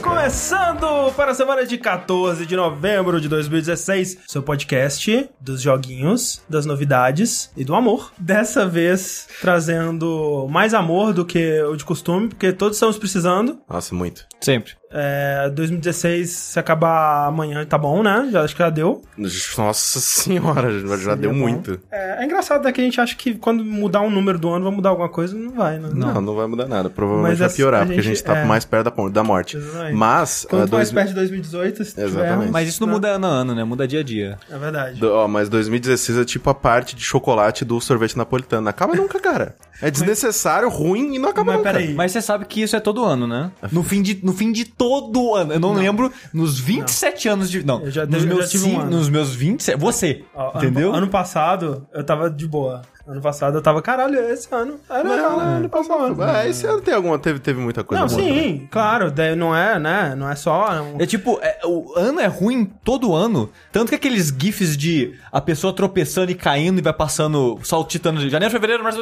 Começando para a semana de 14 de novembro de 2016, seu podcast dos joguinhos, das novidades e do amor. Dessa vez trazendo mais amor do que o de costume, porque todos estamos precisando. Nossa, muito. Sempre. É, 2016, se acabar amanhã, tá bom, né? Já acho que já deu. Nossa senhora, já, já deu bom. muito. É, é engraçado né, que a gente acha que quando mudar um número do ano vai mudar alguma coisa, não vai, né? Não, não vai mudar nada. Provavelmente Mas vai piorar, a porque a gente gente- tá é. mais perto da, morte. Exatamente. Mas, Quanto ah, mais dois- perto de 2018, se Exatamente. tiver, Mas isso não muda ano a ano, né? Muda dia a dia. É verdade. do- ó, mas 2016 é tipo a parte de chocolate do sorvete napolitano. Não acaba nunca, cara. É desnecessário, ruim e não acaba Mas nunca. peraí. Mas você sabe que isso é todo ano, né? No fim de, no fim de todo ano. Eu não, lembro nos 27 anos de. Não, Eu já- nos, eu já meus tive um ano. nos meus 27. Você. Ó, ano- entendeu? Ano, passado, eu tava de boa. Ano passado eu tava, caralho, esse ano. Era legal, né? Ano passado. É, esse ano tem alguma, teve, teve muita coisa Não, boa sim, claro, daí não é, né? Não é só. um- É tipo, é, o ano é ruim todo ano. Tanto que aqueles gifs de a pessoa tropeçando e caindo e vai passando, saltitando de janeiro, fevereiro, março,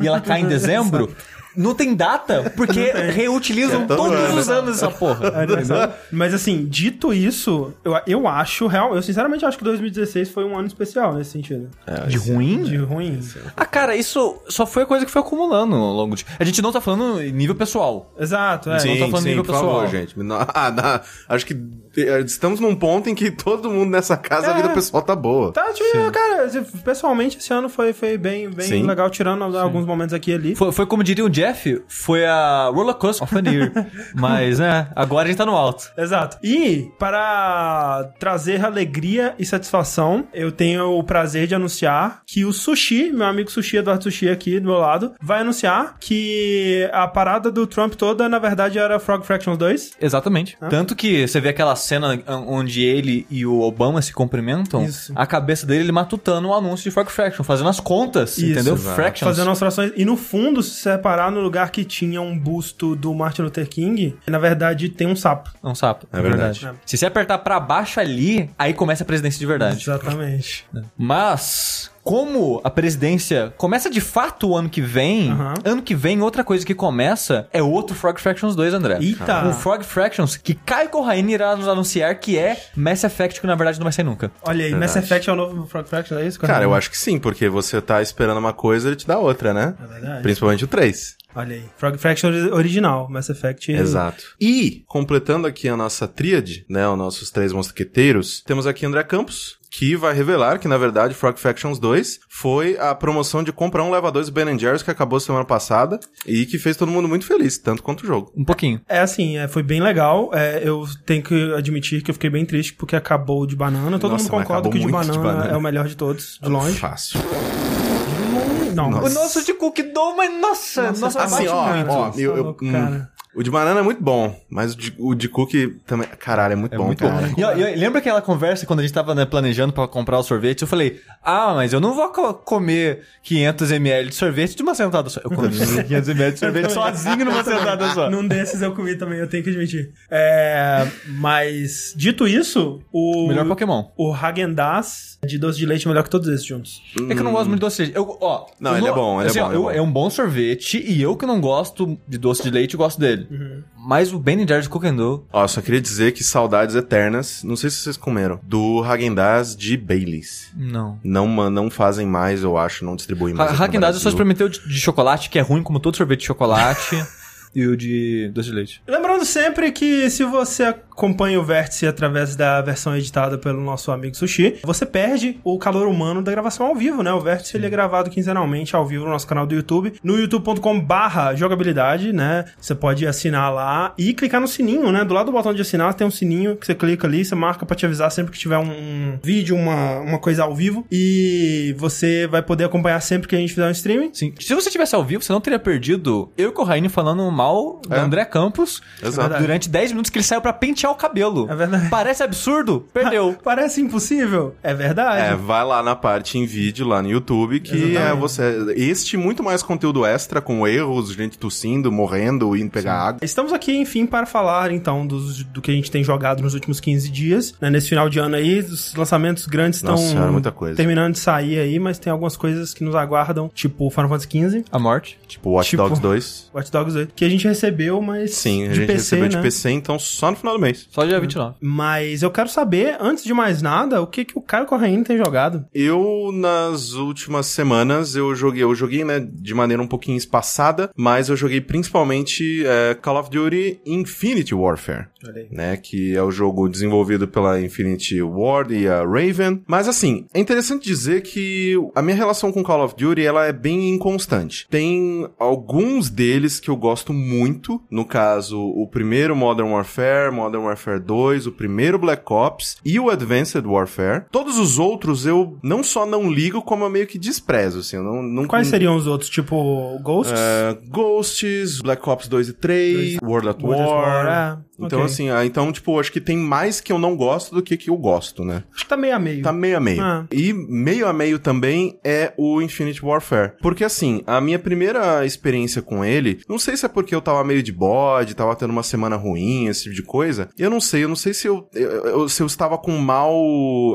e ela cai em dezembro. Não tem data, porque reutilizam É todo todos ano. os anos essa porra. entendeu? Mas assim, dito isso, eu, eu acho real, eu sinceramente acho que 2016 foi um ano especial nesse sentido. É, De ruim? De ruim. Ah, cara, isso só foi a coisa que foi acumulando ao longo de. A gente não tá falando em nível pessoal. Exato, é. Sim. não tô falando nível por pessoal. favor, gente. Não- ah, não, acho que eh, estamos num ponto em que todo mundo nessa casa, a É. vida pessoal tá boa. Tá, tipo, cara, pessoalmente esse ano foi, foi bem, bem Sim. legal, tirando alguns momentos aqui e ali. Foi, foi como diria o Jeff, foi a roller coaster of an year. Mas, né, agora a gente tá no alto. Exato. E para trazer alegria e satisfação, eu tenho o prazer de anunciar que o Sushi, meu amigo Sushi, Eduardo Sushi aqui do meu lado, vai anunciar que a parada do Trump toda, na verdade, era Frog Fractions 2. Exatamente. Tanto que você vê aquela cena onde ele e o Obama se cumprimentam, Isso. a cabeça dele, ele matutando o anúncio de Frog Fraction, fazendo as contas, Isso, entendeu? exato. Fractions. Fazendo as frações. E no fundo, se você reparar no lugar que tinha um busto do Martin Luther King, na verdade tem um sapo. É um sapo. É verdade. Se você apertar pra baixo ali, aí começa a presidência de verdade. Exatamente. Mas, como a presidência começa de fato o ano que vem, Aham. ano que vem, outra coisa que começa é outro Frog Fractions 2, André. Eita! Um Frog Fractions que Kai Corraine irá nos anunciar que é Mass Effect, que na verdade não vai sair nunca. Olha aí, Mass Verdade. Effect é o novo Frog Fractions, é isso? Cara, eu acho que sim, porque você tá esperando uma coisa, ele te dá outra, né? É verdade. Principalmente o 3. Olha aí. Frog Fraction ori- original, Mass Effect. Exato. E, completando aqui a nossa tríade, né, os nossos três mosqueteiros, temos aqui André Campos, que vai revelar que, na verdade, Frog Factions 2 foi a promoção de comprar um leva 2 Ben Jerry's que acabou semana passada e que fez todo mundo muito feliz, tanto quanto o jogo. Um pouquinho. É assim, é, foi bem legal. É, eu tenho que admitir que eu fiquei bem triste porque acabou de banana. Todo Nossa, mundo concorda que o de muito de banana, banana. é o melhor de todos, de longe. Fácil. Não, Nossa. O nosso de Cookie Dough, mas nossa, Nossa, nossa, Assim, bate ó, muito. ó, eu, eu- hum, cara. O de banana é muito bom, mas o de, o de cookie também, caralho, é muito bom, muito cara. bom. E, e lembra aquela conversa quando a gente tava né, planejando pra comprar o sorvete? Eu falei, ah, mas eu não vou co- comer 500ml de sorvete de uma sentada só. Eu comi 500ml de sorvete sozinho numa sentada só. Num desses eu comi também, eu tenho que admitir. É, mas, dito isso, o... Melhor Pokémon. O Häagen-Dazs de doce de leite é melhor que todos esses juntos. É que eu não gosto muito de doce de leite. Eu, ó, Não, ele é bom, ele é assim, bom, ó, é eu- bom. é um bom sorvete e eu que não gosto de doce de leite, eu gosto dele. Mas o Ben Jerry's Cook and Dough... Ó, só queria dizer que saudades eternas, não sei se vocês comeram, do Häagen-Dazs de Baileys. Não. Não, não fazem mais, eu acho, não distribuem mais. Häagen-Dazs eu só experimentei o de, de chocolate, que é ruim como todo sorvete de chocolate, e o de doce de leite. Lembrando sempre que se você acompanha o Vértice através da versão editada pelo nosso amigo Sushi, você perde o calor humano da gravação ao vivo, né? O Vértice ele é gravado quinzenalmente ao vivo no nosso canal do YouTube, no youtube.com barra jogabilidade, né? Você pode assinar lá e clicar no sininho, né? Do lado do botão de assinar tem um sininho que você clica ali, você marca pra te avisar sempre que tiver um, vídeo, uma, uma coisa ao vivo e você vai poder acompanhar sempre que a gente fizer um streaming. Sim. Se você tivesse ao vivo, você não teria perdido eu e o Corraine falando mal do É. André Campos Exato. durante 10 minutos que ele saiu pra pentear pentear o cabelo. É verdade. Parece absurdo? Perdeu. Parece impossível. É verdade. É, vai lá na parte em vídeo, lá no YouTube, que Exatamente. é você. Este muito mais conteúdo extra, com erros, gente tossindo, morrendo, indo pegar água. Estamos aqui, enfim, para falar, então, dos, do que a gente tem jogado nos últimos 15 dias. né? Nesse final de ano aí, os lançamentos grandes estão terminando de sair aí, mas tem algumas coisas que nos aguardam, tipo Final Fantasy XV, A morte. Tipo, Watch Tipo- Dogs 2. Watch Dogs 8, que a gente recebeu, mas Sim, a de gente PC, recebeu de né? PC, então só no final do mês. Só dia 29. Mas eu quero saber, antes de mais nada, o que, que o Caio Corraine tem jogado. Eu, nas últimas semanas, eu joguei, eu joguei, né, de maneira um pouquinho espaçada, mas eu joguei principalmente é, Call of Duty Infinity Warfare. Né, que é o jogo desenvolvido pela Infinity Ward e a Raven. Mas assim, é interessante dizer que a minha relação com Call of Duty, ela é bem inconstante. Tem alguns deles que eu gosto muito, no caso, o primeiro Modern Warfare, Modern Warfare 2, o primeiro Black Ops e o Advanced Warfare. Todos os outros eu não só não ligo, como eu meio que desprezo, assim, eu não, não Quais seriam os outros? Tipo, Ghosts? é, Ghosts, Black Ops 2 e 3, World at World at War. War, é, Então, ok. assim, ah, então, tipo, acho que tem mais que eu não gosto do que que eu gosto, né? Acho que tá meio a meio. Tá meio a meio. Ah. E meio a meio também é o Infinite Warfare. Porque, assim, a minha primeira experiência com ele, não sei se é porque eu tava meio de bode, tava tendo uma semana ruim, esse tipo de coisa. Eu não sei, eu não sei se eu, eu- eu- se eu estava com mal.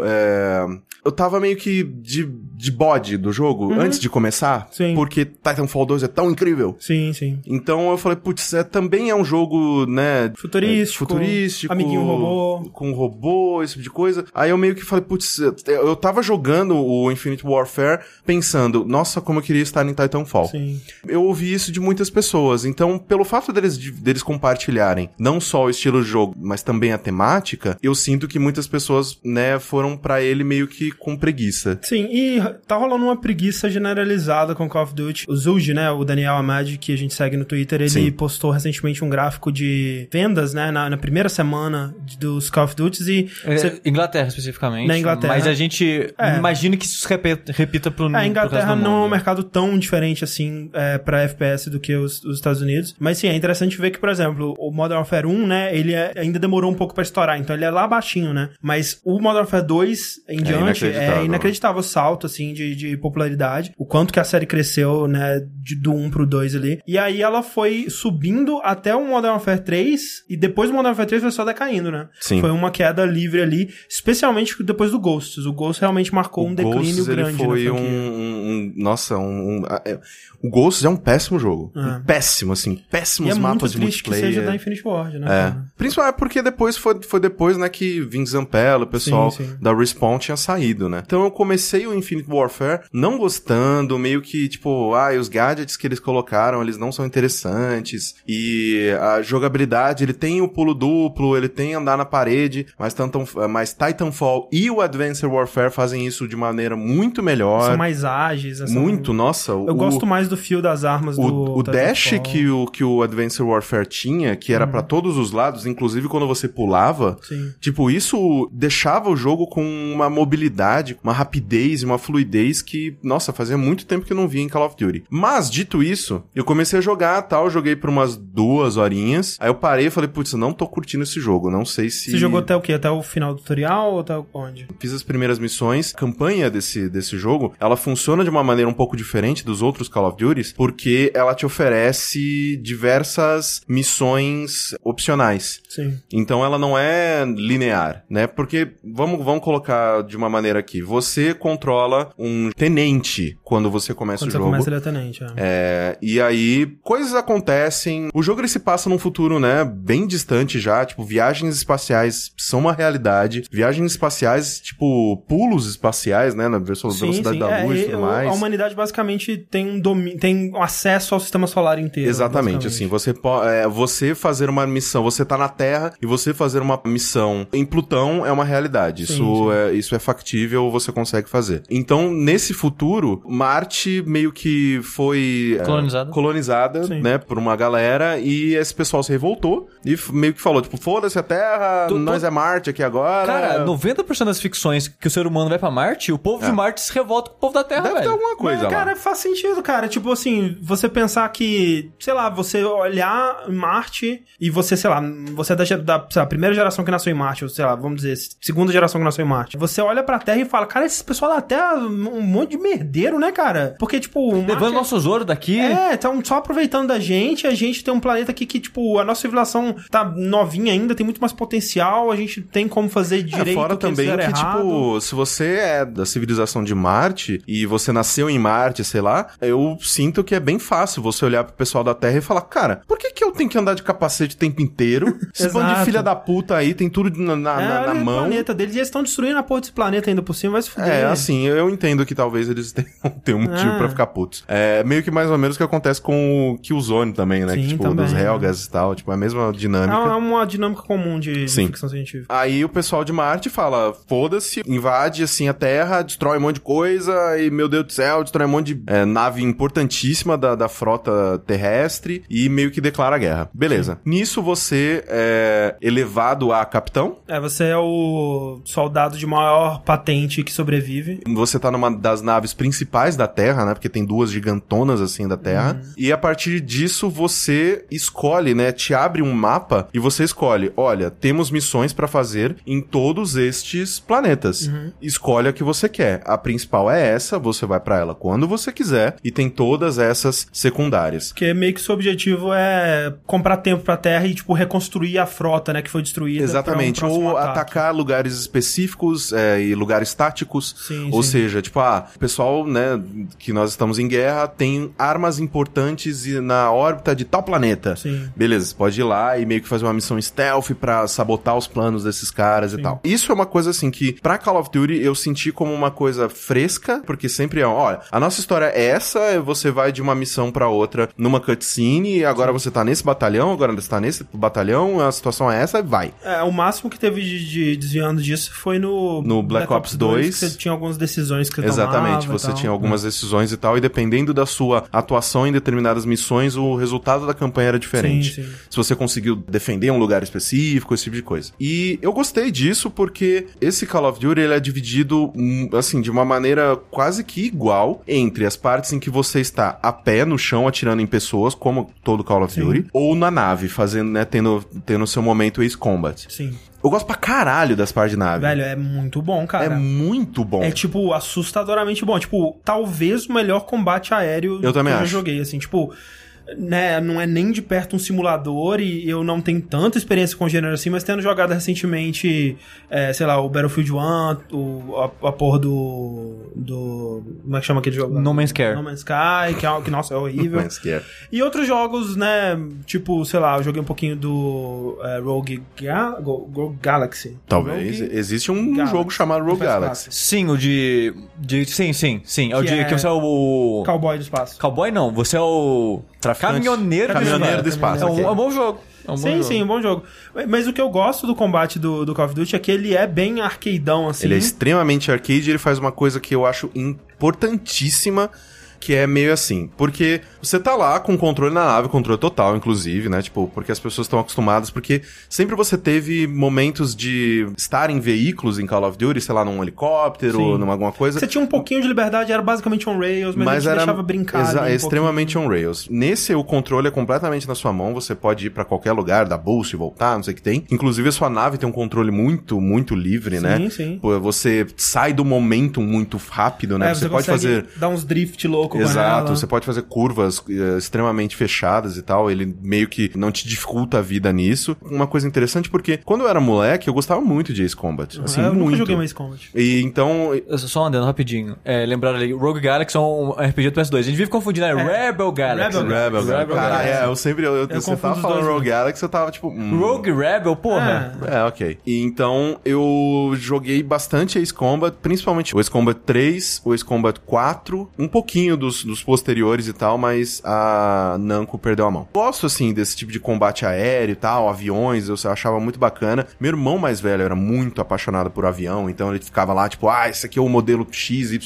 é, Eu tava meio que de, de bode do jogo antes de começar. Uhum. Sim. Porque Titanfall 2 é tão incrível. Sim, sim. Então eu falei, putz, é, também é um jogo, né? Futurístico, é, futurístico. amiguinho robô. Com robô, esse tipo de coisa. Aí eu meio que falei, putz, eu tava jogando o Infinite Warfare pensando, nossa, como eu queria estar em Titanfall. Sim. Eu ouvi isso de muitas pessoas. Então, pelo fato deles, de- deles compartilharem não só o estilo de jogo, mas também a temática, eu sinto que muitas pessoas, né, foram pra ele meio que com preguiça. Sim, e tá rolando uma preguiça generalizada com Call of Duty. O Zuji, né, o Daniel Amad, que a gente segue no Twitter, ele Sim. postou recentemente um gráfico de vendas, né, na, na primeira semana dos Call of Duty e... É, cê- Inglaterra, especificamente. Na Inglaterra. Mas a gente É. imagina que isso se repita, repita pro, É, a resto Inglaterra não é um mercado tão diferente assim é, pra FPS do que os, os Estados Unidos. Mas sim, é interessante ver que, por exemplo, o Modern Warfare 1, né, ele é- ainda demorou um pouco pra estourar, então ele é lá baixinho, né? Mas o Modern Warfare 2 em diante inacreditável. é inacreditável o salto, assim, de, de popularidade. O quanto que a série cresceu, né, de, do 1 pro 2 ali. E aí ela foi subindo até o Modern Warfare 3 e depois do Modern Warfare 3 foi só decaindo, né? Sim. Foi uma queda livre ali, especialmente depois do Ghosts. O Ghosts realmente marcou um declínio Ghosts, grande foi um, um- Nossa, um. um- é- o Ghosts é um péssimo jogo. É. Um péssimo, assim. E Péssimos é muito mapas de triste que multiplayer. seja da Infinity Ward, né? É. cara? Principalmente porque depois foi, foi depois, né, que Vince Zampella, o pessoal Sim, sim. da Respawn tinha saído, né? Então eu comecei o Infinite Warfare não gostando, meio que, tipo, ah, os gadgets que eles colocaram, eles não são interessantes. E a jogabilidade, ele tem o pulo duplo, ele tem andar na parede, mas, Titan, mas Titanfall e o Advanced Warfare fazem isso de maneira muito melhor. São mais ágeis. São- Muito, nossa. Eu gosto mais do fio das armas do O, o dash que o, que o Advanced Warfare tinha, que era pra todos os lados, inclusive quando você pulava, Sim. tipo, isso deixava o jogo com uma mobilidade, uma rapidez, uma fluidez que, nossa, fazia muito tempo que eu não via em Call of Duty. Mas, dito isso, eu comecei a jogar tal, joguei por umas duas horinhas, aí eu parei e falei, putz, não tô curtindo esse jogo, não sei se... Você jogou até o quê? Até o final do tutorial ou até onde? Fiz as primeiras missões. A campanha desse, desse jogo, ela funciona de uma maneira um pouco diferente dos outros Call of Duty, porque ela te oferece diversas missões opcionais. Sim. Então ela não é linear, né? Porque vamos, vamos colocar de uma maneira aqui. Você controla um tenente quando você começa Quando o você jogo. começa ele é tenente, é. É, e aí, coisas acontecem. O jogo ele se passa num futuro, né, bem distante já. Tipo, viagens espaciais são uma realidade. Viagens espaciais, tipo, pulos espaciais, né, na velocidade da É, luz e e tudo mais. A humanidade basicamente tem um domi tem acesso ao sistema solar inteiro. Exatamente, assim, você pode, é, você fazer uma missão, você tá na Terra e você fazer uma missão em Plutão é uma realidade. Sim, isso sim. é isso é factível, você consegue fazer. Então, nesse futuro, Marte meio que foi é, Colonizada. colonizada, Sim. né, por uma galera e esse pessoal se revoltou e meio que falou, tipo, foda-se a Terra, Tu- tu- nós é Marte aqui agora. Cara, 90% das ficções que o ser humano vai pra Marte, o povo de Marte se revolta com o povo da Terra, É. Deve ter velho. alguma coisa Mas, lá. cara, faz sentido, cara. Tipo assim, você pensar que, sei lá, você olhar Marte e você, sei lá, você é da, da lá, primeira geração que nasceu em Marte, ou sei lá, vamos dizer, segunda geração que nasceu em Marte, você olha pra Terra e fala, cara, esse pessoal da Terra, um monte de merdeiro, né, cara? Porque, tipo, Levando é- nosso ouro daqui. é, estão só aproveitando da gente. A gente tem um planeta aqui que, tipo, a nossa civilização tá novinha ainda, tem muito mais potencial. A gente tem como fazer É, direito. fora o que também que, errado. tipo, se você é da civilização de Marte e você nasceu em Marte, sei lá, eu sinto que é bem fácil você olhar pro pessoal da Terra e falar, cara, por que que eu tenho que andar de capacete o tempo inteiro? Esse bando de filha da puta aí tem tudo na, na, É, na- na o mão. planeta deles e eles estão destruindo a porra desse planeta ainda por cima, vai se fuder. É, assim, eu entendo que talvez eles tenham, tenham um motivo Ah. pra ficar putos. É meio que mais ou menos o que acontece com o Killzone também, né? Sim, que, tipo, também, dos né? Helgas e tal, tipo, é a mesma É dinâmica. é uma dinâmica comum de, de Sim. ficção científica. Aí o pessoal de Marte fala, foda-se, invade assim a Terra, destrói um monte de coisa e, meu Deus do céu, destrói um monte de é, nave importantíssima da, da frota terrestre e meio que declara guerra. Beleza. Nisso você é elevado a capitão, É, você é o soldado de maior patente que sobrevive. você tá numa das naves principais da Terra, né? Porque tem duas gigantonas assim da Terra. E a partir disso você escolhe, né? Te abre um mapa e você escolhe: olha, temos missões pra fazer em todos estes planetas. Escolhe a que você quer. A principal é essa, você vai pra ela quando você quiser e tem todas essas secundárias. Porque meio que seu objetivo é comprar tempo pra Terra e, tipo, reconstruir a frota, né, que foi destruída. Exatamente, um ou ataque. atacar lugares específicos é, e lugares táticos. Sim, ou sim. seja, tipo, ah, o pessoal, né, que nós estamos em guerra tem armas importantes na órbita de tal planeta. Sim. Beleza, você pode ir lá e meio que fazer uma missão stealth pra sabotar os planos desses caras e tal. Isso é uma coisa assim que, pra Call of Duty, eu senti como uma coisa fresca, porque sempre é, olha, a nossa história é essa, você vai de uma missão pra outra numa cutscene, e agora você tá nesse batalhão, agora você tá nesse batalhão, a situação é essa, e vai. É, o máximo que teve de, de desviando disso foi no, No Black Ops 2. que você tinha algumas decisões que Exatamente, tomava você tinha algumas decisões e tal, e dependendo da sua atuação em determinadas missões, o resultado da campanha era diferente. Sim, sim. Se você conseguiu defender um lugar específico, esse tipo de coisa. E eu gostei disso porque esse Call of Duty ele é dividido, hum, assim, de uma maneira quase que igual entre as partes em que você está a pé no chão atirando em pessoas, como todo Call of Sim. Duty, ou na nave, fazendo, né, tendo, tendo seu momento Ace Combat. Sim. Eu gosto pra caralho das partes de nave. Velho, é muito bom, cara. é muito bom. É, tipo, assustadoramente bom. Tipo, talvez o melhor combate aéreo Eu também que eu acho. já joguei. Assim, tipo, né, não é nem de perto um simulador e eu não tenho tanta experiência com o gênero assim, mas tendo jogado recentemente, é, sei lá, o Battlefield 1, o, a, a porra do, do... Como é que chama aquele jogo? No Man's Sky. No Man's Sky, que, é, que nossa, é horrível. Mas que é. E outros jogos, né, tipo, sei lá, eu joguei um pouquinho do é, Rogue, Ga Go- Rogue Galaxy. Talvez. Rogue Existe um Galaxy. jogo chamado Rogue Do PS4. Galaxy. Sim, o de, de. Sim, sim, sim. É o Que de é- que você é o. Cowboy do espaço. Cowboy não, você é o. Traficante. Caminhoneiro, Caminhoneiro do espaço, É um, é um bom jogo. É um bom sim, jogo. sim, um bom jogo. Mas o que eu gosto do combate do, do Call of Duty é que ele é bem arcadeão, assim. Ele é extremamente arcade e ele faz uma coisa que eu acho importantíssima. Que é meio assim, porque você tá lá com controle na nave, controle total, inclusive, né? Tipo, porque as pessoas estão acostumadas, porque sempre você teve momentos de estar em veículos em Call of Duty, sei lá, num helicóptero, Sim. numa alguma coisa. Você tinha um pouquinho de liberdade, era basicamente on rails, mas, Mas era deixava brincar. exa- um extremamente on rails. Nesse, o controle é completamente na sua mão. Você pode ir pra qualquer lugar, dar boost, voltar, não sei o que tem. Inclusive, a sua nave tem um controle muito, muito livre, né? Sim, sim. Você sai do momento muito rápido, né? É, você, pode consegue fazer. dar uns drift louco com Exato, ela. você pode fazer curvas eh, extremamente fechadas e tal. Ele meio que não te dificulta a vida nisso. Uma coisa interessante porque quando eu era moleque, eu gostava muito de Ace Combat. Assim, eu muito. nunca joguei mais Combat. E então, Só adendo rapidinho. É, lembraram ali, Rogue Galaxy é um RPG do PS2. A gente vive confundindo, né? Rebel Galaxy. Rebel Rebel, Rebel Cara, Galaxy. é, eu sempre. Eu, você confundo tava os falando dois, Rogue Galaxy, eu tava tipo. hum. Rogue Rebel, porra. É, ok. E então eu joguei bastante Ace Combat, principalmente o Ace Combat 3, o Ace Combat 4, um pouquinho dos, dos posteriores e tal, mas a Namco perdeu a mão. Gosto, assim, desse tipo de combate aéreo e tal, aviões, eu achava muito bacana. Meu irmão mais velho era muito apaixonado por avião, então ele ficava lá, tipo, ah, esse aqui é o modelo XYZ,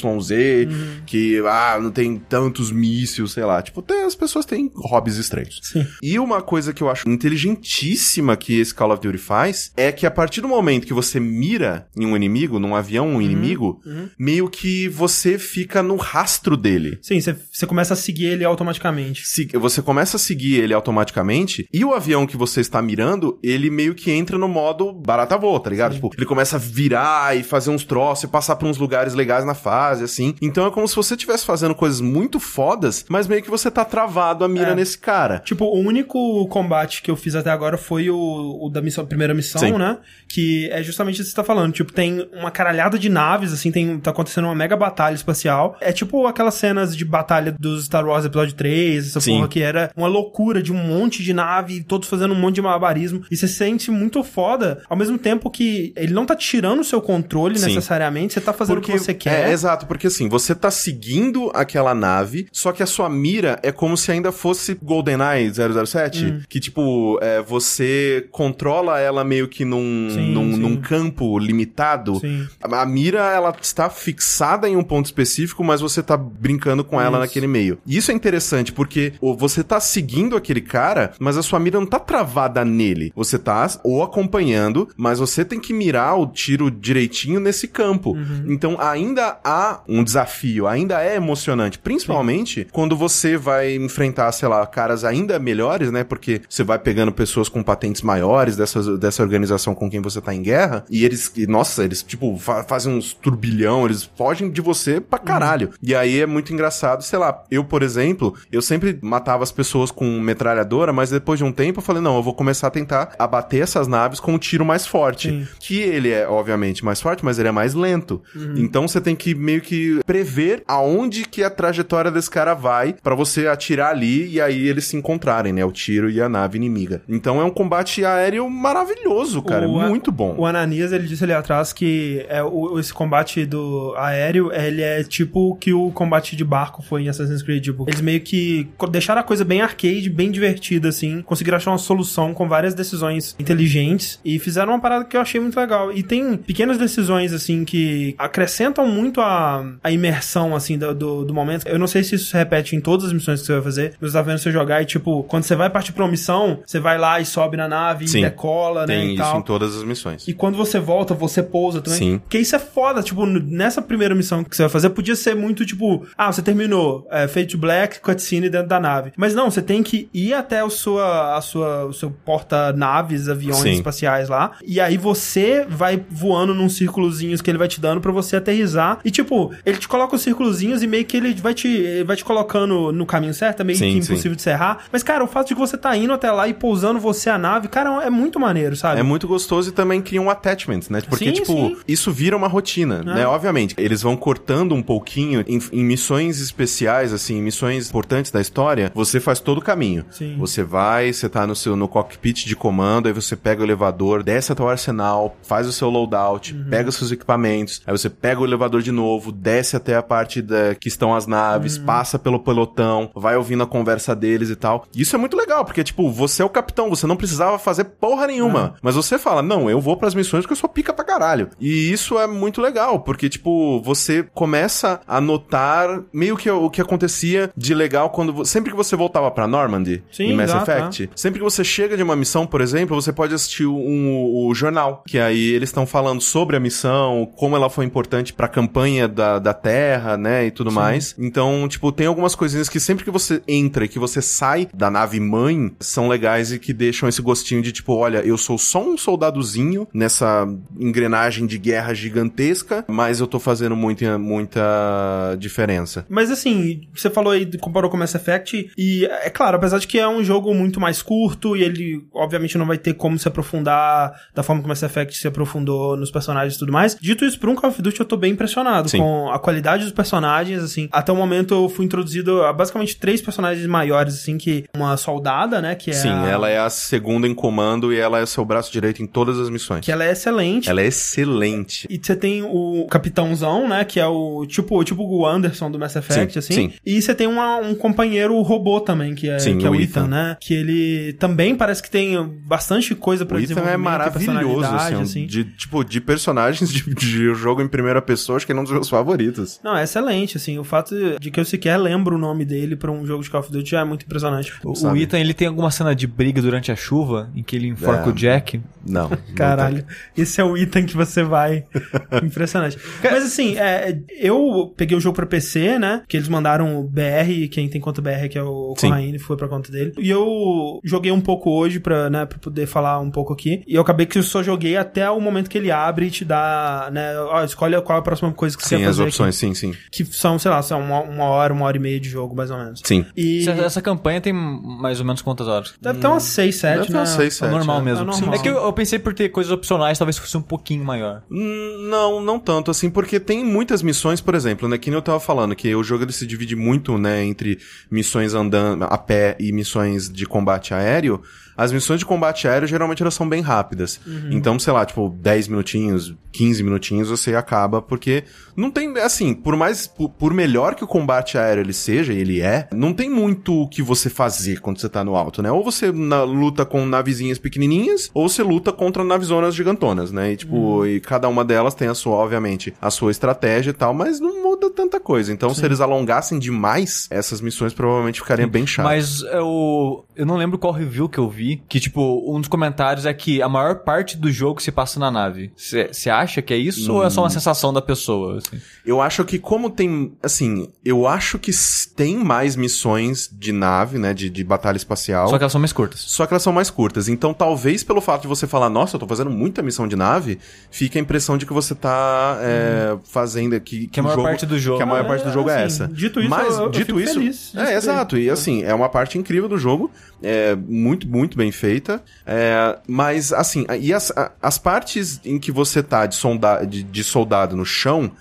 que, ah, não tem tantos mísseis, sei lá. Tipo, tem, as pessoas têm hobbies estranhos. Sim. E uma coisa que eu acho inteligentíssima que esse Call of Duty faz é que a partir do momento que você mira em um inimigo, num avião, um inimigo, meio que você fica no rastro dele. Sim, você, começa a seguir ele automaticamente. Se- você começa a seguir ele automaticamente e o avião que você está mirando, ele meio que entra no modo barata voa, tá ligado? Tipo, ele começa a virar e fazer uns troços e passar por uns lugares legais na fase, assim. Então é como se você estivesse fazendo coisas muito fodas, mas meio que você tá travado a mira É. nesse cara. Tipo, o único combate que eu fiz até agora foi o, o da missão, primeira missão, Sim. né? Que é justamente isso que você tá falando. Tipo, tem uma caralhada de naves, assim, tem, tá acontecendo uma mega batalha espacial. É tipo aquelas cenas de batalha dos Star Wars Episódio 3, essa Sim. porra que era uma loucura de um monte de nave, todos fazendo um monte de malabarismo. E você se sente muito foda, ao mesmo tempo que ele não tá tirando o seu controle Sim. necessariamente, você tá fazendo o que você quer. É, exato, porque assim, você tá seguindo aquela nave, só que a sua mira é como se ainda fosse GoldenEye 007, Hum. que tipo, é, você controla ela meio que num, Sim, num, sim. num campo limitado. Sim. A, a mira, ela está fixada em um ponto específico, mas você tá brincando com ela Isso. naquele meio. E isso é interessante, porque você tá seguindo aquele cara, mas a sua mira não tá travada nele. Você tá ou acompanhando, mas você tem que mirar o tiro direitinho nesse campo. Uhum. Então ainda há um desafio, ainda é emocionante. Principalmente quando você vai enfrentar, sei lá, caras ainda melhores, né? Porque você vai pegando pessoas com patentes maiores dessa, dessa organização com quem você tá em guerra, e eles, e, nossa, eles, tipo, fa- fazem uns turbilhão, eles fogem de você pra caralho. E aí é muito engraçado, sei lá, eu, por exemplo, eu sempre matava as pessoas com metralhadora, mas depois de um tempo eu falei, não, eu vou começar a tentar abater essas naves com um tiro mais forte. Sim. Que ele é, obviamente, mais forte, mas ele é mais lento. Então você tem que meio que prever aonde que a trajetória desse cara vai pra você atirar ali e aí eles se encontrarem, né? O tiro e a nave inimiga. Então é um combate aéreo maravilhoso, cara. O- é muito bom. O Ananias, ele disse ali atrás que é, o, esse combate do aéreo, ele é tipo que o combate de barco foi em Assassin's Creed. Tipo, eles meio que deixaram a coisa bem arcade, bem divertida, assim. Conseguiram achar uma solução com várias decisões inteligentes e fizeram uma parada que eu achei muito legal. E tem pequenas decisões, assim, que acrescentam muito a, a imersão, assim, do, do, do momento. Eu não sei se isso se repete em todas as missões que você vai fazer, mas tava vendo você jogar e, tipo, quando você vai partir pra uma missão, você vai lá e sobe na nave Sim. e decola, né, Tem isso tal. em todas as missões. E quando você volta, você pousa também. Sim. Porque isso é foda. Tipo, nessa primeira missão que você vai fazer, podia ser muito tipo: ah, você terminou, é, Fate Black, cutscene dentro da nave. Mas não, você tem que ir até o, sua, a sua, o seu porta-naves, aviões Sim. espaciais lá. E aí você vai voando num círculozinhos que ele vai te dando pra você aterrizar. E tipo, ele te coloca os círculozinhos e meio que ele vai te, ele vai te colocando no caminho certo, é meio Sim, que sim. impossível de se errar. Mas, cara, o fato de que você tá indo até lá e pousando você a nave, cara, é muito maneiro, sabe? É muito gostoso e também cria um attachment, né? Porque, Sim, tipo, sim. isso vira uma rotina, né? Obviamente, eles vão cortando um pouquinho em, em missões especiais, assim, missões importantes da história, você faz todo o caminho. Sim. Você vai, você tá no seu no cockpit de comando, aí você pega o elevador, desce até o arsenal, faz o seu loadout, Uhum. pega os seus equipamentos, aí você pega o elevador de novo, desce até a parte da, que estão as naves, Uhum. passa pelo pelotão, vai ouvindo a conversa deles e tal. Isso é muito legal, porque, tipo, você é o capitão, você não precisava fazer porra nenhuma. Mas você fala, não, eu vou pras missões porque eu sou pica pra caralho. E isso é muito legal, porque, tipo, você começa a notar meio que o que acontecia de legal quando. Sempre que você voltava pra Normandy Sim, em Mass exato, Effect, sempre que você chega de uma missão, por exemplo, você pode assistir um, o jornal, que aí eles estão falando sobre a missão, como ela foi importante pra campanha da, da Terra, né, e tudo mais. Então, tipo, tem algumas coisinhas que sempre que você entra e que você sai da nave mãe, são legais e que deixam esse gostinho de tipo, olha, eu sou só um soldadozinho nessa engrenagem de guerra gigantesca, mas eu tô fazendo muita, muita diferença. Mas assim, você falou aí, comparou com Mass Effect, e é claro, apesar de que é um jogo muito mais curto, e ele obviamente não vai ter como se aprofundar da forma que Mass Effect se aprofundou nos personagens e tudo mais. Dito isso, pra um Call of Duty eu tô bem impressionado Sim. com a qualidade dos personagens, assim. Até o momento eu fui introduzido a basicamente três personagens maiores, assim, que uma soldada, né, que é Sim, a- ela é a segunda em comando e ela é seu braço direito em todas as missões. que ela é excelente. Ela é excelente. E você tem o capitãozão, né? Que é o tipo, tipo o Anderson do Mass Effect, Sim, assim. sim. E você tem uma- um companheiro robô também, que é, Sim, que é o Ethan, Ethan. né? Que ele também parece que tem bastante coisa pra O Ethan é maravilhoso, assim, assim. De, tipo, de personagens de, de jogo em primeira pessoa, acho que é um dos meus favoritos. Não, é excelente, assim. O fato de que eu sequer lembro o nome dele pra um jogo de Call of Duty já é muito impressionante. O, o? Ethan, ele tem alguma cena de briga durante a chuva, em que ele enforca É. o Jack. Não. não Caralho, esse é o Ethan que você vai. Impressionante. Mas assim, é, eu peguei o jogo pra PC, né? Né? Que eles mandaram o BR, quem tem conta BR, que é o Sim. Corraine, foi pra conta dele. E eu joguei um pouco hoje pra, né, pra poder falar um pouco aqui. E eu acabei que eu só joguei até o momento que ele abre e te dá, né? Ó, escolhe qual é a próxima coisa que você Sim, quer as fazer. opções, sim, sim. Aqui. Que são, sei lá, são uma, uma hora, uma hora e meia de jogo, mais ou menos. Sim. E Essa, essa campanha tem mais ou menos quantas horas? deve ter umas 6, 7, Deve ter né? seis, É sete, normal é. mesmo. É normal. É que eu, eu pensei por ter coisas opcionais, talvez fosse um pouquinho maior. Não, não tanto assim, porque tem muitas missões, por exemplo, né, que nem eu tava falando, que o jogo ele se divide muito, né, entre missões andando a pé e missões de combate aéreo. As missões de combate aéreo geralmente elas são bem rápidas. Então, sei lá, tipo, 10 minutinhos, 15 minutinhos você acaba, porque não tem, assim, por mais, por, por melhor que o combate aéreo ele seja, e ele é, não tem muito o que você fazer quando você tá no alto, né? Ou você na- luta com navezinhas pequenininhas, ou você luta contra navezonas gigantonas, né? E, tipo, e cada uma delas tem a sua, obviamente, a sua estratégia e tal, mas não muda tanta coisa. Então, se eles alongassem demais, essas missões provavelmente ficariam bem chatas. Mas eu, eu não lembro qual review que eu vi, que, tipo, um dos comentários é que a maior parte do jogo se passa na nave. Você acha que é isso ou é só uma sensação da pessoa? assim? Eu acho que como tem, assim, eu acho que tem mais missões de nave, né, de, de batalha espacial. Só que elas são mais curtas. Só que elas são mais curtas. Então, talvez pelo fato de você falar, nossa, eu tô fazendo muita missão de nave, fique a impressão de que você tá é, fazendo aqui. Que, a o maior parte do jogo- Que a maior É, parte do jogo é, assim, essa. dito isso, Mas, eu- eu dito fico isso. feliz é, exato. E assim, é uma parte incrível do jogo. É muito, muito bem feita. É, mas, assim, e as, as partes em que você tá de, sonda, de, de soldado no chão.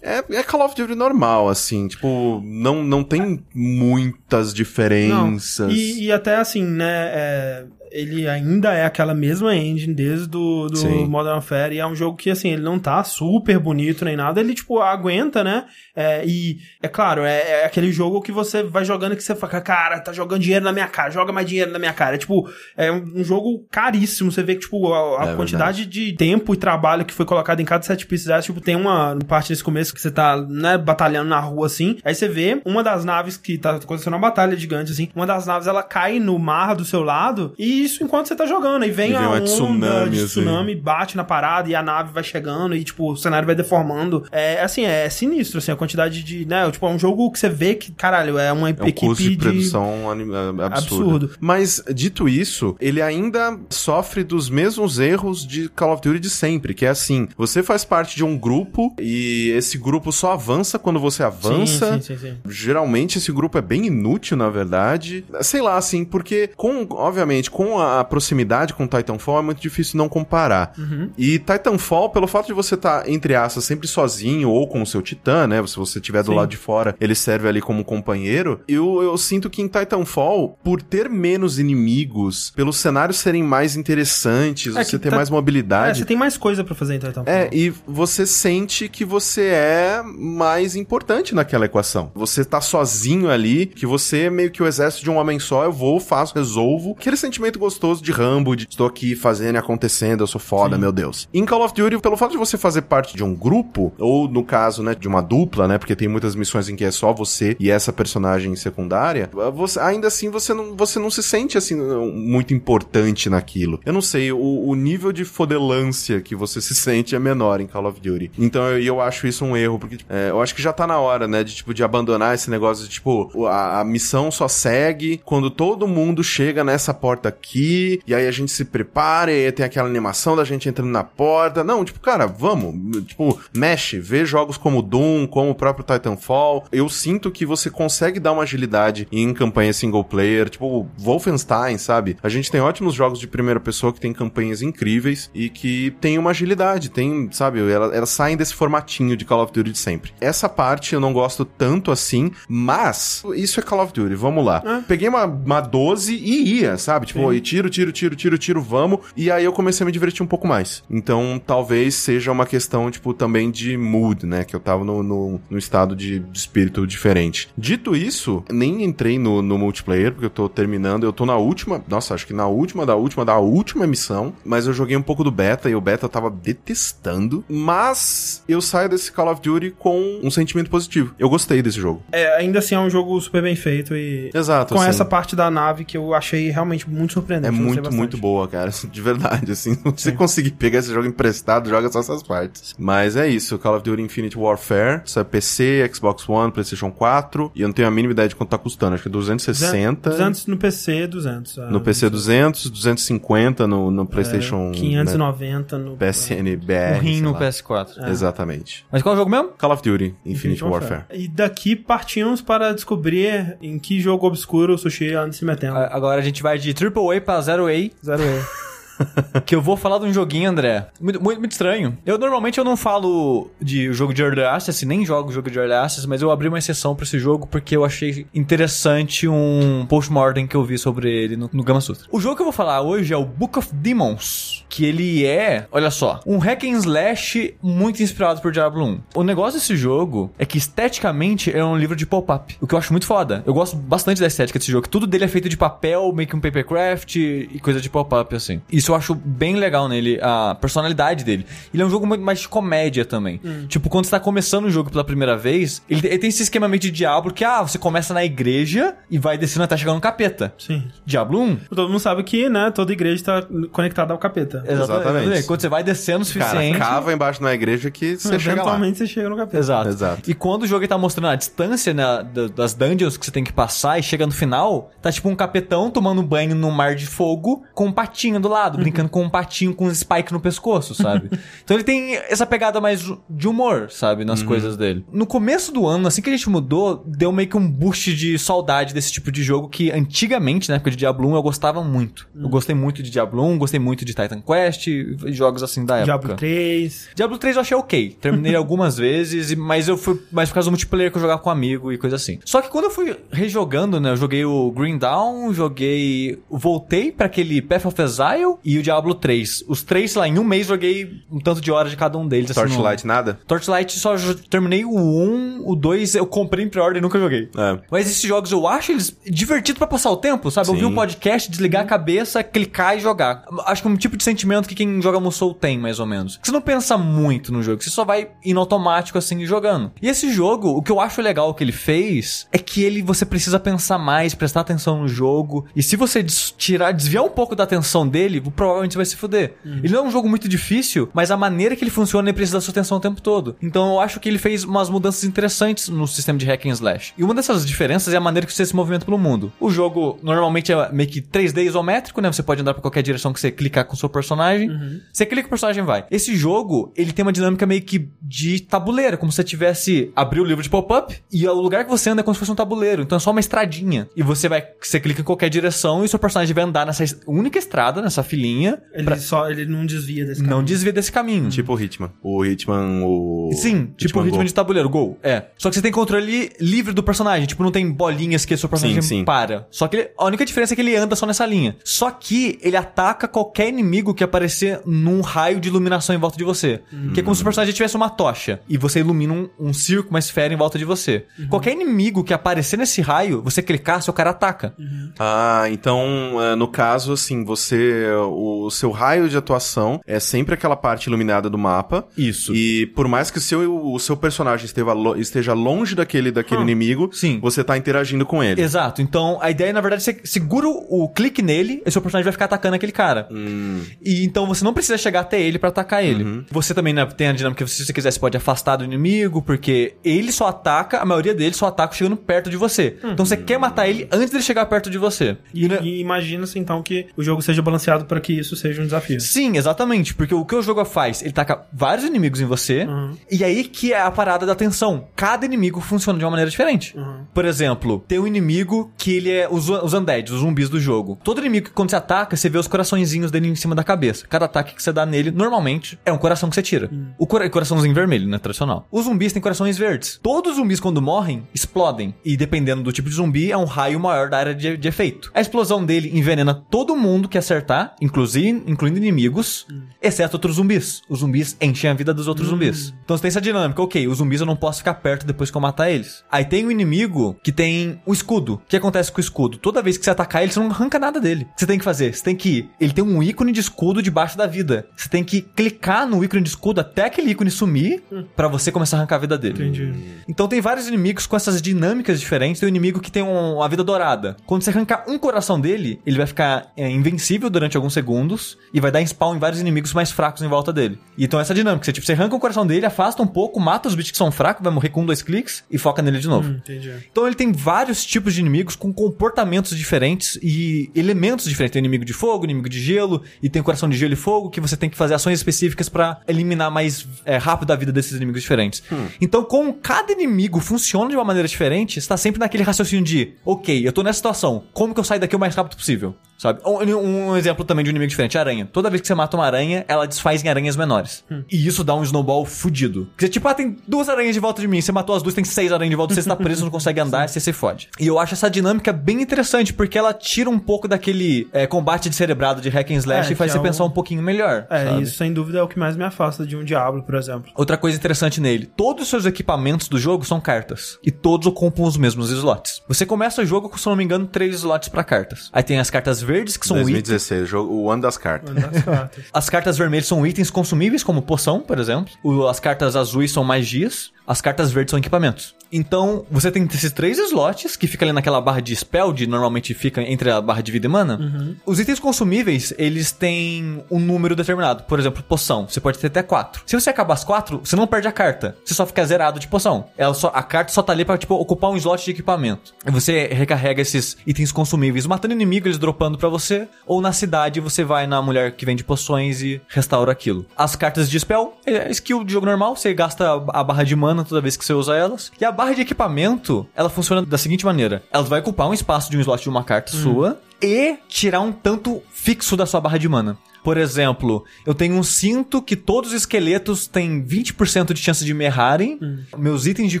É, é Call of Duty normal, assim, tipo, não, não tem muitas Não, diferenças. E, e até assim, né? é, ele ainda é aquela mesma engine desde do, do Sim. Modern Warfare. E é um jogo que, assim, ele não tá super bonito nem nada. Ele, tipo, aguenta, né? É, e, é claro, é, é aquele jogo que você vai jogando que você fala, cara, tá jogando dinheiro na minha cara, joga mais dinheiro na minha cara. É, tipo, é um, um jogo caríssimo. Você vê que, tipo, a, a É quantidade de tempo e trabalho que foi colocado em cada set piece dessa, tipo, tem uma parte nesse começo que você tá, né, batalhando na rua, assim. Aí você vê uma das naves que tá acontecendo uma batalha gigante, assim. Uma das naves, ela cai no mar do seu lado. E isso enquanto você tá jogando. Aí vem E vem a onda tsunami, de assim. tsunami, bate na parada e a nave vai chegando e, tipo, o cenário vai deformando. É, assim, é sinistro, assim, a quantidade de, né, tipo, é um jogo que você vê que, caralho, é uma É um equipe custo de de... produção é, absurdo. Absurdo. Mas, dito isso, ele ainda sofre dos mesmos erros de Call of Duty de sempre, que é assim, você faz parte de um grupo e esse grupo só avança quando você avança. Sim, sim, sim, sim. Geralmente esse grupo é bem inútil, na verdade. Sei lá, assim, porque com, obviamente, com a proximidade com Titanfall é muito difícil não comparar. Uhum. E Titanfall, pelo fato de você estar, entre aspas, sempre sozinho ou com o seu titã, né? Se você estiver do Sim. lado de fora, ele serve ali como companheiro. Eu, eu sinto que em Titanfall, por ter menos inimigos, pelos cenários serem mais interessantes, É você ter tá- mais É, mobilidade. você tem mais coisa pra fazer então. É, e você sente que você é mais importante naquela equação. Você tá sozinho ali, que você é meio que o exército de um homem só, eu vou, faço, resolvo. Aquele sentimento gostoso de Rambo, de estou aqui fazendo e acontecendo, eu sou foda, Sim. meu Deus. Em Call of Duty, pelo fato de você fazer parte de um grupo, ou no caso, né, de uma dupla, né, porque tem muitas missões em que é só você e essa personagem secundária, você, ainda assim você não, você não se sente assim muito importante naquilo. Eu não sei, o, o nível de fodelância que você se sente é menor em Call of Duty. Então eu, eu acho isso um erro, porque tipo, é, eu acho que já tá na hora, né, de tipo de abandonar esse negócio de tipo a, a missão só segue quando todo mundo chega nessa porta aqui e aí a gente se prepara e aí tem aquela animação da gente entrando na porta. Não, tipo, cara, vamos, tipo, mexe, vê jogos como Doom, como o próprio Titanfall. Eu sinto que você consegue dar uma agilidade em campanha single player, tipo Wolfenstein, sabe? A gente tem ótimos jogos de primeira pessoa que tem campanhas incríveis e que tem uma agilidade, tem, sabe, elas, elas saem desse formatinho de Call of Duty de sempre. Essa parte eu não gosto tanto assim, mas isso é Call of Duty, vamos lá. É. Peguei uma, uma 12 e ia, sabe? Tipo, Tiro, tiro, tiro, tiro, tiro, vamos. E aí eu comecei a me divertir um pouco mais. Então, talvez seja uma questão, tipo, também de mood, né? Que eu tava no, no, no estado de, de espírito diferente. Dito isso, nem entrei no, no multiplayer, porque eu tô terminando. Eu tô na última, nossa, acho que na última, da última, da última missão. Mas eu joguei um pouco do beta e o beta eu tava detestando. Mas eu saio desse Call of Duty com um sentimento positivo. Eu gostei desse jogo. É, ainda assim é um jogo super bem feito e Exato. com assim. essa parte da nave que eu achei realmente muito surpreendente. É muito, muito boa, cara. De verdade, assim. Se você conseguir pegar esse jogo emprestado, joga só essas partes. Mas é isso. Call of Duty Infinite Warfare. Isso é PC, Xbox One, PlayStation 4. E eu não tenho a mínima ideia de quanto tá custando. Acho que é 260. 200 no PC, 200. ah, No PC 200, 250 no, no PlayStation. é, né, 590 no PSN Um rim no lá. PS4. Exatamente. Mas qual é o jogo mesmo? Call of Duty Infinite, Warfare. E daqui partimos para descobrir em que jogo obscuro o Sushi anda se metendo. Agora a gente vai de AAA pra Zero A. Zero E. que eu vou falar de um joguinho, André. Muito, muito, muito estranho. Eu normalmente eu não falo de jogo de Early Access, nem jogo jogo de Early Access, mas eu abri uma exceção pra esse jogo porque eu achei interessante um postmortem que eu vi sobre ele no, no Gama Sutra. O jogo que eu vou falar hoje é o Book of Demons, que ele é, olha só, um hack and slash muito inspirado por Diablo 1. O negócio desse jogo é que esteticamente é um livro de pop-up, o que eu acho muito foda. Eu gosto bastante da estética desse jogo, tudo dele é feito de papel, meio que um papercraft e coisa de pop-up assim. Isso eu acho bem legal nele, a personalidade dele. Ele é um jogo muito mais de comédia também. Tipo, quando você tá começando o jogo pela primeira vez, ele, ele tem esse esquema meio de Diablo que, ah, você começa na igreja e vai descendo até chegar no capeta. Sim. Diablo 1. Todo mundo sabe que, né, toda igreja tá conectada ao capeta. Exatamente. Quando você vai descendo o Cara, suficiente. cava embaixo na igreja que você chega lá. Eventualmente você chega no capeta. Exato. Exato. E quando o jogo tá mostrando a distância né, da- das dungeons que você tem que passar e chega no final, tá tipo um capetão tomando banho num mar de fogo com um patinho do lado, brincando com um patinho com um spike no pescoço, sabe? então ele tem essa pegada mais de humor, sabe, nas coisas dele. No começo do ano, assim que a gente mudou, deu meio que um boost de saudade desse tipo de jogo que antigamente, na época de Diablo 1, eu gostava muito. Eu gostei muito de Diablo 1, gostei muito de Titan Quest, e jogos assim da época. Diablo 3. Diablo 3 eu achei ok. Terminei algumas vezes, mas eu fui mais por causa do multiplayer que eu jogava com um amigo e coisa assim. Só que quando eu fui rejogando, né? Eu joguei o Green Dawn, joguei. Voltei pra aquele Path of Exile e o Diablo 3. Os três, sei lá, em um mês joguei um tanto de horas de cada um deles. assim, no- Torchlight, nada? Torchlight só terminei o 1, o 2 eu comprei em pre-order e nunca joguei. É. Mas esses jogos eu acho eles divertidos pra passar o tempo, sabe? Ouvir um podcast, desligar a cabeça, clicar e jogar. Acho que é um tipo de sentimento que quem joga Musou tem, mais ou menos. Você não pensa muito no jogo, você só vai indo automático assim jogando. E esse jogo, o que eu acho legal que ele fez é que ele você precisa pensar mais, prestar atenção no jogo. E se você tirar, desviar um pouco da atenção dele, provavelmente você vai se fuder. Ele não é um jogo muito difícil, mas a maneira que ele funciona ele precisa da sua atenção o tempo todo. Então eu acho que ele fez umas mudanças interessantes no sistema de hack and slash. E uma dessas diferenças é a maneira que você se movimenta pelo mundo. O jogo normalmente é meio que 3D isométrico, né? Você pode andar pra qualquer direção que você clicar com o seu personagem. Você clica o personagem vai. Esse jogo, ele tem uma dinâmica meio que de tabuleiro, como se você tivesse abrir o livro de pop-up e o lugar que você anda é como se fosse um tabuleiro. Então é só uma estradinha. E você vai, você clica em qualquer direção e o seu personagem vai andar nessa es- única estrada, nessa filinha, Ele só ele não desvia desse não caminho. desvia desse caminho. Tipo o Hitman. O Hitman, o... Sim, tipo o ritmo Go. de tabuleiro, gol. É. Só que você tem controle livre do personagem. Tipo, não tem bolinhas que o seu personagem Sim, sim. para. Só que ele- a única diferença é que ele anda só nessa linha. Só que ele ataca qualquer inimigo que aparecer num raio de iluminação em volta de você. Que é como se o personagem tivesse uma tocha. E você ilumina um, um círculo, uma esfera em volta de você. Qualquer inimigo que aparecer nesse raio, você clicar, seu cara ataca. Ah, então, é, no caso, assim, você... O seu raio de atuação é sempre aquela parte iluminada do mapa. Isso. E por mais que o seu, o seu personagem esteja, lo- esteja longe daquele, daquele inimigo, sim. você tá interagindo com ele. Exato. Então, a ideia, na verdade, é você segura o clique nele e seu personagem vai ficar atacando aquele cara. Hum, E então você não precisa chegar até ele pra atacar ele. Você também né, tem a dinâmica que se você quiser você pode afastar do inimigo, porque ele só ataca, a maioria deles só ataca chegando perto de você. Então você quer matar ele antes dele chegar perto de você. E, né, e imagina-se então que o jogo seja balanceado para que isso seja um desafio. Sim, exatamente. Porque o que o jogo faz? Ele taca vários inimigos em você, e aí que é a parada da tensão. Cada inimigo funciona de uma maneira diferente. Por exemplo, tem um inimigo que ele é os, os undead, os zumbis do jogo. Todo inimigo que quando você ataca, você vê os coraçõezinhos dele em cima da cabeça. Cada ataque que você dá nele, normalmente, é um coração que você tira. O cora coraçãozinho vermelho, né? Tradicional. Os zumbis têm corações verdes. Todos os zumbis, quando morrem, explodem. E dependendo do tipo de zumbi, é um raio maior da área de, de efeito. A explosão dele envenena todo mundo que acertar, inclusive, incluindo inimigos, exceto outros zumbis. Os zumbis enchem a vida dos outros zumbis. Então você tem essa dinâmica. Ok, os zumbis eu não posso ficar perto depois que eu matar eles. Aí tem o inimigo que tem o escudo. O que acontece com o escudo? Toda vez que você atacar ele, você não arranca nada dele. O que você tem que fazer? Você tem que. Ele tem um ícone de escudo debaixo da vida. Você tem que clicar no ícone de escudo até aquele ícone sumir pra você começar a arrancar a vida dele. Entendi. Então tem vários inimigos com essas dinâmicas diferentes. Tem um inimigo que tem um- uma vida dourada. Quando você arrancar um coração dele, ele vai ficar é, invencível durante alguns segundos e vai dar spawn em vários inimigos mais fracos em volta dele. E então essa dinâmica, você, tipo, você arranca o coração dele, afasta um pouco, mata os bichos que são fracos, vai morrer com um, dois cliques e foca nele de novo. Hum, entendi. Então ele tem vários tipos de inimigos com comportamentos diferentes e elementos diferentes. Tem inimigo de fogo, inimigo de gelo, e tem coração de gelo e fogo, que você tem que fazer ações específicas pra eliminar mais é, rápido a vida desses inimigos diferentes. Então, como cada inimigo funciona de uma maneira diferente, você tá sempre naquele raciocínio de, ok, eu tô nessa situação, como que eu saio daqui o mais rápido possível? Sabe? Um, um exemplo também de um inimigo diferente, aranha. Toda vez que você mata uma aranha, ela desfaz em aranhas menores. E isso dá um snowball fudido. Porque você, tipo, ah, tem duas aranhas de volta de mim. Você matou as duas, tem seis aranhas de volta você, você tá preso, não consegue andar, você se fode. E eu acho essa dinâmica bem interessante, porque ela tira um pouco daquele é, combate de cerebrado de hack and slash É, e faz você é pensar um pouquinho melhor. É, sabe? isso sem dúvida é o que mais me afasta de um Diablo, por exemplo. Outra coisa interessante nele, todos os seus equipamentos do jogo são cartas. E todos ocupam os mesmos slots. Você começa o jogo com, se não me engano, três slots pra cartas. Aí tem as cartas verdes, que são itens. 2016, jogo, o ano das cartas. Uma das cartas. As cartas vermelhas são itens consumíveis, como poção, por exemplo. O- as cartas azuis são magias. As cartas verdes são equipamentos. Então, você tem esses três slots, que fica ali naquela barra de spell, de normalmente fica entre a barra de vida e mana. Os itens consumíveis, eles têm um número determinado. Por exemplo, poção. Você pode ter até quatro. Se você acabar as quatro, você não perde a carta. Você só fica zerado de poção. Ela só, a carta só tá ali pra, tipo, ocupar um slot de equipamento. E você recarrega esses itens consumíveis, matando inimigo, eles dropando pra você. Ou na cidade, você vai na mulher que vende poções e restaura aquilo. As cartas de spell, é skill de jogo normal. Você gasta a barra de mana toda vez que você usa elas. E a barra de equipamento, ela funciona da seguinte maneira. Ela vai ocupar um espaço de um slot de uma carta sua e tirar um tanto fixo da sua barra de mana. Por exemplo, eu tenho um cinto que todos os esqueletos têm 20% de chance de me errarem. Meus itens de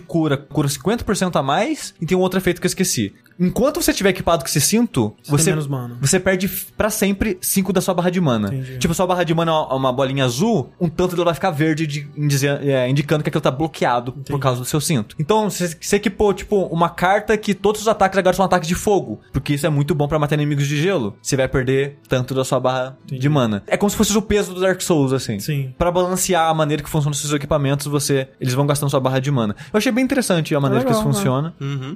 cura curam 50% a mais. E tem um outro efeito que eu esqueci. Enquanto você tiver equipado com esse cinto, Você você, você perde pra sempre 5 da sua barra de mana. Entendi. Tipo, sua barra de mana é uma- bolinha azul, um tanto dela vai ficar verde, de- indize- é, indicando que aquilo tá bloqueado por causa do seu cinto. Então, você, você equipou, tipo, uma carta que todos os ataques agora são ataques de fogo. Porque isso é muito bom pra matar inimigos de gelo. Você vai perder tanto da sua barra de mana. É como se fosse o peso do Dark Souls, assim. Sim. Pra balancear a maneira que funcionam os seus equipamentos, você eles vão gastando sua barra de mana. Eu achei bem interessante a maneira que isso legal, né? funciona.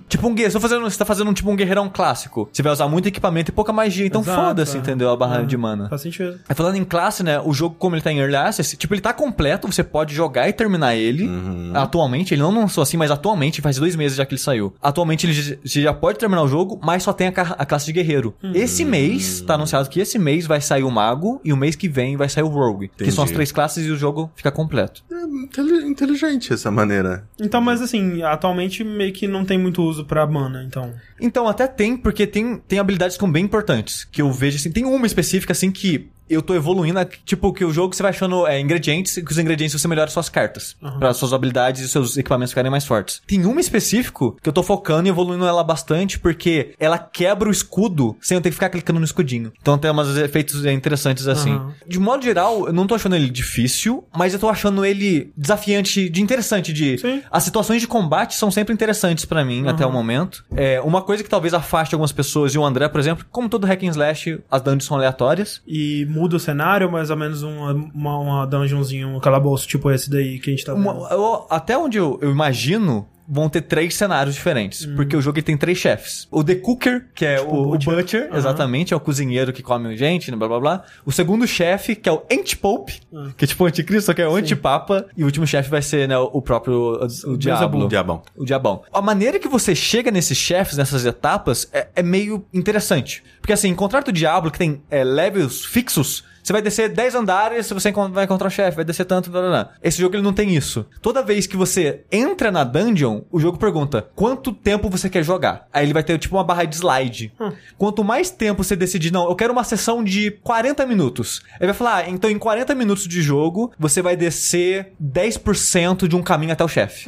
Tipo um guerreiro, você, tá fazendo, você tá fazendo um, tipo um guerreirão clássico. Você vai usar muito equipamento e pouca magia, então foda-se, é. entendeu? A barra É, de mana. Faz sentido. Aí falando em classe, né? O jogo, como ele tá em Early Access, tipo, ele tá completo, você pode jogar e terminar ele. Atualmente, ele não lançou assim, mas atualmente, faz dois meses já que ele saiu. Atualmente, ele já pode terminar o jogo, mas só tem a, a classe de guerreiro. Esse mês, tá anunciado que esse mês vai sair o Mago e o mês que vem vai sair o Rogue. Que são as Entendi. três classes e o jogo fica completo. É inteli- inteligente essa maneira. Então, mas assim, atualmente meio que não tem muito uso pra mana, então. Então, até tem, porque tem, tem habilidades que são bem importantes. Que eu vejo assim. Tem uma específica, assim, que eu tô evoluindo. é Tipo, que o jogo você vai achando é, ingredientes, e que os ingredientes você melhora suas cartas. Pra suas habilidades e seus equipamentos ficarem mais fortes. Tem uma específico que eu tô focando e evoluindo ela bastante, porque ela quebra o escudo sem eu ter que ficar clicando no escudinho. Então tem umas efeitos interessantes assim. Aham. De modo geral, eu não tô achando ele difícil, mas eu tô achando ele desafiante, de interessante, de... Sim. As situações de combate são sempre interessantes pra mim, até o momento. É, uma coisa que talvez afaste algumas pessoas, e o André, por exemplo, como todo hack and slash, as dungeons são aleatórias. E muda o cenário, mais ou menos uma, uma, uma dungeonzinha, um calabouço tipo esse daí que a gente tá vendo. Uma- eu- até onde eu, eu imagino, vão ter três cenários diferentes. Porque o jogo ele tem três chefes. O The Cooker, que é Tipo o, o o Butcher. Butcher, Aham. exatamente, é o cozinheiro que come gente, né, blá blá blá. O segundo chefe, que é o Antipope, que é tipo o anticristo, só que é o antipapa. E o último chefe vai ser, né, o, o próprio o, o Diablo. Diabão. O diabão. A maneira que você chega nesses chefes, nessas etapas, é, é meio interessante. Porque assim, encontrar o Diablo, que tem é, levels fixos, você vai descer 10 andares, você vai encontrar o chefe, vai descer tanto, blá, blá, blá. Esse jogo ele não tem isso. Toda vez que você entra na dungeon, o jogo pergunta quanto tempo você quer jogar. Aí ele vai ter tipo uma barra de slide. Quanto mais tempo você decidir, não, eu quero uma sessão de 40 minutos. Ele vai falar, ah, então em 40 minutos de jogo, você vai descer 10% de um caminho até o chefe.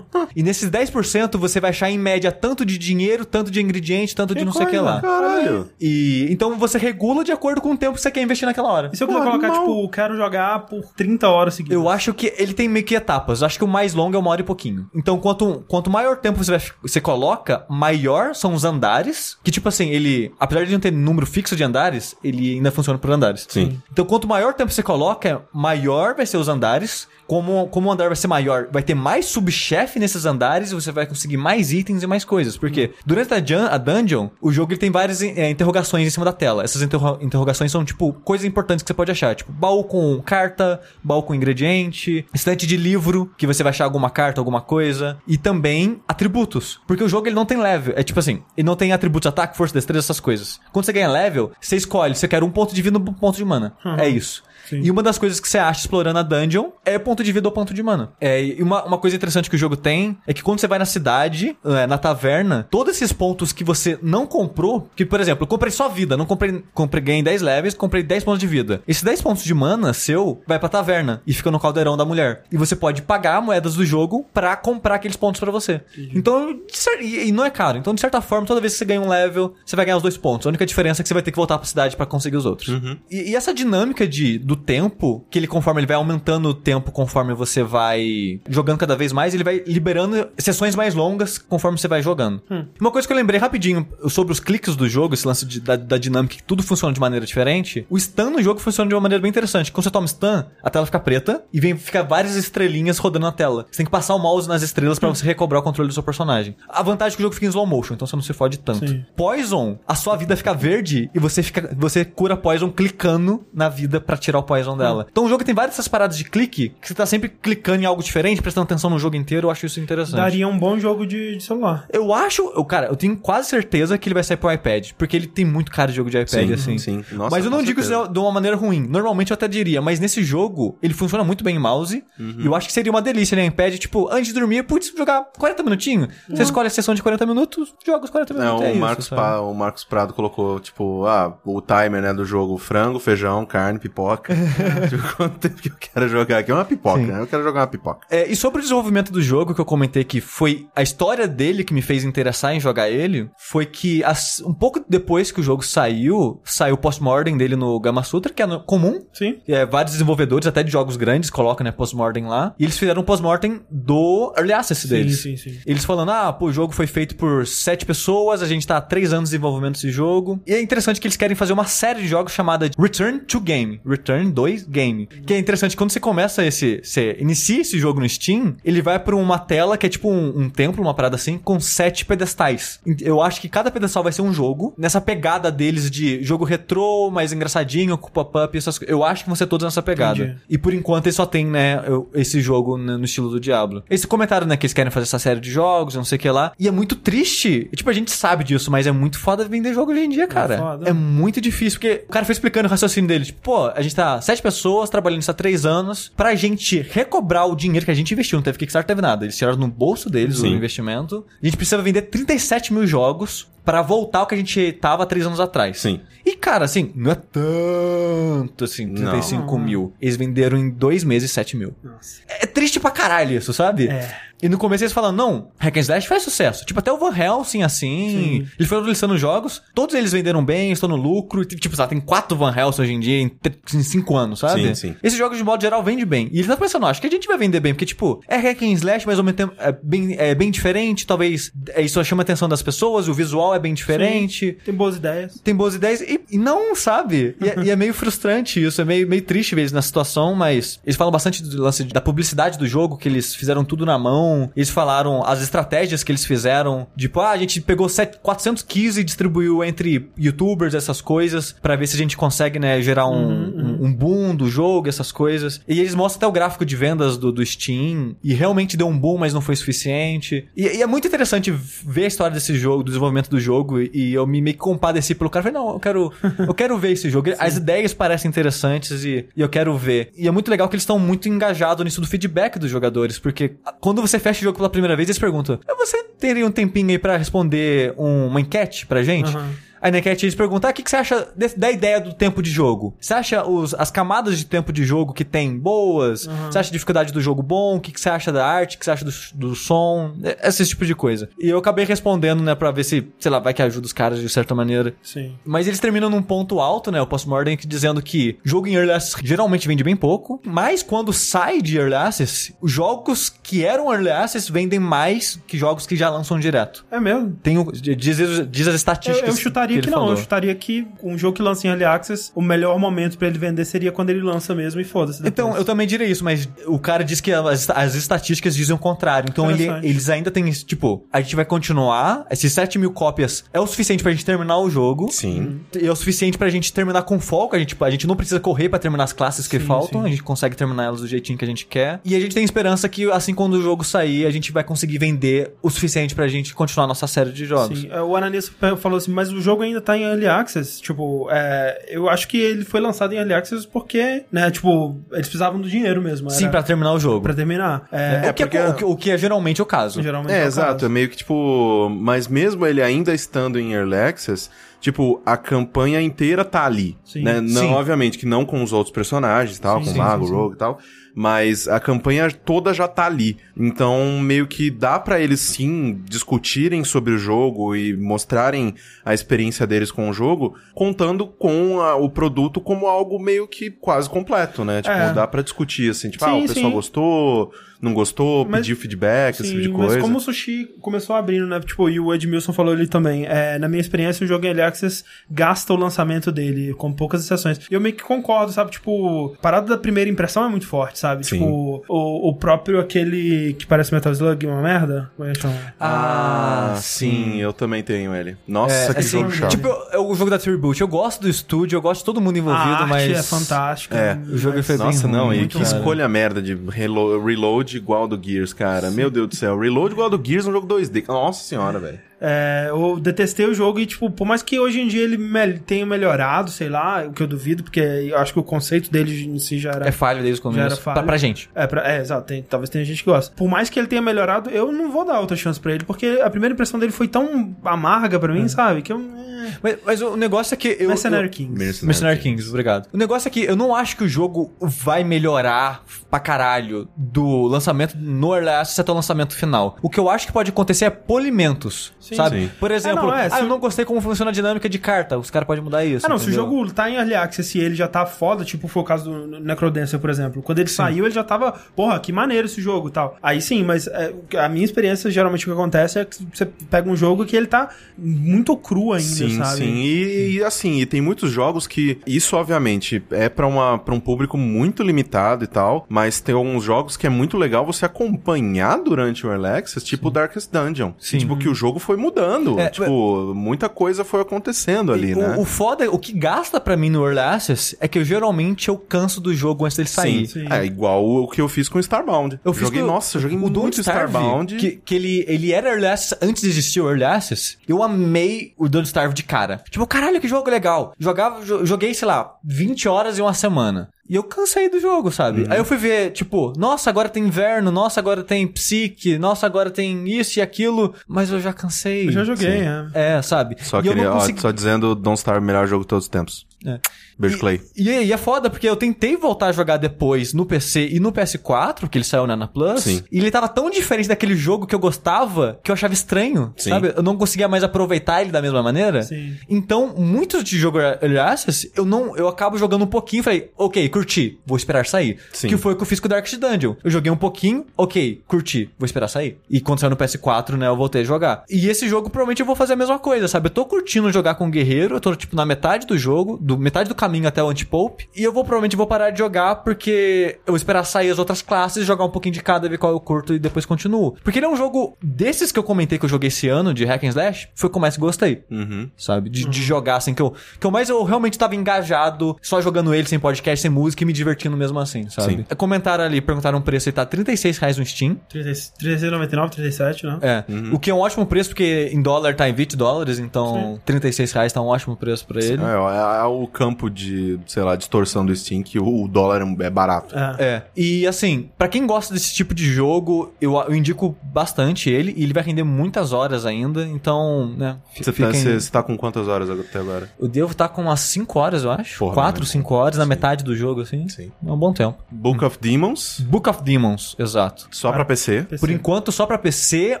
E nesses 10% você vai achar em média tanto de dinheiro, tanto de ingrediente, tanto de não sei o que lá. Caralho. E então você regula de acordo com o tempo que você quer investir naquela hora. E se eu precisa Pô, colocar, animal. tipo, quero jogar por 30 horas seguidas. Eu acho que ele tem meio que etapas. Eu acho que o mais longo é uma hora e pouquinho. Então, quanto, quanto maior tempo você, vai, você coloca, maior são os andares. Que, tipo assim, ele. Apesar de não ter número fixo de andares, ele ainda funciona por andares. Sim. Então, quanto maior tempo você coloca, maior vai ser os andares. Como, como o andar vai ser maior, vai ter mais subchefe nesses andares e você vai conseguir mais itens e mais coisas. Porque durante a, jun- a dungeon, o jogo ele tem várias é, interrogações em cima da tela. Essas interro- interrogações são, tipo, coisas importantes que você pode achar. Tipo, baú com carta, baú com ingrediente, estante de livro, que você vai achar alguma carta, alguma coisa. E também atributos. Porque o jogo ele não tem level. É tipo assim, ele não tem atributos ataque, força, destreza, essas coisas. Quando você ganha level, você escolhe, você quer um ponto de vida ou um ponto de mana. É isso. E uma das coisas que você acha explorando a dungeon é ponto de vida ou ponto de mana. É, e uma, uma coisa interessante que o jogo tem é que quando você vai na cidade, é, na taverna, todos esses pontos que você não comprou, que por exemplo, eu comprei só vida, não comprei, comprei ganhei 10 levels, comprei 10 pontos de vida. Esses 10 pontos de mana seu vai pra taverna e fica no caldeirão da mulher. E você pode pagar moedas do jogo pra comprar aqueles pontos pra você. Então, e, e não é caro. Então, de certa forma, toda vez que você ganha um level, você vai ganhar os dois pontos. A única diferença é que você vai ter que voltar pra cidade pra conseguir os outros. E, e essa dinâmica de, do tempo, que ele conforme ele vai aumentando o tempo conforme você vai jogando cada vez mais, ele vai liberando sessões mais longas conforme você vai jogando. Uma coisa que eu lembrei rapidinho sobre os cliques do jogo, esse lance de- da, da dinâmica, que tudo funciona de maneira diferente. O stun no jogo funciona de uma maneira bem interessante. Quando você toma stun, a tela fica preta e vem fica várias estrelinhas rodando na tela. Você tem que passar o mouse nas estrelas pra você recobrar o controle do seu personagem. A vantagem é que o jogo fica em slow motion, então você não se fode tanto. Sim. Poison, a sua vida fica verde e você fica você cura Poison clicando na vida pra tirar o Poison dela. Então o jogo tem várias dessas paradas de clique que você tá sempre clicando em algo diferente, prestando atenção no jogo inteiro. Eu acho isso interessante. Daria um bom jogo de, de celular. Eu acho, eu, cara, eu tenho quase certeza que ele vai sair pro iPad, porque ele tem muito cara de jogo de iPad, Sim, assim. sim. Nossa, mas eu não digo certeza. isso de uma maneira ruim. Normalmente eu até diria, mas nesse jogo, ele funciona muito bem em mouse. Uhum. E eu acho que seria uma delícia ele em iPad, tipo, antes de dormir, putz, jogar 40 minutinhos. Você escolhe a sessão de 40 minutos, joga os 40 É, minutos. o, É, isso, Marcos sabe? O Marcos Prado colocou, tipo, ah, o timer, né, do jogo, frango, feijão, carne, pipoca. tipo, quanto tempo que eu quero jogar aqui? É uma pipoca, Sim. né? Eu quero jogar uma pipoca. É, e sobre o desenvolvimento do jogo, que eu comentei que foi a história dele que me fez interessar em jogar ele, foi que as- um pouco depois que o jogo saiu, saiu o post-mortem dele no Gamma Sutra, que é no- comum. Sim. É, vários desenvolvedores, até de jogos grandes, colocam, né, post-mortem lá. E eles fizeram um post-mortem do Early Access deles. sim, sim. Eles falando, ah, pô, o jogo foi feito por sete pessoas, a gente tá há três anos desenvolvendo esse jogo. E é interessante que eles querem fazer uma série de jogos chamada Return to Game. Return 2 Game. Que é interessante, quando você começa esse. Você inicia esse jogo no Steam, ele vai pra uma tela que é tipo um, um templo, uma parada assim, com sete pedestais. Eu acho que cada pedestal vai ser um jogo. Nessa pegada deles de jogo retrô, mais engraçadinho, com pop-up, essas coisas. Eu acho que vão ser todos nessa pegada. Entendi. E por enquanto eles só tem, né, esse jogo no estilo do Diablo. Esse comentário, né, que eles querem fazer essa série de jogos, não sei o que lá. E é muito triste. Tipo, a gente sabe disso, mas é muito foda vender jogo hoje em dia, cara. foda. É, muito difícil, porque o cara foi explicando o raciocínio dele. Tipo, pô, a gente tá sete pessoas trabalhando isso há três anos pra gente recobrar o dinheiro que a gente investiu. Não teve Kickstarter, teve nada. Eles tiraram no bolso deles Sim. o investimento. A gente precisa vender 37 mil jogos pra voltar ao que a gente tava há três anos atrás. Sim. E, cara, assim, não é tanto assim, 35 mil. Eles venderam em dois meses 7 mil. Nossa. É triste pra caralho isso, sabe? É. E no começo eles falam, não, Hack and Slash faz sucesso. Tipo, até o Van Helsing, assim, Sim. eles foram listando jogos, todos eles venderam bem, estão no lucro. e, Tipo, sabe, tem quatro Van Helsing hoje em dia em, em cinco anos, sabe? Sim, sim. Esses jogos, de modo geral, vendem bem. E eles estão pensando, "Não, acho que a gente vai vender bem, porque, tipo, é Hack and Slash, mas ao mesmo tempo é bem, é bem diferente, talvez é, isso chama a atenção das pessoas, o visual é bem diferente. Tem boas ideias. Tem boas ideias e, e não, sabe? E é, e é meio frustrante isso, é meio, meio triste ver eles na situação, mas eles falam bastante do lance da publicidade do jogo, que eles fizeram tudo na mão. Eles falaram as estratégias que eles fizeram, tipo, ah, a gente pegou set- 400 keys e distribuiu entre youtubers, essas coisas, pra ver se a gente consegue, né, gerar um, um, um boom do jogo, essas coisas. E eles mostram até o gráfico de vendas do, do Steam, e realmente deu um boom, mas não foi suficiente. E, e é muito interessante ver a história desse jogo, do desenvolvimento do jogo, e, e eu me meio que compadeci pelo cara. Falei, não, eu quero, eu quero ver esse jogo. As ideias parecem interessantes e, e eu quero ver. E é muito legal que eles estão muito engajados nisso do feedback dos jogadores, porque quando você fecha o jogo pela primeira vez, eles perguntam: "Ah, você teria um tempinho aí pra responder um- uma enquete pra gente? Aham. Enquete eles perguntam, ah, o que, que você acha desse- da ideia do tempo de jogo? Você acha os, as camadas de tempo de jogo que tem boas? Você acha a dificuldade do jogo bom? O que, que você acha da arte? O que você acha do, do som? É- Esse tipo de coisa. E eu acabei respondendo, né, pra ver se, sei lá, vai que ajuda os caras de certa maneira. Sim. Mas eles terminam num ponto alto, né? O Postmortem dizendo que jogo em Early Access geralmente vende bem pouco, mas quando sai de Early Access, os jogos que eram Early Access vendem mais que jogos que já lançam direto. É mesmo. Tem diz, diz as Eu, estatísticas. eu chutaria que, ele não. falou. Eu chutaria que um jogo que lança em Early Access, o melhor momento pra ele vender seria quando ele lança mesmo e foda-se. Então, eu também diria isso, mas o cara diz que as, as estatísticas dizem o contrário. Então, ele- eles ainda têm, esse, tipo, a gente vai continuar, esses 7 mil cópias é o suficiente pra gente terminar o jogo. Sim. É o suficiente pra gente terminar com folga. A gente, a gente não precisa correr pra terminar as classes que Sim, faltam. sim. A gente consegue terminar elas do jeitinho que a gente quer. E a gente tem esperança que, assim, quando o jogo sair, a gente vai conseguir vender o suficiente pra gente continuar a nossa série de jogos. Sim, é, o Ananias falou assim, mas o jogo ainda tá em Early Access. Tipo, é, eu acho que ele foi lançado em Early Access porque, né, tipo, eles precisavam do dinheiro mesmo. Sim, era pra terminar o jogo. pra terminar. É, o, que porque- é, o, que, o que é geralmente o caso. geralmente É, o exato. caso. É meio que tipo. Mas mesmo ele ainda estando em Early Access, tipo, a campanha inteira tá ali. Sim. Né? Não, Sim. obviamente que não com os outros personagens, tal, Sim, com sim, o Mago, sim, sim. Rogue e tal. Mas a campanha toda já tá ali. Então, meio que dá pra eles sim discutirem sobre o jogo e mostrarem a experiência deles com o jogo, contando com a- o produto como algo meio que quase completo, né? Tipo, É. dá pra discutir assim, tipo, Sim, ah, o pessoal sim. gostou, não gostou, Mas- pediu feedback, esse tipo de Sim, coisa. mas como o Sushi começou abrindo, né? Tipo, e o Edmilson falou ali também. É, na minha experiência, o jogo em Early Access gasta o lançamento dele, com poucas exceções. E eu meio que concordo, sabe? Tipo, a parada da primeira impressão é muito forte, sabe? Sim. Tipo, o, o próprio aquele que parece Metal Slug, uma merda. Como é que chama? Ah, sim, eu também tenho ele. Nossa, É, que assim, jogo chato. Tipo, é o jogo da Tribute. Eu gosto do estúdio, eu gosto de todo mundo envolvido, a arte mas. é fantástica. É, o jogo mas- foi bem Nossa, não, ruim, e muito que cara. escolha merda de relo- reload igual do Gears, cara. Meu Deus do céu. Reload igual do Gears é um jogo 2D. Nossa senhora, velho. É, eu detestei o jogo e, tipo, por mais que hoje em dia ele me- tenha melhorado, sei lá, o que eu duvido, porque eu acho que o conceito dele em si já era. É falho desde o Já era começo. falho. Pra, pra gente. É, pra- é, exato. tem- talvez tenha gente que gosta. Por mais que ele tenha melhorado, eu não vou dar outra chance pra ele, porque a primeira impressão dele foi tão amarga pra mim, sabe? Que eu. é, Mas, mas o negócio é que eu. Mercenary eu- Kings. Mercenary Mercenary Kings, obrigado. O negócio é que eu não acho que o jogo vai melhorar pra caralho do lançamento no Early Access até o lançamento final. O que eu acho que pode acontecer é polimentos, Sim, sabe? sim. Por exemplo, É, não, é, ah, se eu o- não gostei como funciona a dinâmica de carta. Os caras podem mudar isso. Ah, não, se o entendeu? jogo tá em Early Access e ele já tá foda, tipo foi o caso do Necrodancer, por exemplo. Quando ele saiu, ele já tava, porra, que maneiro esse jogo e tal. Aí sim, mas é, a minha experiência, geralmente, o que acontece é que você pega um jogo que ele tá muito cru ainda, Sim, sabe? sim. E, e, assim, e tem muitos jogos que isso, obviamente, é pra, uma, pra um público muito limitado e tal, mas tem alguns jogos que é muito legal você acompanhar durante o Early Access, tipo Darkest Dungeon. Sim. Tipo, que o jogo foi mudando. É, tipo, muita coisa foi acontecendo ali, E né? o, o foda, o que gasta pra mim no Early Access é que eu geralmente eu canso do jogo antes dele sair. sim. É igual o que eu fiz com Starbound. Eu fiz joguei, com- nossa, eu joguei o muito Starve, Starbound. Que, que ele, ele era Early Access antes de existir o Early Access. Eu amei o Don't Starve de cara. Tipo, caralho, que jogo legal. Jogava, jo- joguei, sei lá, 20 horas em uma semana. E eu cansei do jogo, sabe? Uhum. Aí eu fui ver, tipo, nossa, agora tem inverno, nossa, agora tem psique, nossa, agora tem isso e aquilo, mas eu já cansei. Eu já joguei, Sim. é. É, sabe? Só, e eu queria, não ó, consegui... só dizendo Don't Starve, melhor jogo de todos os tempos. É. Beijo, Clay. E, e é foda, porque eu tentei voltar a jogar depois no PC e no PS4, que ele saiu né, na Plus, Sim. e ele tava tão diferente daquele jogo que eu gostava, que eu achava estranho, Sim. sabe? Eu não conseguia mais aproveitar ele da mesma maneira. Sim. Então, muitos de jogo Early Access, eu não, eu acabo jogando um pouquinho e falei, ok, curti, vou esperar sair. Sim. Que foi o que eu fiz com o Darkest Dungeon. Eu joguei um pouquinho, ok, curti, vou esperar sair. E quando saiu no PS4, né, eu voltei a jogar. E esse jogo, provavelmente, eu vou fazer a mesma coisa, sabe? Eu tô curtindo jogar com o Guerreiro, eu tô, tipo, na metade do jogo, do metade do caminho até o Antipope, e eu vou, provavelmente, vou parar de jogar porque eu vou esperar sair as outras classes, jogar um pouquinho de cada, ver qual eu curto e depois continuo. Porque ele é um jogo, desses que eu comentei que eu joguei esse ano, de Hack and Slash, foi o que eu mais gostei Uhum. sabe? De, de jogar, assim, que eu, que eu mais eu realmente tava engajado, só jogando ele sem podcast, sem música e me divertindo mesmo assim, sabe? Sim. Comentaram ali, perguntaram um preço, ele tá 36 reais no Steam. 36,99, 37, né? É. O que é um ótimo preço, porque em dólar tá em 20 dólares, então 36 reais tá um ótimo preço pra ele. É, é, é, o o campo de, sei lá, distorção do Steam, que o, dólar é barato. É. É. E assim, pra quem gosta desse tipo de jogo, eu, eu indico bastante ele. E ele vai render muitas horas ainda. Então, né? Você, tá, você tá com quantas horas até agora? Eu devo estar com umas 5 horas, eu acho. Porra, 4, mas- 5 horas, na sim. metade do jogo, assim. Sim. É um bom tempo. Book of Demons, Book of Demons, exato. só pra PC. PC. Por enquanto só pra PC,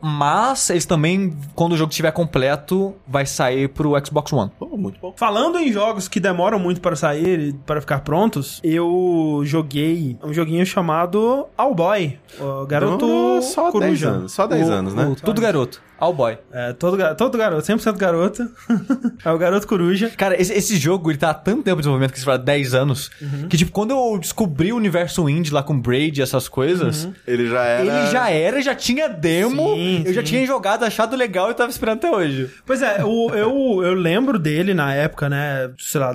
mas eles também, quando o jogo estiver completo, vai sair pro Xbox One. Pô, muito bom. Falando em jogos que demoram muito para sair e para ficar prontos, eu joguei um joguinho chamado All Boy, o garoto Demorou só 10 coruja. anos. Só 10 O- anos, né? o Tudo garoto. All boy. É, todo, todo garoto, 100% garoto. é o garoto coruja. Cara, esse, esse jogo, ele tá há tanto tempo de desenvolvimento, que você fala 10 anos, que tipo, quando eu descobri o universo indie lá com Braid e essas coisas, Ele já era. ele já era, já tinha demo, Sim, eu já sim. tinha jogado, achado legal e tava esperando até hoje. Pois é, o- eu, eu lembro dele na época, né? Sei lá,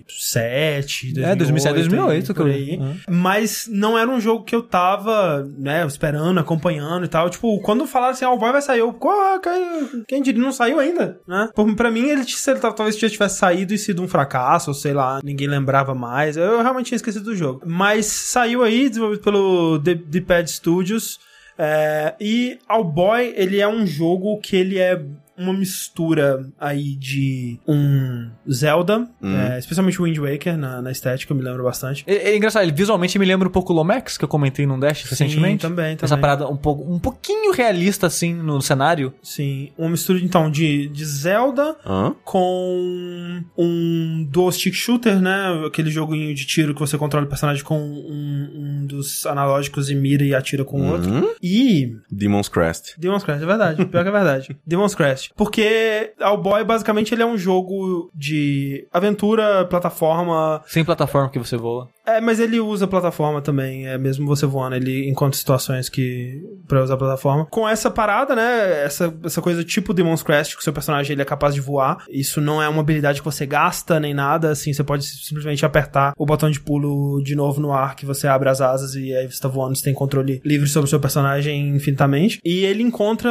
2007, 2008. É, 2007, 2008 por aí. Uhum. Mas não era um jogo que eu tava, né, esperando, acompanhando e tal. Tipo, quando falaram assim, ah, o boy vai sair, eu, "Pô, quem, diria, não saiu ainda, né? Pra mim, ele, ele talvez já tivesse saído e sido um fracasso, ou sei lá, ninguém lembrava mais. Eu realmente tinha esquecido do jogo. Mas saiu aí, desenvolvido pelo The, The Pad Studios. É, e All Boy, ele é um jogo que ele é uma mistura aí de um Zelda, é, especialmente o Wind Waker na, na estética, eu me lembro bastante. É, é engraçado, ele visualmente me lembra um pouco o Lomax, que eu comentei num Dash recentemente. também, Essa também. parada um, pouco, um pouquinho realista, assim, no cenário. Sim, uma mistura então de, de Zelda Hã? com um dual stick shooter, né? Aquele joguinho de tiro que você controla o personagem com um, um dos analógicos e mira e atira com o outro. Hum? E Demon's Crest. Demon's Crest, é verdade. Pior que é verdade. Demon's Crest. Porque All Boy, basicamente, ele é um jogo de aventura, plataforma. Sem plataforma que você voa. É, mas ele usa plataforma também, é mesmo você voando, ele encontra situações que pra usar plataforma. Com essa parada, né, essa, essa coisa tipo Demon's Crest, que o seu personagem ele é capaz de voar. Isso não é uma habilidade que você gasta nem nada, assim, você pode simplesmente apertar o botão de pulo de novo no ar, que você abre as asas e aí você tá voando, você tem controle livre sobre o seu personagem infinitamente. E ele encontra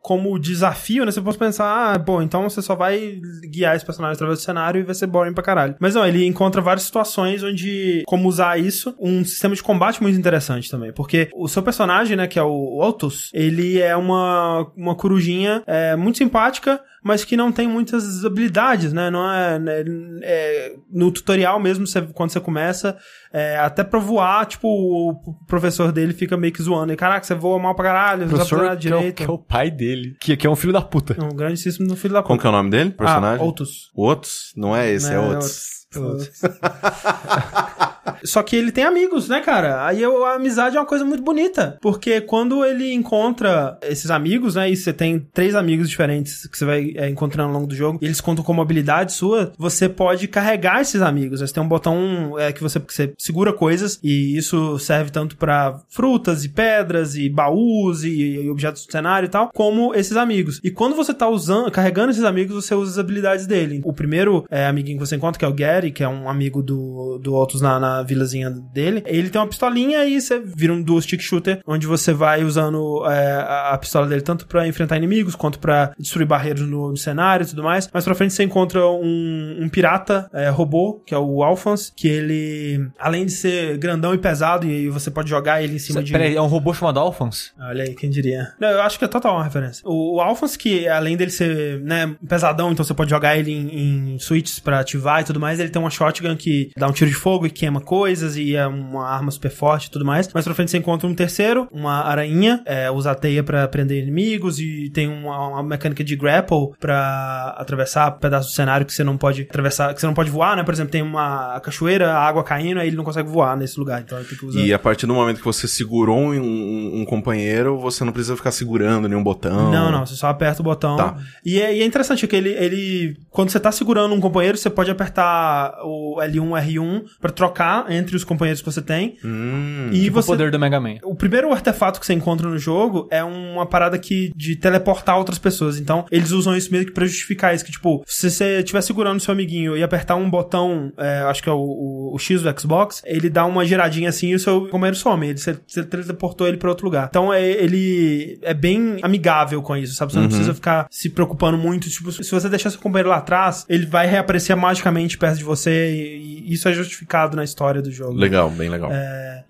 como desafio, né, você pode pensar, ah, bom, então você só vai guiar esse personagem através do cenário e vai ser boring pra caralho. Mas não, ele encontra várias situações onde como usar isso, um sistema de combate muito interessante também, porque o seu personagem, né, que é o Otus, ele é uma, uma corujinha é, muito simpática, mas que não tem muitas habilidades, né, não é, né, é- no tutorial mesmo, você- quando você começa, é, até pra voar, tipo, o professor dele fica meio que zoando, e caraca, você voa mal pra caralho, não sabe fazer nada que, é o, direito. que é o pai dele. Que, que é um filho da puta. É um grandíssimo filho da Como puta. que é o nome dele? Personagem? Ah, Otus. O Otus? Não é esse, é, Não, Otus. Otus. Só que ele tem amigos, né, cara? Aí eu- a amizade é uma coisa muito bonita. Porque quando ele encontra esses amigos, né? E você tem três amigos diferentes que você vai é, encontrando ao longo do jogo, e eles contam como habilidade sua, você pode carregar esses amigos. Você tem um botão é, que, você, que você segura coisas, e isso serve tanto pra frutas e pedras e baús e, e objetos do cenário e tal, como esses amigos. E quando você tá usando, carregando esses amigos, você usa as habilidades dele. O primeiro é, amiguinho que você encontra, que é o Gary, que é um amigo do, do Otus na, na vilazinha dele. Ele tem uma pistolinha e você vira um dual stick shooter, onde você vai usando é, a, pistola dele tanto pra enfrentar inimigos, quanto pra destruir barreiras no, no cenário e tudo mais. Mais pra frente você encontra um, um pirata é, robô, que é o Alphonse, que ele, além de ser grandão e pesado, e você pode jogar ele em cima de... Peraí, é um robô chamado Alphonse? Olha aí, quem diria. Não, eu acho que é total uma referência. O, o Alphonse, que além dele ser, né, pesadão, então você pode jogar ele em, em switches pra ativar e tudo mais, ele tem uma shotgun que dá um tiro de fogo e queima coisas e é uma arma super forte e tudo mais. Mais pra frente você encontra um terceiro, uma aranha, é, usa a teia pra prender inimigos e tem uma, uma mecânica de grapple pra atravessar pedaços do cenário que você não pode atravessar, que você não pode voar, né? Por exemplo, tem uma cachoeira, a água caindo, aí ele não consegue voar nesse lugar, então ele tem que usar... E a partir do momento que você segurou um, um- um companheiro, você não precisa ficar segurando nenhum botão. Não, não, você só aperta o botão. Tá. E, é, e é interessante que ele, ele. Quando você tá segurando um companheiro, você pode apertar o L1, R1 pra trocar entre os companheiros que você tem. Hum. E Tipo o você. poder do Mega Man. O primeiro artefato que você encontra no jogo é uma parada que de teleportar outras pessoas. Então, eles usam isso meio que pra justificar isso. Que, tipo, se você estiver segurando seu amiguinho e apertar um botão, é, acho que é o, o- o X do Xbox, ele dá uma giradinha assim e o seu companheiro some. Ele, você, você teleportou ele pra outro lugar. Então, é, ele é bem amigável com isso, sabe? Você não precisa ficar se preocupando muito. Tipo, se você deixar seu companheiro lá atrás, ele vai reaparecer magicamente perto de você e, e isso é justificado na história do jogo. Legal, bem legal.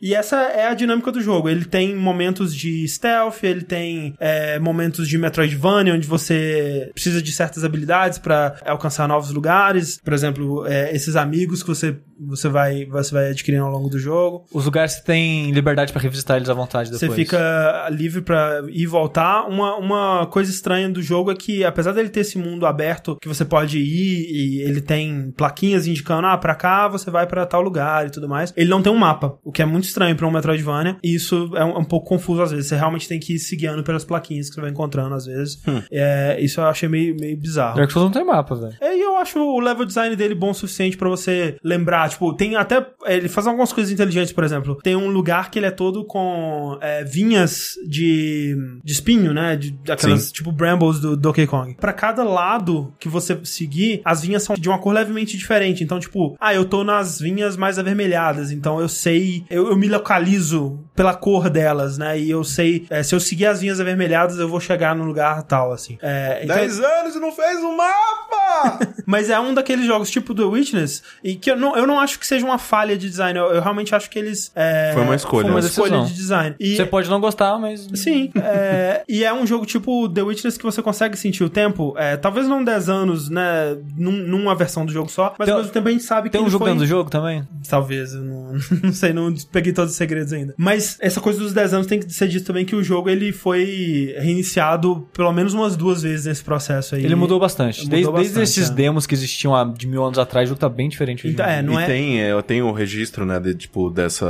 E essa é a dinâmica do jogo. Ele tem momentos de stealth, ele tem é, momentos de Metroidvania, onde você precisa de certas habilidades pra alcançar novos lugares. Por exemplo, é, esses amigos que você, você, vai, você vai adquirindo ao longo do jogo. Os lugares você tem liberdade pra revisitar eles à vontade depois. Você fica livre pra ir e voltar. Uma, uma coisa estranha do jogo é que, apesar dele ter esse mundo aberto que você pode ir e ele tem plaquinhas indicando, ah, pra cá você vai pra tal lugar e tudo mais, ele não tem um mapa, o que é muito estranho pra um Metroidvania. E isso é um, é um pouco confuso às vezes. Você realmente tem que ir se guiando pelas plaquinhas que você vai encontrando às vezes. É, isso eu achei meio, meio bizarro. Dark Souls não tem mapa, velho. É, E eu acho o level design dele bom o suficiente pra você lembrar. Tipo, tem até. Ele faz algumas coisas inteligentes, por exemplo. Tem um lugar que ele é todo com é, vinhas de, de espinho, né? De, aquelas, Sim. tipo, brambles do Donkey Kong. Pra cada lado que você seguir, as vinhas são de uma cor levemente diferente. Então, tipo, ah, eu tô nas vinhas mais avermelhadas. Então eu sei. Eu, eu me localizo pela cor delas, né? E eu sei. é, se eu seguir as vinhas avermelhadas, eu vou chegar no lugar tal, assim. É, então- 10 anos e não fez um mapa! mas é um daqueles jogos tipo The Witness e que eu não, eu não acho que seja uma falha de design. Eu, eu realmente acho que eles. é, Foi uma escolha. Foi uma Uma escolha de design. E, Você pode não gostar, mas. Sim, é, e é um jogo tipo The Witness que você consegue sentir o tempo. É, talvez não 10 anos, né? Num, numa versão do jogo só, mas Tem- ao mesmo tempo a gente sabe que. Tem um jogo foi... dentro do jogo também? Talvez, eu não, não sei, não peguei todos os segredos ainda. Mas essa coisa dos 10 anos tem que ser dito também que o jogo ele foi reiniciado pelo menos umas duas vezes nesse processo aí. Ele mudou bastante. Mudou desde, desde bastante, esses é. demos que existiam há de mil anos atrás, o jogo tá bem diferente. hoje Então, em é, não e é. tem, é, eu tenho o registro, né, de, tipo, dessa...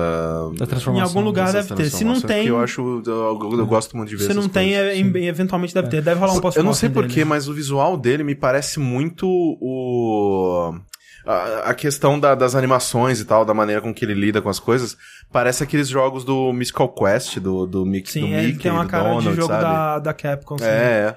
Da Em transformação. algum lugar dessas deve ter. Se não tem. eu acho, eu, eu gosto muito de ver Se não tem, coisas. é, em- eventualmente deve ter. Deve rolar um post Eu não sei porquê, mas o visual dele me parece muito o. A, a questão da- das animações e tal, da maneira com que ele lida com as coisas, parece aqueles jogos do Mystical Quest, do, do, Mickey, do Sim, Mickey, ele tem uma cara Donald, de jogo sabe? da, da Capcom. sim. É,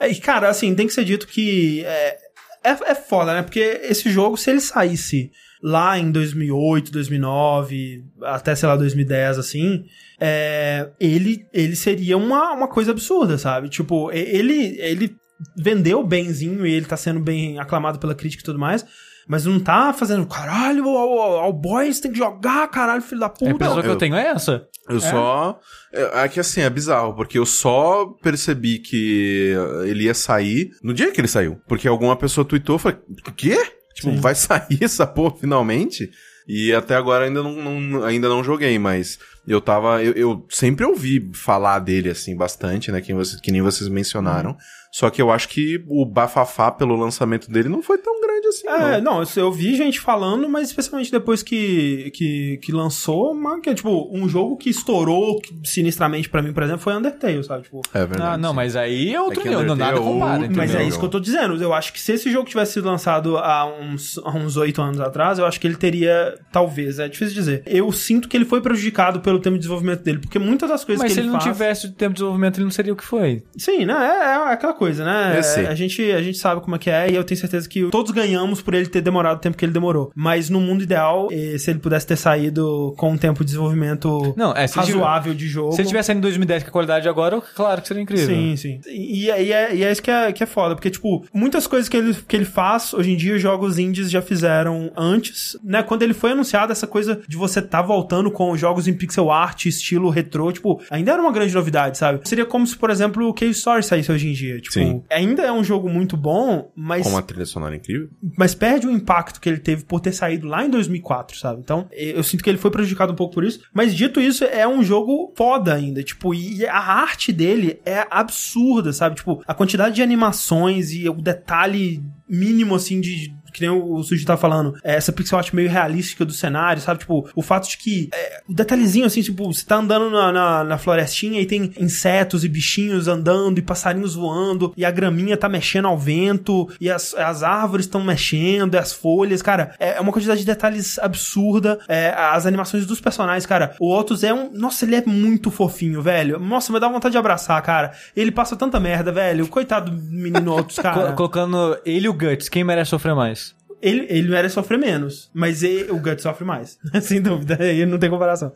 é. É, e, cara, assim, tem que ser dito que é, é, é foda, né? Porque esse jogo, se ele saísse lá em 2008, 2009, até, sei lá, 2010, assim, é, ele, ele seria uma, uma coisa absurda, sabe? Tipo, ele, ele vendeu benzinho e ele tá sendo bem aclamado pela crítica e tudo mais, mas não tá fazendo, caralho, o, o, o Boys tem que jogar, caralho, filho da A puta. impressão que eu eu- tenho é essa. Eu só. É é que assim, é bizarro, porque eu só percebi que ele ia sair no dia que ele saiu. Porque alguma pessoa tweetou, falei, o quê? Tipo, Sim. vai sair essa porra finalmente? E até agora ainda não, não- ainda não joguei, mas eu tava. Eu, eu sempre ouvi falar dele, assim, bastante, né? Que, vocês, que nem vocês mencionaram. Só que eu acho que o bafafá pelo lançamento dele não foi tão assim. É, não. não, eu- eu vi gente falando, mas especialmente depois que, que, que lançou, mas que é tipo, um jogo que estourou sinistramente pra mim, por exemplo, foi Undertale, sabe? Tipo, É verdade. Ah, não, mas aí é outro É que nível, nada é compara. entendeu? mas é isso que eu tô dizendo. Eu acho que se esse jogo tivesse sido lançado há uns há uns oito anos atrás, eu acho que ele teria, talvez, é difícil dizer. Eu sinto que ele foi prejudicado pelo tempo de desenvolvimento dele, porque muitas das coisas Mas que se ele, ele não faz... tivesse o tempo de desenvolvimento, ele não seria o que foi. Sim, né? É, é aquela coisa, né? É, a, gente, a gente sabe como é que é e eu tenho certeza que todos ganhamos por ele ter demorado o tempo que ele demorou. Mas no mundo ideal, eh, se ele pudesse ter saído com um tempo de desenvolvimento Não, é, razoável de jogo. Se ele tivesse saindo em 2010 com a qualidade de agora, claro que seria incrível. Sim, sim. E, e, é- e é, e é isso que é, que é foda, porque, tipo, muitas coisas que ele, que ele faz, hoje em dia, os jogos indies já fizeram antes, né? Quando ele foi anunciado, essa coisa de você tá voltando com jogos em pixel art, estilo retrô, tipo, ainda era uma grande novidade, sabe? Seria como se, por exemplo, o Cave Story saísse hoje em dia. Tipo, Sim. ainda é um jogo muito bom, mas Com uma trilha sonora incrível. Mas perde o impacto que ele teve por ter saído lá em 2004, sabe? Então, eu sinto que ele foi prejudicado um pouco por isso. Mas dito isso, é um jogo foda ainda. Tipo, e a arte dele é absurda, sabe? Tipo, a quantidade de animações e o detalhe mínimo, assim, de que nem o, o Suji tá falando, é, essa pixel art meio realística do cenário, sabe? Tipo, o fato de que é, o detalhezinho assim, tipo, você tá andando na, na, na florestinha e tem insetos e bichinhos andando e passarinhos voando e a graminha tá mexendo ao vento e as, as árvores estão mexendo e as folhas, cara, é, é uma quantidade de detalhes absurda. É, as animações dos personagens, cara, o Otus é um. Nossa, ele é muito fofinho, velho. Nossa, me dá vontade de abraçar, cara. Ele passa tanta merda, velho. Coitado do menino Otus, cara. Co- colocando ele e o Guts, quem merece sofrer mais? Ele, ele merece sofrer menos, mas ele- o Guts sofre mais. Sem dúvida, aí não tem comparação.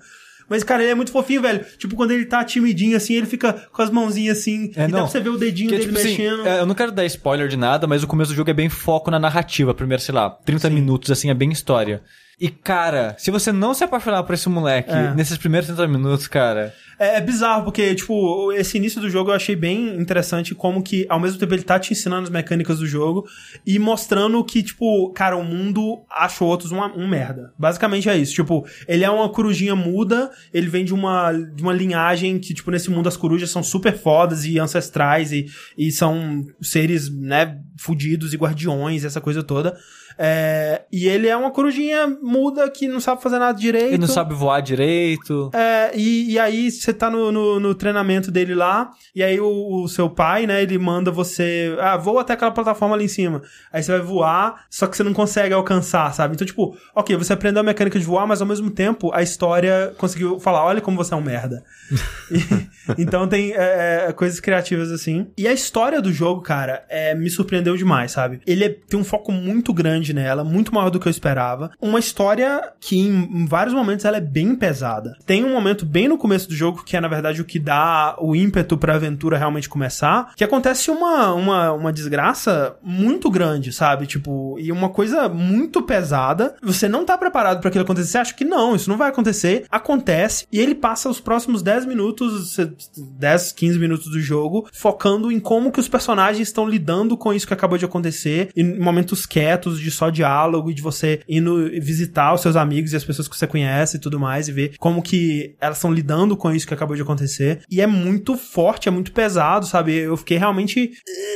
Mas, cara, ele é muito fofinho, velho. Tipo, quando ele tá timidinho assim, ele fica com as mãozinhas assim. É, e dá não. pra você ver o dedinho Que, dele tipo assim, mexendo. é, eu não quero dar spoiler de nada, mas o começo do jogo é bem foco na narrativa. Primeiro, sei lá, 30 minutos, assim, é bem história. E, cara, se você não se apaixonar por esse moleque É. nesses primeiros 30 minutos, cara. É, é bizarro, porque, tipo, esse início do jogo eu achei bem interessante como que, ao mesmo tempo, ele tá te ensinando as mecânicas do jogo e mostrando que, tipo, cara, o mundo acha outros uma, um merda. Basicamente é isso. Tipo, ele é uma corujinha muda, ele vem de uma, de uma linhagem que, tipo, nesse mundo as corujas são super fodas e ancestrais e, e são seres, né, fudidos e guardiões, essa coisa toda. É, e ele é uma corujinha muda que não sabe fazer nada direito. Ele não sabe voar direito. É, e, e aí você tá no, no, no treinamento dele lá, e aí o, o seu pai, né, ele manda você. Ah, voa até aquela plataforma ali em cima. Aí você vai voar, só que você não consegue alcançar, sabe? Então, tipo, ok, você aprendeu a mecânica de voar, mas ao mesmo tempo a história conseguiu falar: olha como você é um merda. E- então tem é, é, coisas criativas assim. E a história do jogo, cara, é, me surpreendeu demais, sabe? Ele é- tem um foco muito grande nela, muito maior do que eu esperava. Uma história que em, vários momentos ela é bem pesada. Tem um momento bem no começo do jogo que é na verdade o que dá o ímpeto pra aventura realmente começar, que acontece uma, uma, uma desgraça muito grande, sabe? Tipo, e uma coisa muito pesada. Você não tá preparado pra aquilo acontecer, você acha que não, isso não vai acontecer. Acontece e ele passa os próximos 10 minutos, 10, 15 minutos do jogo focando em como que os personagens estão lidando com isso que acabou de acontecer, em momentos quietos de só diálogo e de você indo visitar os seus amigos e as pessoas que você conhece e tudo mais e ver como que elas estão lidando com isso que acabou de acontecer. E é muito forte, é muito pesado, sabe? Eu fiquei realmente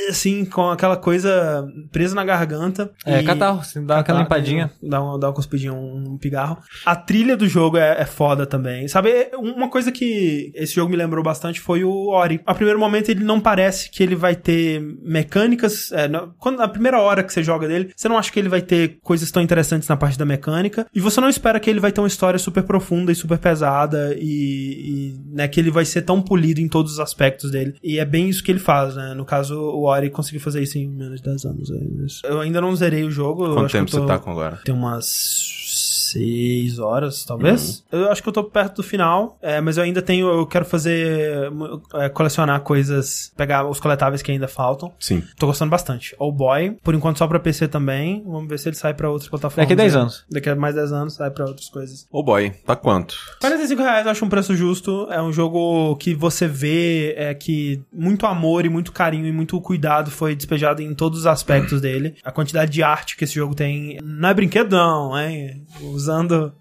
assim com aquela coisa presa na garganta. É, e... catarro, assim, dá aquela Tá, limpadinha. Dá uma, dá uma cuspidinha, um, um pigarro. A trilha do jogo é, é foda também. Sabe, uma coisa que esse jogo me lembrou bastante foi o Ori. A primeiro momento ele não parece que ele vai ter mecânicas. é, na, quando, na primeira hora que você joga dele, você não acha que ele vai ter coisas tão interessantes na parte da mecânica. E você não espera que ele vai ter uma história super profunda e super pesada. E, e, né, que ele vai ser tão polido em todos os aspectos dele. E é bem isso que ele faz, né? No caso, o Ori conseguiu fazer isso em menos de 10 anos. é. Eu ainda não zerei o jogo. Quanto tempo você tô- tá com agora? tem umas seis horas, talvez. Uhum. Eu acho que eu tô perto do final, é, mas eu ainda tenho, eu quero fazer, é, colecionar coisas, pegar os coletáveis que ainda faltam. Sim. Tô gostando bastante. O Boy, por enquanto só pra PC também. Vamos ver se ele sai pra outras plataformas. Daqui a 10 né? anos. Daqui a mais 10 anos sai pra outras coisas. Ô boy, tá quanto? 45 reais eu acho um preço justo. É um jogo que você vê é, que muito amor e muito carinho e muito cuidado foi despejado em todos os aspectos dele. A quantidade de arte que esse jogo tem não é brinquedo, não, hein? Usando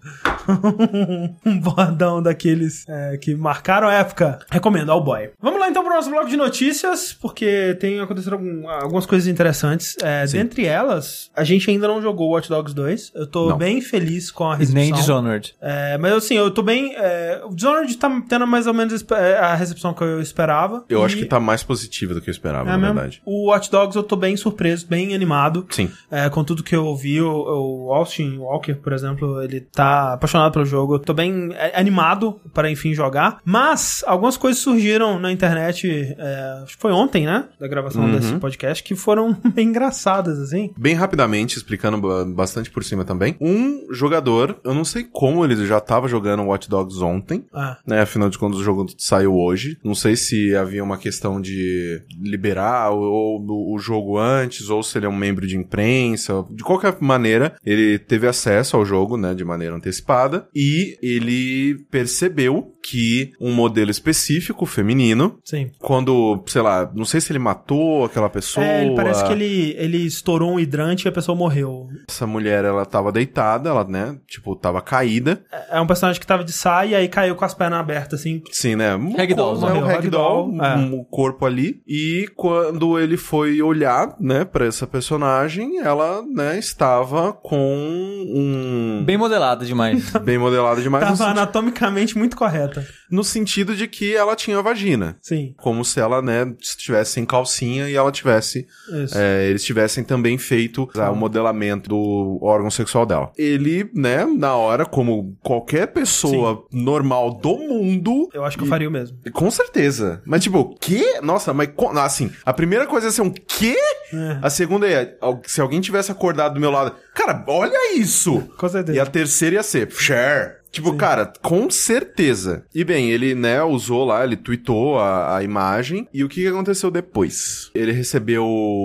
um bordão daqueles é, que marcaram a época. Recomendo ao boy. Vamos lá então pro nosso bloco de notícias, porque tem acontecido algum- algumas coisas interessantes. É, dentre elas, a gente ainda não jogou Watch Dogs 2. Eu tô Não. bem feliz com a E recepção. nem Dishonored. É, mas assim, eu tô bem. É, o Dishonored tá tendo mais ou menos é, a recepção que eu esperava. Eu E- acho que tá mais positivo do que eu esperava, É na mesmo? verdade. O Watch Dogs eu tô bem surpreso, bem animado. Sim. É, com tudo que eu ouvi, o, o Austin Walker, por exemplo, ele tá apaixonado pelo jogo. Tô bem é, animado para, enfim, jogar. Mas algumas coisas surgiram na internet, é, acho que foi ontem, né? Da gravação Uhum. desse podcast, que foram bem engraçadas, assim. Bem rapidamente, explicando ba- bastante por cima também. Um jogador, eu não sei como ele já tava jogando Watch Dogs ontem, Ah, né? Afinal de contas, o jogo saiu hoje. Não sei se havia uma questão de liberar o, o, o jogo antes, ou se ele é um membro de imprensa. De qualquer maneira, ele teve acesso ao jogo, né? De maneira antecipada. e ele percebeu que um modelo específico feminino, Sim. quando, sei lá, não sei se ele matou aquela pessoa. É, ele parece que ele, ele estourou um hidrante e a pessoa morreu. Essa mulher, ela tava deitada, ela, né, tipo, tava caída. É um personagem que tava de saia e aí caiu com as pernas abertas, assim. Sim, né? Um Ragdoll, corpo, né? Um morreu, ragdoll, ragdoll, é. um corpo ali. E quando ele foi olhar, né, pra essa personagem, ela, né, estava com um... Bem modelada demais. Bem modelada demais. Tava sentido- anatomicamente muito correta. no sentido de que ela tinha vagina. Sim, Como se ela, né, estivesse sem calcinha e ela tivesse. isso. é, eles tivessem também feito ah, o modelamento do órgão sexual dela. Ele, né, na hora, como qualquer pessoa normal do mundo. Eu acho que eu faria o mesmo. Com certeza. Mas, tipo, que? Nossa, mas co- assim, a primeira coisa é ser um quê? É. A segunda é, se alguém tivesse acordado do meu lado, cara, olha isso! Com certeza. E a terceira ia ser, share. Tipo, cara, com certeza. E bem, ele, né, usou lá, ele tweetou a, a imagem. E o que aconteceu depois? Ele recebeu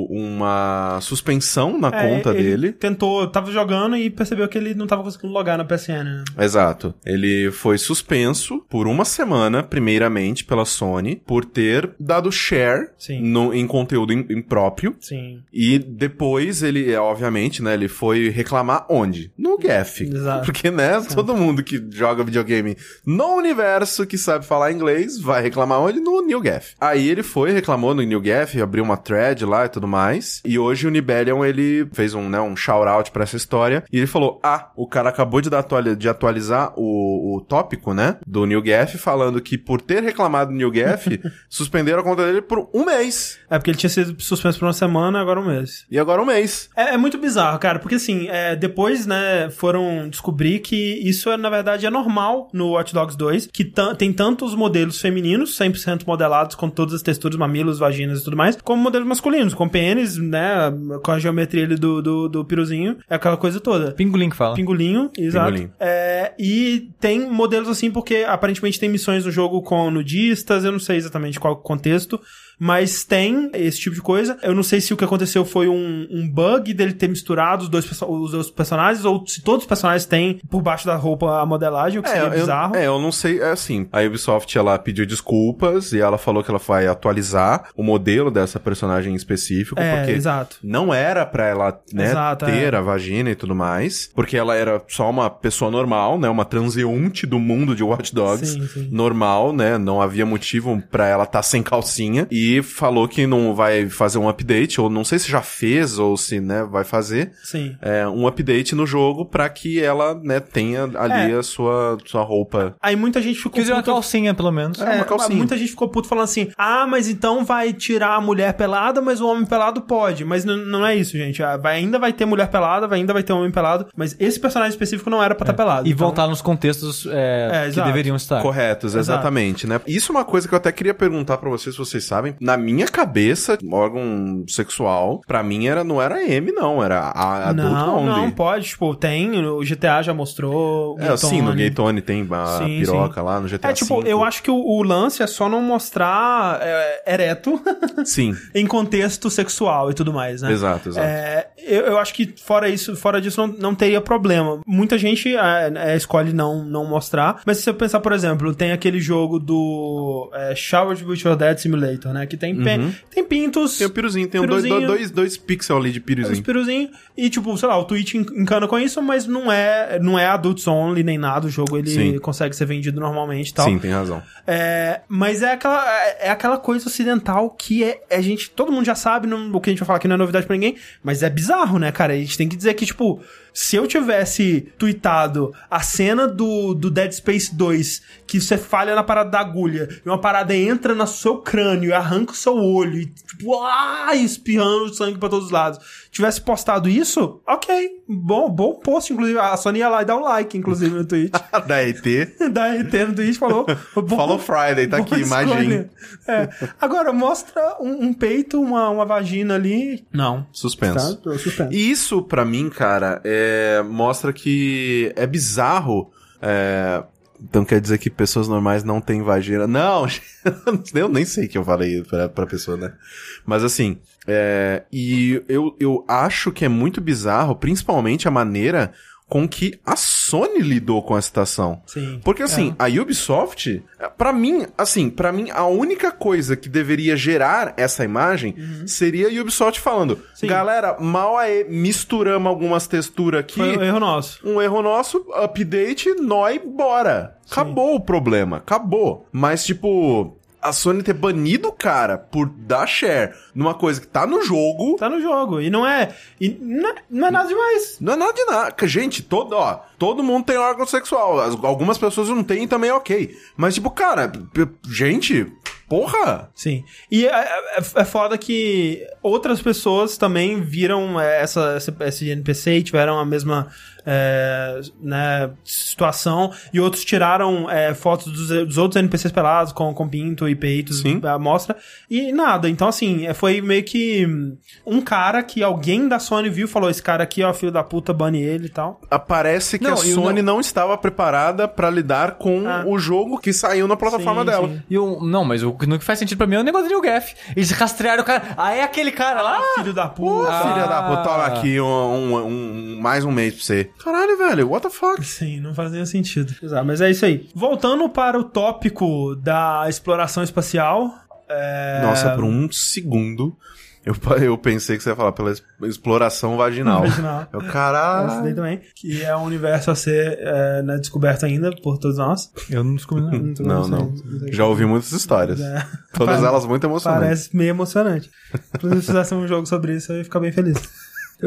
uma suspensão na É, conta ele dele. Tentou, tava jogando e percebeu que ele não tava conseguindo logar na PSN, né? Exato. Ele foi suspenso por uma semana, primeiramente, pela Sony, por ter dado share Sim. no- em conteúdo im- impróprio. Sim. E depois ele, é, obviamente, né, ele foi reclamar onde? No GAF. Exato. Porque, né, todo mundo que joga videogame no universo que sabe falar inglês vai reclamar onde? No New GAF. Aí ele foi, reclamou no New GAF, abriu uma thread lá e tudo mais. E hoje o Nibelion, ele fez um, né, um shout-out pra essa história. E ele falou, ah, o cara acabou de, dar atuali- de atualizar o, o tópico, né, do New GAF, falando que por ter reclamado do New GAF, suspenderam a conta dele por um mês. É porque ele tinha sido suspenso por uma semana, agora um mês. E agora um mês. É, é muito bizarro, cara, porque assim, é, depois, né, foram descobrir que isso, é, na verdade, é normal no Watch Dogs 2, que tem tanto os modelos femininos, 100% modelados, com todas as texturas, mamilos, vaginas e tudo mais, como modelos masculinos, com pênis, né, com a geometria ali do, do, do piruzinho, é aquela coisa toda. Pingolim que fala. Pingolinho, exato. Pingolinho. É, e tem modelos assim, porque aparentemente tem missões no jogo com nudistas, eu não sei exatamente qual o contexto, mas tem esse tipo de coisa. Eu não sei se o que aconteceu foi um, um bug dele ter misturado os dois, os dois personagens, ou se todos os personagens têm por baixo da roupa a modelagem, o que seria eu, bizarro. é, eu não sei, é assim, a Ubisoft, ela pediu desculpas e ela falou que ela vai atualizar o modelo dessa personagem em específico, É, porque exato. não era pra ela, né, Exato, ter é. a vagina e tudo mais, porque ela era só uma pessoa normal, né, uma transeunte do mundo de Watch Dogs, Sim, sim. normal, né, não havia motivo pra ela estar sem calcinha, e falou que não vai fazer um update, ou não sei se já fez, ou se, né, vai fazer, Sim. é, um update no jogo pra que ela, né, tenha ali É. a sua, sua roupa. Aí muita gente ficou Quis dizer uma calcinha, pelo menos. É, uma calcinha. Muita gente ficou puto falando assim: ah, mas então vai tirar a mulher pelada, mas o homem pelado pode. Mas não é isso, gente. Ah, vai- ainda vai ter mulher pelada, vai- ainda vai ter homem pelado, mas esse personagem específico não era pra estar pelado. E Então, voltar nos contextos é, É, que exato. deveriam estar. Corretos, Exato. exatamente, né? Isso é uma coisa que eu até queria perguntar pra vocês, se vocês sabem. Na minha cabeça, órgão sexual, pra mim era, não era M, não, era a, adult Não, only. não, pode. Tipo, tem. O GTA já mostrou. É, sim, no Gaytone. Tem a Sim, piroca sim. lá, no GTA É, tipo, V. eu acho que o, o lance é só não mostrar é, ereto Sim, em contexto sexual e tudo mais, né? exato, exato. É, eu, eu acho que fora isso, fora disso não, não teria problema. Muita gente é, é, escolhe não, não mostrar, mas se você pensar, por exemplo, tem aquele jogo do é, Shower with Your Dead Simulator, né? Que tem, pe- tem pintos, Tem o piruzinho, tem um dois, Piruzinho. dois, dois pixels ali de os piruzinho. piruzinhos, e tipo, sei lá, o Twitch en- encana com isso, mas não é, não é adults only nem nada, o jogo ele Sim. consegue ser vendido normalmente e tal. Sim, tem razão. É, mas é aquela, é, é aquela coisa ocidental que é, a gente, todo mundo já sabe, não, o que a gente vai falar aqui não é novidade pra ninguém, mas é bizarro, né, cara? A gente tem que dizer que, tipo, se eu tivesse tweetado a cena do, do Dead Space 2, que você falha na parada da agulha, e uma parada entra no seu crânio e arranca o seu olho, e tipo, ah, espirrando sangue pra todos os lados, tivesse postado isso, ok, bom, bom post, inclusive, a Sony ia lá e dar um like, inclusive, no tweet. da ET. da RT no Twitch falou. bom- Follow Friday, tá aqui, escolha. É. Agora, mostra um, um peito, uma, uma vagina ali. Não. Suspenso. Tá? Suspenso. E isso, pra mim, cara, é, mostra que é bizarro. é, então quer dizer que pessoas normais não têm vagina. Não, eu nem sei que eu falei pra, pra pessoa, né? Mas assim, é, e eu, eu acho que é muito bizarro, principalmente a maneira com que a Sony lidou com a situação. Sim. Porque assim, a Ubisoft, pra mim, assim, para mim a única coisa que deveria gerar essa imagem seria a Ubisoft falando: Uhum. Sim. "Galera, mal aí misturamos algumas texturas aqui, Foi um erro nosso. um erro nosso, update, nós, bora. Acabou o problema, acabou. Mas, tipo, a Sony ter banido o cara por dar share numa coisa que tá no jogo. Tá no jogo. E não é. E não é, não é nada demais. Não é nada de nada. Gente, todo, ó, todo mundo tem órgão sexual. As- Algumas pessoas não têm e também é ok. Mas, tipo, cara, gente, porra. Sim. E é, é, é foda que outras pessoas também viram é, essa, essa, esse NPC e tiveram a mesma é, né, situação. E outros tiraram é, fotos dos, dos outros NPCs pelados com, com pinto e peitos Sim. à mostra. E nada. Então, assim, é, foi meio que um cara que alguém da Sony viu e falou: esse cara aqui, ó, filho da puta, bane ele e tal. Parece que Não, a Sony não- não... estava preparada pra lidar com Ah. o jogo que saiu na plataforma Sim, dela. sim. E o, não, mas o que não faz sentido pra mim é o negócio de Gaff. Eles rastrearam o cara. Ah, é aquele cara lá? Filho da puta. filha da puta, toma Ah. aqui um, um- um- mais um mês pra você. Caralho, velho, what the fuck? Sim, não faz nenhum sentido. Exato, mas é isso aí. Voltando para o tópico da exploração espacial. É... Nossa, por um segundo, eu, eu pensei que você ia falar pela exploração vaginal. Vaginal. Eu, caralho. também, que é um universo a ser é, né, descoberto ainda por todos nós. Eu não descobri nada. Não, não. Já ouvi muitas histórias. É. Todas Pare- elas muito emocionantes. Parece meio emocionante. Inclusive, se fizesse um jogo sobre isso, eu ia ficar bem feliz.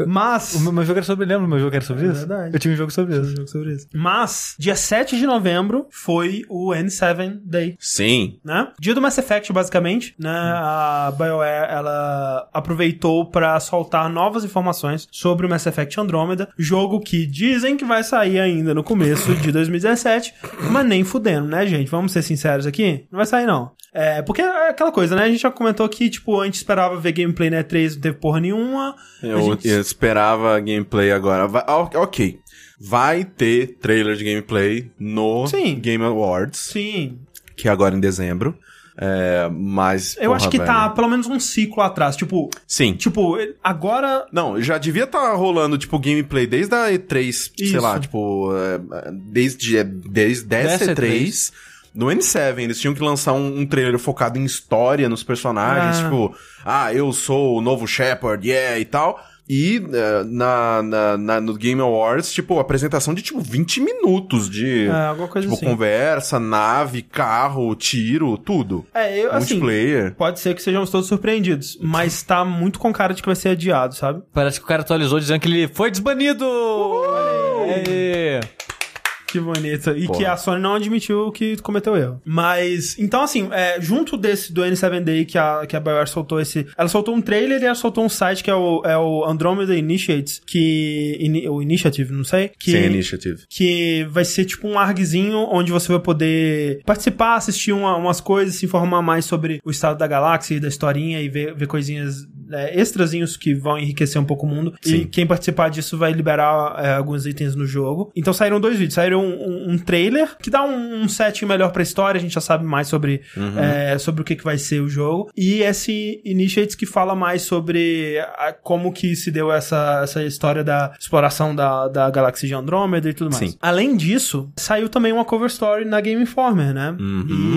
Mas. O meu, jogo era sobre. Lembra o meu jogo era sobre É isso? verdade. Eu tinha um jogo sobre Um isso. jogo sobre isso. Mas, dia 7 de novembro foi o N7 Day. Sim. né? Dia do Mass Effect, basicamente, né? A BioWare, ela aproveitou pra soltar novas informações sobre o Mass Effect Andromeda, jogo que dizem que vai sair ainda no começo de 2017, mas nem fudendo, né, gente? Vamos ser sinceros aqui? Não vai sair, não. É, porque é aquela coisa, né? A gente já comentou que, tipo, a gente esperava ver gameplay na E3, não teve porra nenhuma. A Eu, gente- esperava gameplay agora. Vai- ah, ok. Vai ter trailer de gameplay no Sim. Game Awards, Sim. que é agora em dezembro. É, mas. Eu porra, acho que tá velho. pelo menos um ciclo atrás. Tipo, Sim. tipo, agora Não, já devia estar rolando, tipo, gameplay desde a E3, sei Isso. lá, tipo, é, desde, desde essa Dessa E3. No N7, eles tinham que lançar um, um trailer focado em história, nos personagens, Ah. tipo, ah, eu sou o novo Shepard, yeah, e tal. E é, na, na, na- no Game Awards, tipo, apresentação de, tipo, 20 minutos de, É, alguma coisa tipo, assim. conversa, nave, carro, tiro, tudo. É, eu, assim, Multiplayer. Pode ser que sejamos todos surpreendidos, mas tá muito com cara de que vai ser adiado, sabe? Parece que o cara atualizou dizendo que ele foi desbanido! Aê! Que bonito. E Porra. que a Sony não admitiu que cometeu erro. Mas, então assim, é, junto desse do N7 Day que a, que a BioWare soltou esse... Ela soltou um trailer e ela soltou um site que é o, é o Andromeda Initiates, que... ini- o Initiative, não sei. Que, Sem initiative. que vai ser tipo um argzinho onde você vai poder participar, assistir uma- umas coisas, se informar mais sobre o estado da galáxia e da historinha e ver, ver coisinhas é, extrazinhos que vão enriquecer um pouco o mundo. E Sim. quem participar disso vai liberar é, alguns itens no jogo. Então saíram dois vídeos. Saíram um, um- um trailer que dá um, um setting melhor pra história, a gente já sabe mais sobre, é, sobre o que, que vai ser o jogo. E esse Initiates que fala mais sobre a- como que se deu essa, essa história da exploração da, da galáxia de Andrômeda e tudo mais. Sim. Além disso, saiu também uma cover story na Game Informer, né?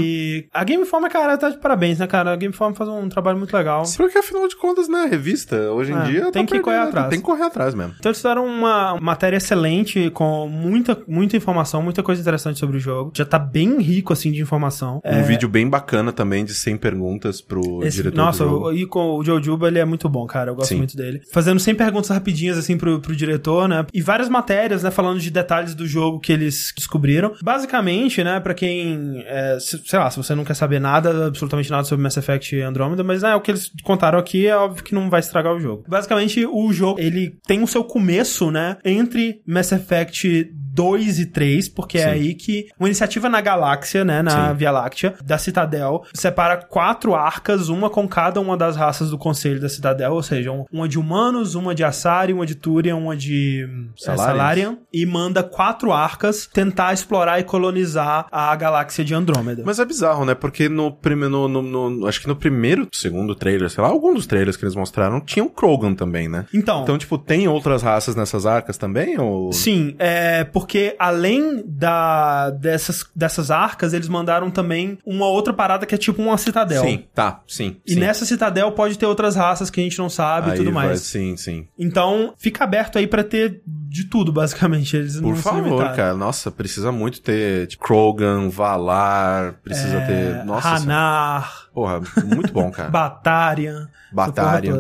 E a Game Informer, cara, tá de parabéns, né, cara? A Game Informer faz um trabalho muito legal. Porque afinal de contas, né, revista, hoje em É, dia. tem tá que correr perdendo, atrás. Tem que correr atrás mesmo. Então eles fizeram uma matéria excelente com muita, muita informação, muita coisa interessante sobre o jogo. Já tá bem rico, assim, de informação. Um vídeo bem bacana também de 100 perguntas pro Esse- diretor nossa, do jogo. o, e com o Joe Juba, ele é muito bom, cara. Eu gosto Sim. muito dele. Fazendo 100 perguntas rapidinhas, assim, pro, pro diretor, né? E várias matérias, né? Falando de detalhes do jogo que eles descobriram. Basicamente, né? Pra quem, é, se- sei lá, se você não quer saber nada, absolutamente nada sobre Mass Effect Andromeda, mas é, o que eles contaram aqui é óbvio que não vai estragar o jogo. Basicamente, o jogo, ele tem o seu começo, né? Entre Mass Effect 2 e 3, porque é Sim. aí que uma iniciativa na galáxia, né, na Sim. Via Láctea, da Citadel, separa quatro arcas, uma com cada uma das raças do Conselho da Citadel, ou seja, um- uma de humanos, uma de Assari, uma de Turian, uma de é. Salarian, e manda quatro arcas tentar explorar e colonizar a galáxia de Andrômeda. Mas é bizarro, né? Porque no primeiro. No, no- no- acho que no primeiro, segundo trailer, sei lá, algum dos trailers que eles mostraram, tinha o Krogan também, né? Então, Então, tipo, tem outras raças nessas arcas também? Ou... sim, é porque porque além da, dessas, dessas arcas, eles mandaram também uma outra parada que é tipo uma citadel. Sim, tá, sim. E sim. nessa citadel pode ter outras raças que a gente não sabe e tudo vai- mais. sim, sim. Então, fica aberto aí pra ter de tudo, basicamente. Eles Por favor, cara. Nossa, precisa muito ter tipo, Krogan, Valar, precisa É, ter. Nossa. Hanar, porra, muito bom, cara. Essa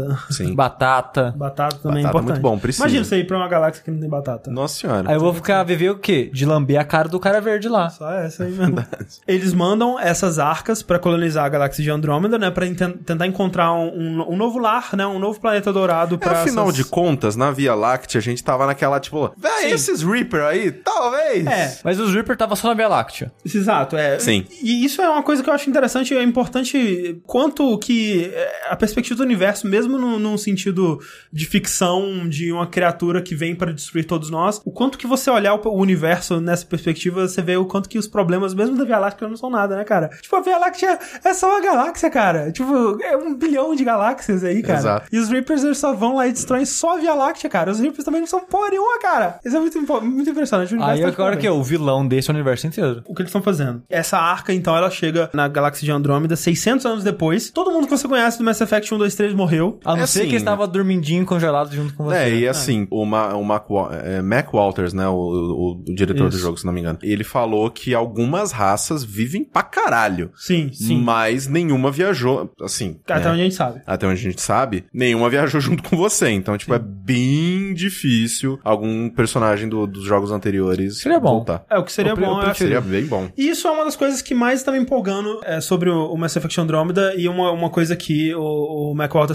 porra sim. Batata. Batata também Batata é importante. muito bom, precisa. Imagina você ir pra uma galáxia que não tem batata. Nossa senhora. Aí eu vou ficar viver o quê? De lamber a cara do cara verde lá. Só essa aí mesmo. Eles mandam essas arcas pra colonizar a galáxia de Andrômeda, né? Pra tentar encontrar um, um- um novo lar, né? Um novo planeta dourado É, pra. afinal essas- de contas, na Via Láctea, a gente tava naquela, tipo, véi, esses Reaper aí, talvez. É. Mas os Reaper tava só na Via Láctea. Exato, é. Sim. E isso é uma coisa que eu acho interessante, é importante quanto que é, a perspectiva do universo, mesmo num, num sentido de ficção, de uma criatura que vem pra destruir todos nós, o quanto que você olhar o, o universo nessa perspectiva, você vê o quanto que os problemas, mesmo da Via Láctea, não são nada, né, cara? Tipo, a Via Láctea é só uma galáxia, cara. Tipo, é um bilhão de galáxias aí, cara. Exato. E os Reapers, eles só vão lá e destroem só a Via Láctea, cara. Os Reapers também não são porra nenhuma, cara. Isso é muito, muito impressionante. O universo Aí tá agora que é o vilão desse universo inteiro. o que eles estão fazendo. Essa arca, então, ela chega na galáxia de Andrômeda 600 anos depois. Todo mundo que você conhece do Mass Effect 1, 2, 3 morreu. A não É ser assim, que estava dormindinho congelado junto com você. É, e assim, o, Ma, o Mac, é, Mac Walters, né, o, o- o diretor do Isso. jogo, se não me engano, ele falou que algumas raças vivem pra caralho. Sim, sim. Mas nenhuma viajou, assim. Até né, onde a gente sabe. Até onde a gente sabe, nenhuma viajou junto com você. Então, tipo, é bem difícil algum personagem do- dos jogos anteriores Seria bom. voltar. É, o que seria pre- bom, eu eu acho. Seria bem bom. E isso é uma das coisas que mais tá me empolgando é, sobre o, o Mass Effect Andromeda e uma, uma coisa que o, o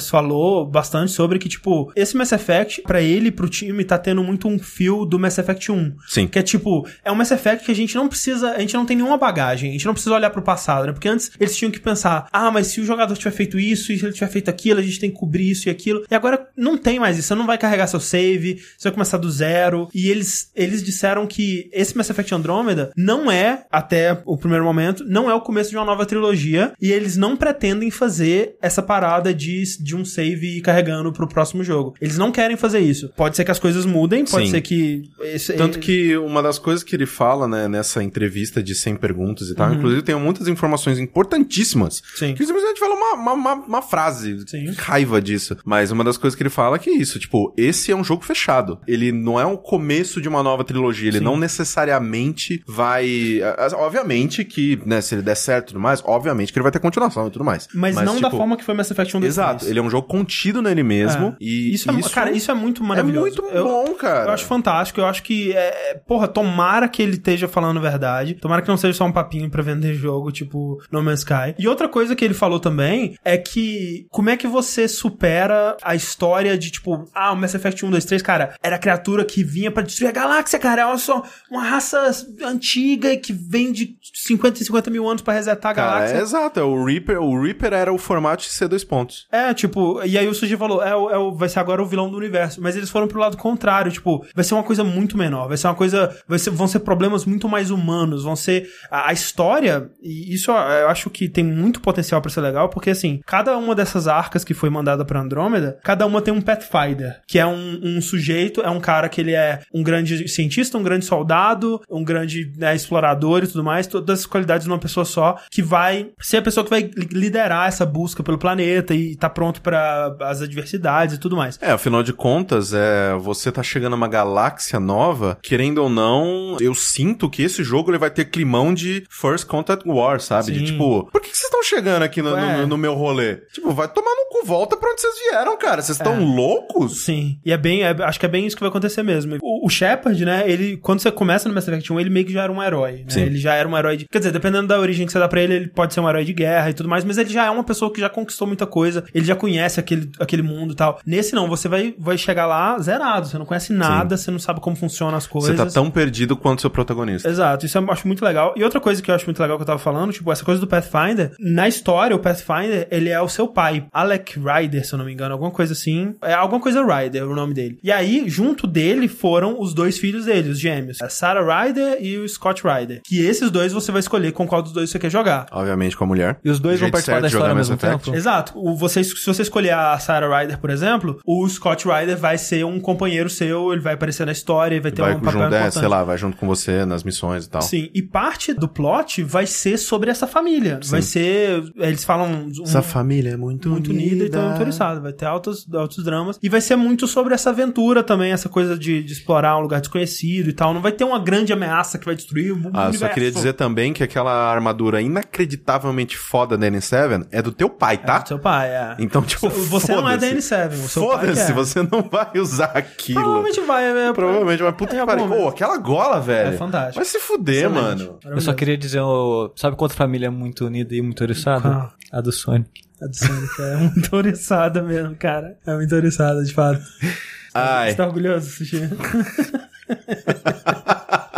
falou bastante sobre que, tipo, esse Mass Effect, pra ele, pro time, tá tendo muito um fio do Mass Effect 1. Sim. Que é tipo, é um Mass Effect que a gente não precisa, a gente não tem nenhuma bagagem, a gente não precisa olhar pro passado, né? Porque antes eles tinham que pensar, ah, mas se o jogador tiver feito isso, e se ele tiver feito aquilo, a gente tem que cobrir isso e aquilo. E agora não tem mais isso, você não vai carregar seu save, você vai começar do zero. E eles, eles disseram que esse Mass Effect Andromeda não é, até o primeiro momento, não é o começo de uma nova trilogia, e eles não pretendem fazer essa parada de, de um save ir carregando pro próximo jogo. Eles não querem fazer isso. Pode ser que as coisas mudem, pode Sim. ser que... Esse, Tanto que uma das coisas que ele fala, né, nessa entrevista de 100 perguntas e tal, inclusive tem muitas informações importantíssimas. Uhum. Sim. Que simplesmente fala uma, uma, uma, uma frase. Sim. Raiva disso. Mas uma das coisas que ele fala é que é isso, tipo, esse é um jogo fechado. Ele não é o começo de uma nova trilogia. Ele Sim. não necessariamente vai. Obviamente que, né, se ele der certo e tudo mais, obviamente que ele vai ter continuação e tudo mais. Mas, não da tipo, forma que foi Mass Effect 1, 2, Exato, 3. ele é um jogo contido nele mesmo. É. E isso, é, cara, isso é muito maravilhoso. muito Eu- bom, cara. Eu acho fantástico, eu acho que, é, é, porra, tomara que ele esteja falando verdade, tomara que não seja só um papinho pra vender jogo, tipo No Man's Sky. E outra coisa que ele falou também é que, como é que você supera a história de, tipo, ah, o Mass Effect 1, 2, 3, cara, era a criatura que vinha pra destruir a galáxia, cara, é uma, só uma raça antiga e que vem de 50 e 50 mil anos pra resetar a Cara, galáxia. é exato, é o Reaper, o Reaper era o formato de ser dois pontos. É, tipo, e aí o Suji falou, é, o- é vai ser agora o vilão do universo. Mas eles foram pro lado contrário, tipo, vai ser uma coisa muito menor, vai ser uma coisa. Vai ser, vão ser problemas muito mais humanos, vão ser. A, a história, e isso eu acho que tem muito potencial pra ser legal, porque assim, cada uma dessas arcas que foi mandada pra Andrômeda, cada uma tem um Pathfinder, que é um, um sujeito, é um cara que ele é um grande cientista, um grande soldado, um grande né, explorador e tudo mais, todas as qualidades numa pessoa só, que vai ser a pessoa que vai liderar essa busca pelo planeta e tá pronto pra as adversidades e tudo mais. É, afinal de contas, é, você tá chegando a uma galáxia nova, querendo ou não, eu sinto que esse jogo ele vai ter climão de First Contact War, sabe? De Sim. tipo, por que, que vocês estão chegando aqui no, no- no meu rolê? Tipo, vai tomar no cu, volta pra onde vocês vieram, cara. Vocês estão É. loucos? Sim, e é bem, é- acho que é bem isso que vai acontecer mesmo. O, o Shepard, né, ele, quando você começa no Mass Effect 1, ele meio que já era um herói, né? Sim. Ele já era um herói de, quer dizer, dependendo da origem que você dá pra ele, ele pode ser um herói de guerra tudo mais, mas ele já é uma pessoa que já conquistou muita coisa, ele já conhece aquele, aquele mundo e tal. Nesse não, você vai, vai chegar lá zerado, você não conhece nada, você não sabe como funcionam as coisas. Você tá tão perdido quanto seu protagonista. Exato, isso eu acho muito legal. E outra coisa que eu acho muito legal que eu tava falando, tipo, essa coisa do Pathfinder, na história, o Pathfinder, ele é o seu pai. Alec Ryder, se eu não me engano, alguma coisa assim. É alguma coisa Ryder, o nome dele. E aí, junto dele, foram os dois filhos dele, os gêmeos. A Sarah Ryder e o Scott Ryder. Que esses dois você vai escolher com qual dos dois você quer jogar. Obviamente com a mulher. E os dois Do vão participar da história ao mesmo Effect. tempo? Exato. O, você, se você escolher a Sarah Ryder, por exemplo, o Scott Ryder vai ser um companheiro seu, ele vai aparecer na história e vai ter Vai um papel junto, é, importante. sei lá, vai junto com você nas missões e tal. Sim, e parte do plot vai ser sobre essa família. Vai ser. Eles falam. um- Essa família é muito, muito unida e tão interessada. Vai ter altos, altos dramas. E vai ser muito sobre essa aventura também, essa coisa de, de explorar um lugar desconhecido e tal. Não vai ter uma grande ameaça que vai destruir o Ah, eu universo. só queria dizer também que aquela armadura inacreditavelmente foda da N7 é do teu pai, tá? Do seu pai, é. Então, tipo, Você não é da foda-se. N7, o seu Foda-se, é. você não vai usar aquilo. Provavelmente vai. É, Provavelmente, mas puta Em que pariu. Pô, aquela gola, velho. É fantástico. Vai se fuder, Excelente. mano. Eu só queria dizer, ô, sabe qual outra família é muito unida e muito oriçada? A do Sonic. A do Sonic é muito oriçada mesmo, cara. É muito oriçada, de fato. Ai. Você tá orgulhoso, Sushi?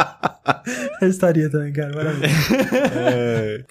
Eu estaria também, cara. Maravilha.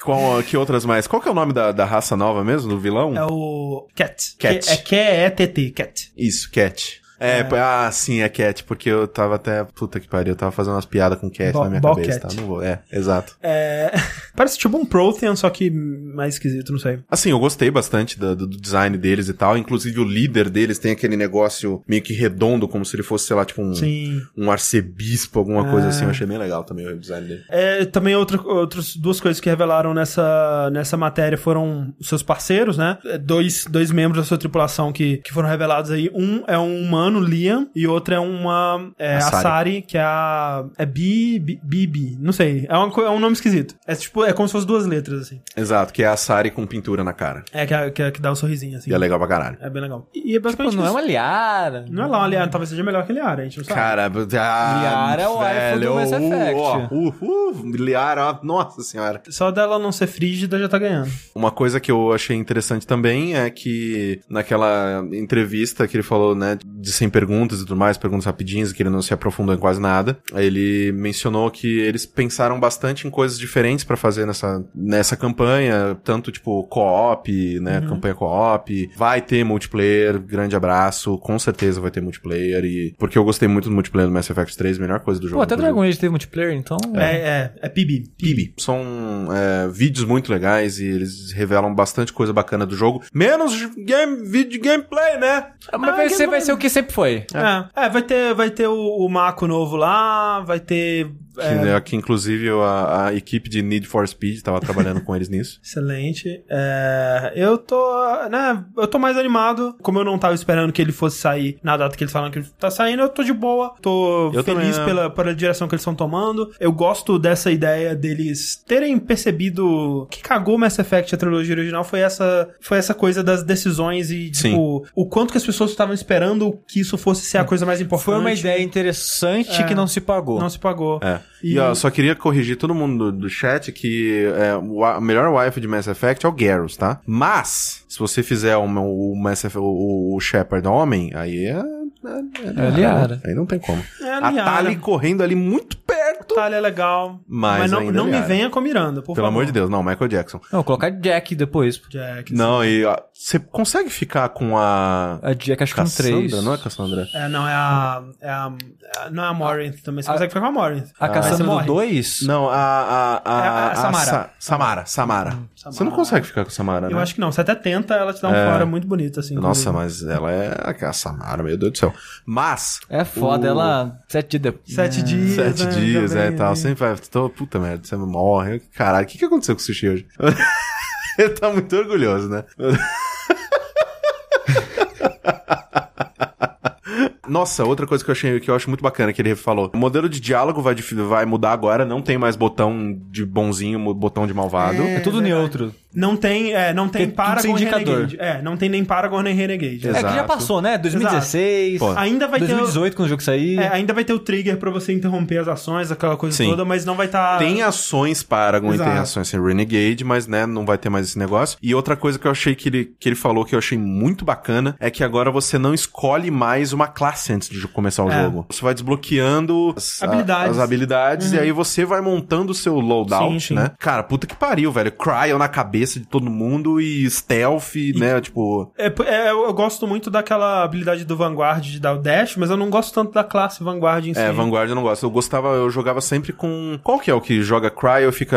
Qual, que outras mais? Qual que é o nome da, da raça nova mesmo, do vilão? É o Cat. Cat. Que- É Q-E-T-T, Cat. Isso, Cat. É, ah, sim, é Cat, porque eu tava até. Puta que pariu, eu tava fazendo umas piadas com Cat Bo- na minha cabeça, Cat. tá? Não vou. É, exato. É... Parece tipo um Prothean, só que mais esquisito, não sei. Assim, eu gostei bastante do, do design deles e tal. Inclusive, o líder deles tem aquele negócio meio que redondo, como se ele fosse, sei lá, tipo um, Sim. um arcebispo, alguma coisa Ah. assim. Eu achei bem legal também o design dele. É, também outra, outras duas coisas que revelaram nessa, nessa matéria foram seus parceiros, né? É, Dois, dois membros da sua tripulação que, que foram revelados aí. Um é um humano, Liam, e outro é uma é, A a Sari. Sari, que é a. É Bi, Bi- Bibi, não sei. É, uma, é um nome esquisito. É tipo, é como se fosse duas letras, assim. Exato, que é a Sari com pintura na cara. É que, é- que, é- que dá um sorrisinho, assim. E é legal pra caralho. É bem legal. E, e é Pô, basicamente não é uma liara. Não é lá uma Liara, talvez seja melhor que Liara, a gente não sabe. Cara, ah, Liara é o waifu do Mass uh, Effect. ó, uh, uh, Liara, ó, nossa senhora. Só dela não ser frígida já tá ganhando. Uma coisa que eu achei interessante também é que naquela entrevista que ele falou, né, de sem perguntas e tudo mais, perguntas rapidinhas, que ele não se aprofundou em quase nada, ele mencionou que eles pensaram bastante em coisas diferentes pra fazer nessa, nessa campanha, tanto tipo co-op, né, campanha co-op, vai ter multiplayer, grande abraço, com certeza vai ter multiplayer e porque eu gostei muito do multiplayer do Mass Effect 3, melhor coisa do jogo. Pô, até. Dragon Age teve multiplayer, então... É, é, é PB. PIB. São é, vídeos muito legais e eles revelam bastante coisa bacana do jogo. Menos game, vídeo gameplay, né? Mas vai, ser, vai ser o que sempre foi. É, é, vai ter, vai ter o, o Mako novo lá, vai ter. Que, é, né, que inclusive a, a equipe de Need for Speed tava trabalhando com eles nisso. Excelente. É, eu tô, né, eu tô mais animado. Como eu não tava esperando que ele fosse sair na data que eles falaram que ele tá saindo, eu tô de boa. Tô Eu feliz também, é. pela, pela direção que eles estão tomando. Eu gosto dessa ideia deles terem percebido que cagou Mass Effect, a trilogia original, foi essa, foi essa coisa das decisões e, Sim. tipo, o quanto que as pessoas estavam esperando que isso fosse ser a coisa mais importante. Foi uma ideia interessante É. que não se pagou. Não se pagou. É. E, E- ó, só queria corrigir todo mundo do, do chat que é, o a melhor wife de Mass Effect é o Garrus, tá? Mas, se você fizer uma- o, Mass Effect, o, o Shepard homem, aí é... É Liara. Aí não tem como. É a a. Tali correndo ali muito perto. Talha é legal. Mas não, ainda não me venha com Miranda, por Pelo favor. amor de Deus, não, Michael Jackson. Não, colocar Jack depois. Jack. Não, e ó, você consegue ficar com a. A Jack acho que Cassandra, 3. não é Cassandra? É, não, é a. É a é- não é a Morinth também. Você A- consegue ficar com a Morinth. A Mas Cassandra você do morre. 2? Não, a. a, a, É a a Samara. Sa- Samara, Samara. Você não consegue ficar com a Samara, né? Eu acho que não. Você até tenta, ela te dá um É. fora muito bonito, assim. Nossa, mas ela é a Samara, meu Deus do céu. Mas. É foda, o- ela... Sete dias depois. Sete dias. Sete né, dias, é, também, e tal. Sempre vai. Tô, puta merda, você morre. Caralho, o que, que aconteceu com o sushi hoje? Ele tá muito orgulhoso, né? Nossa, outra coisa que eu achei que eu acho muito bacana que ele falou. O modelo de diálogo vai, vai mudar agora, não tem mais botão de bonzinho, botão de malvado. É tudo verdade. neutro. Não tem, é, não tem Paragon sem nem indicador. Renegade. É, não tem nem Paragon nem Renegade. É que já Exato. passou, né? 2016. Pô. Ainda vai ter. 2018, quando o jogo sair. é, ainda vai ter o trigger pra você interromper as ações, aquela coisa Sim. toda, mas não vai tá estar. Tem ações Paragon e Exato. tem ações sem Renegade, mas né, não vai ter mais esse negócio. E outra coisa que eu achei que ele, que ele falou que eu achei muito bacana é que agora você não escolhe mais uma classe antes de começar o É. jogo. Você vai desbloqueando as Habilidades. as habilidades e aí você vai montando o seu loadout, Sim, sim. né? Cara, puta que pariu, velho. Cryo na cabeça cabeça de todo mundo e stealth, né? Tipo. É, é, eu gosto muito daquela habilidade do Vanguard de dar o dash, mas eu não gosto tanto da classe Vanguard em si. É, Vanguard eu não gosto. Eu gostava, eu jogava sempre com. Qual que é o que joga Cryo e fica,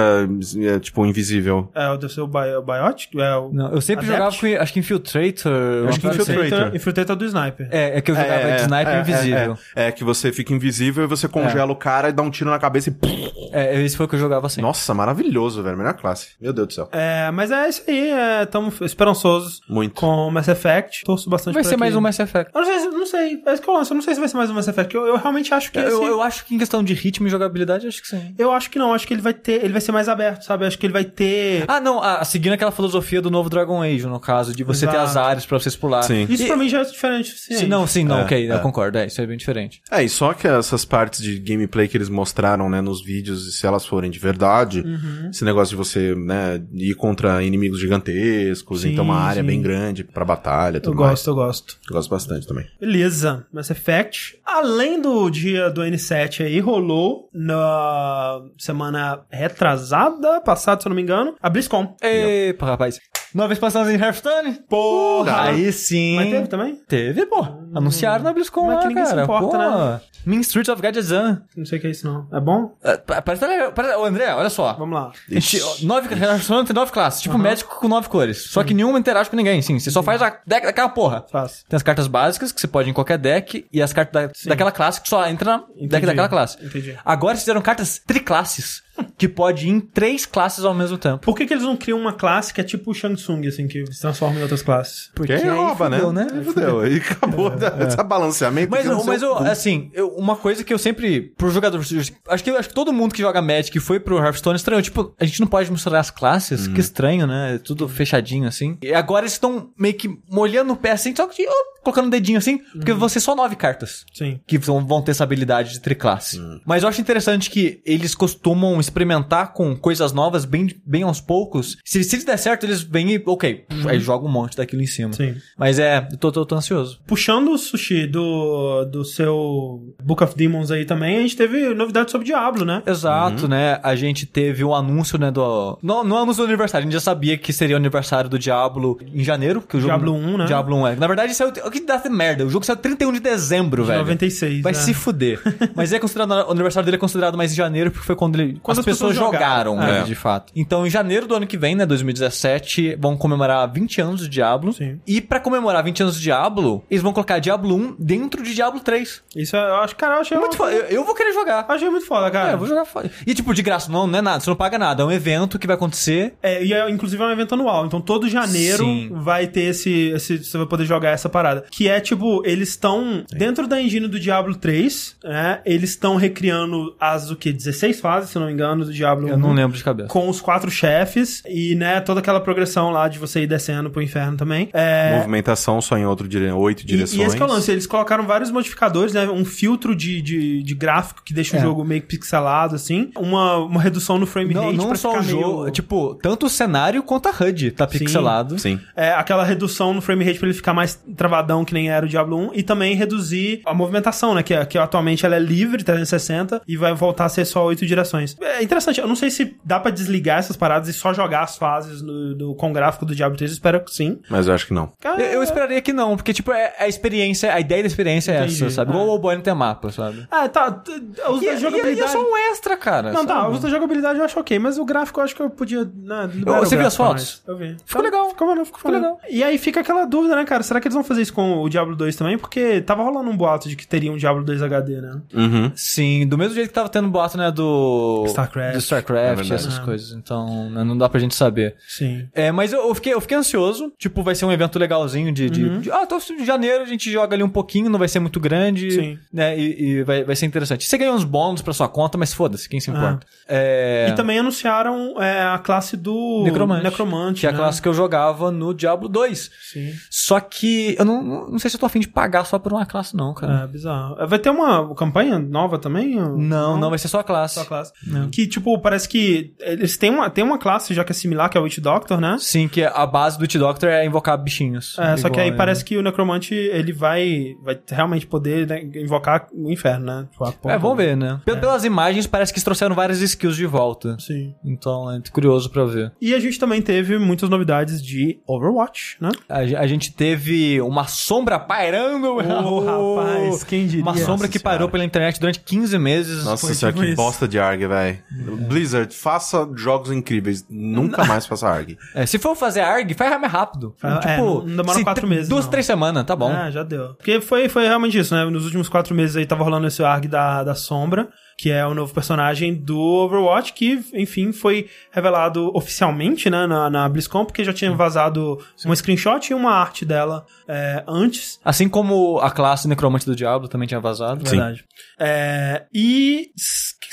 é, tipo, invisível? É, o do seu Bi Biotic? É, o... Não, eu sempre Adept? jogava com, acho que Infiltrator. Acho que assim. Infiltrator. Infiltrator do Sniper. É, é que eu jogava de Sniper invisível. É, é, que você fica invisível e você congela o cara e dá um tiro na cabeça e. É, esse foi o que eu jogava assim. Nossa, maravilhoso, velho. Melhor classe. Meu Deus do céu. É, mas é isso aí, estamos esperançosos Muito. com Mass Effect. Torço bastante Vai ser que- mais um Mass Effect. Eu não sei, se- não sei, é isso que eu lanço. Eu não sei se vai ser mais um Mass Effect. Eu, eu realmente acho que Eu, esse- eu acho que em questão de ritmo e jogabilidade, acho que sim. Eu acho que não, acho que ele vai ter, ele vai ser mais aberto, sabe? Acho que ele vai ter. Ah, não, ah, seguindo aquela filosofia do novo Dragon Age, no caso, de você ter Exato. as áreas pra vocês pular. Sim. Isso E- pra mim já é diferente o suficiente. Sim, não, sim, não, É, ok, é. eu concordo, é, isso é bem diferente. É, e só que essas partes de gameplay que eles mostraram, né, nos vídeos, se elas forem de verdade, Uhum. esse negócio de você, né, ir contra inimigos gigantescos, Sim, então uma área sim. bem grande pra batalha e Eu tudo gosto, eu gosto. mais. Eu gosto bastante também. Beleza, Mass Effect. Além do dia do N7 aí, rolou na semana retrasada, passada, se eu não me engano, a BlizzCon. Epa, rapaz. Nova expansão em Hearthstone? Porra! Aí sim. Mas teve também? Teve, pô. Anunciaram na BlizzCon Mas lá, que ninguém se cara. importa, pô. né? Mean Streets of Gadgetzan. Não sei o que é isso, não. É bom? É, pa- Parece, parece, ô, André, olha só. Vamos lá. Gente- nove, tem nove classes, tipo médico com nove cores. Só que nenhuma interage com ninguém, sim. Você só faz a deck daquela porra. Fácil. Tem as cartas básicas, que você pode ir em qualquer deck, e as cartas da- daquela classe que só entra na deck daquela classe. Entendi. Agora eles fizeram cartas triclasses, que pode ir em três classes ao mesmo tempo. Por que, que eles não criam uma classe que é tipo o Shang Tsung, assim, que se transforma em outras classes? Porque aí rouba, fudeu, né? né? Aí fudeu. Aí acabou esse balanceamento. Mas, mas eu, assim, eu- uma coisa que eu sempre, pro jogador, acho que, acho que todo mundo que joga Magic e foi pro Hearthstone estranho, tipo, a gente não pode misturar as classes, que estranho, né? É Tudo fechadinho, assim. E agora eles estão meio que molhando o pé, assim, só que, ó, colocando o dedinho, assim, porque vão ser só nove cartas. Sim. Que vão, vão ter essa habilidade de triclasse. Mas eu acho interessante que eles costumam experimentar com coisas novas bem, bem aos poucos. Se, se der certo, eles vêm e, ok, aí joga um monte daquilo em cima. Sim. Mas é, eu tô, tô, tô ansioso. Puxando o sushi do, do seu Book of Demons aí também, a gente teve novidade sobre Diablo, né? Exato, né? A gente teve o anúncio, né, do... No, no anúncio do aniversário, a gente já sabia que seria o aniversário do Diablo em janeiro, que o jogo... Diablo 1, né? Diablo 1, é. Na verdade, isso é o, que dá merda. O jogo saiu 31 de dezembro, De velho. 96. Vai né? se fuder. Mas é considerado, o aniversário dele é considerado mais em janeiro, porque foi quando, ele, Quando as, as pessoas, pessoas jogaram, jogaram. né, É. de fato. Então, em janeiro do ano que vem, né, 2017, vão comemorar 20 anos de Diablo. Sim. E pra comemorar 20 anos de Diablo, eles vão colocar Diablo 1 dentro de Diablo 3. Isso é, eu acho, cara, eu achei Muito foda. Eu, eu vou querer jogar. Achei muito foda, cara. É, eu vou jogar fora. E tipo, de graça, não, não é nada, você não paga nada. É um evento que vai acontecer. É, e é, inclusive é um evento anual. Então todo janeiro Sim. vai ter esse, esse. Você vai poder jogar essa parada. Que é tipo, eles estão. Dentro da engine do Diablo 3, né? Eles estão recriando as o que? 16 fases, se não me engano, do Diablo 1. Eu não lembro de cabeça. Com os quatro chefes e, né, toda aquela progressão lá de você ir descendo pro inferno também. É, Movimentação só em outro dire... oito e, direções. e esse que é o lance, eles colocaram vários modificadores, né? Um filtro de, de, de gráfico que deixa É. o jogo meio pixelado, assim. Uma, uma redução no frame Não, rate não pra só o ficar jogo, meio... tipo, tanto o cenário quanto a HUD tá pixelado. Sim. É, aquela redução no frame rate pra ele ficar mais travadão que nem era o Diablo 1 e também reduzir a movimentação, né, que, é- que atualmente ela é livre, 360 e vai voltar a ser só oito direções. É interessante, eu não sei se dá pra desligar essas paradas e só jogar as fases no, do, com gráfico do Diablo 3, eu espero que sim. Mas eu acho que não. Eu, eu esperaria que não, porque, tipo, é a experiência, a ideia da experiência é Entendi. essa, sabe? Ah. Igual o boy não tem mapa, sabe? Ah, tá, os E, da e, e jogabilidade... é só um extra, cara. Não, tá, sabe? os da jogabilidade eu acho ok, mas o gráfico eu acho que eu podia. Né, liberar Você viu as fotos? mais. Eu vi. Ficou legal. Ficou, ficou, ficou legal. E aí fica aquela dúvida, né, cara? Será que eles vão fazer isso com o Diablo 2 também? Porque tava rolando um boato de que teria um Diablo 2 HD, né? Uhum. Sim, do mesmo jeito que tava tendo boato, né, do... StarCraft. Do É StarCraft, verdade. essas Ah. coisas. Então, né, não dá pra gente saber. Sim. É, mas eu, eu fiquei, eu fiquei ansioso. Tipo, vai ser um evento legalzinho de. de, Uhum. de- ah, tô em janeiro, a gente joga ali um pouquinho, não vai ser muito grande. Sim. Né, e e vai, vai ser interessante. Você ganha uns bônus pra sua conta, mas foda-se, quem se importa. É. E também anunciaram é, a classe do Necromante. Necromante que é a né? classe que eu jogava no Diablo 2. Sim. Só que eu não, não sei se eu tô afim de pagar só por uma classe, não, cara. É, bizarro. Vai ter uma campanha nova também? ou- Não, não, vai ser só a classe. Só a classe. Que tipo, parece que eles têm uma, têm uma classe já que é similar, que é o Witch Doctor, né? Sim, que a base do T-Doctor é invocar bichinhos. É, só que aí ele. parece que o Necromante, ele vai, vai realmente poder né, invocar o inferno, né? Tipo, É, vamos ver, né? Pel- Pelas imagens, parece que eles trouxeram várias skills de volta. Sim. Então, é curioso pra ver. E a gente também teve muitas novidades de Overwatch, né? A, a gente teve uma sombra pairando. Ô, rapaz, quem diria? Uma sombra Nossa que parou senhora. pela internet durante 15 meses. Nossa Foi senhora, tipo que isso. bosta de ARG, velho. Blizzard, faça jogos incríveis. Nunca mais faça ARG. É, se for fazer ARG, faz mais rápido. Ah, é, não- não demora quatro tr- meses, Duas, não. três semanas, tá bom. Ah, já deu. Porque foi, foi realmente isso, né? Nos últimos quatro meses aí tava rolando esse ARG da, da Sombra, que é o novo personagem do Overwatch, que, enfim, foi revelado oficialmente, né, na, na BlizzCon, porque já tinha vazado uma screenshot e uma arte dela é, antes. Assim como a classe Necromante do Diablo também tinha vazado. Verdade. É, e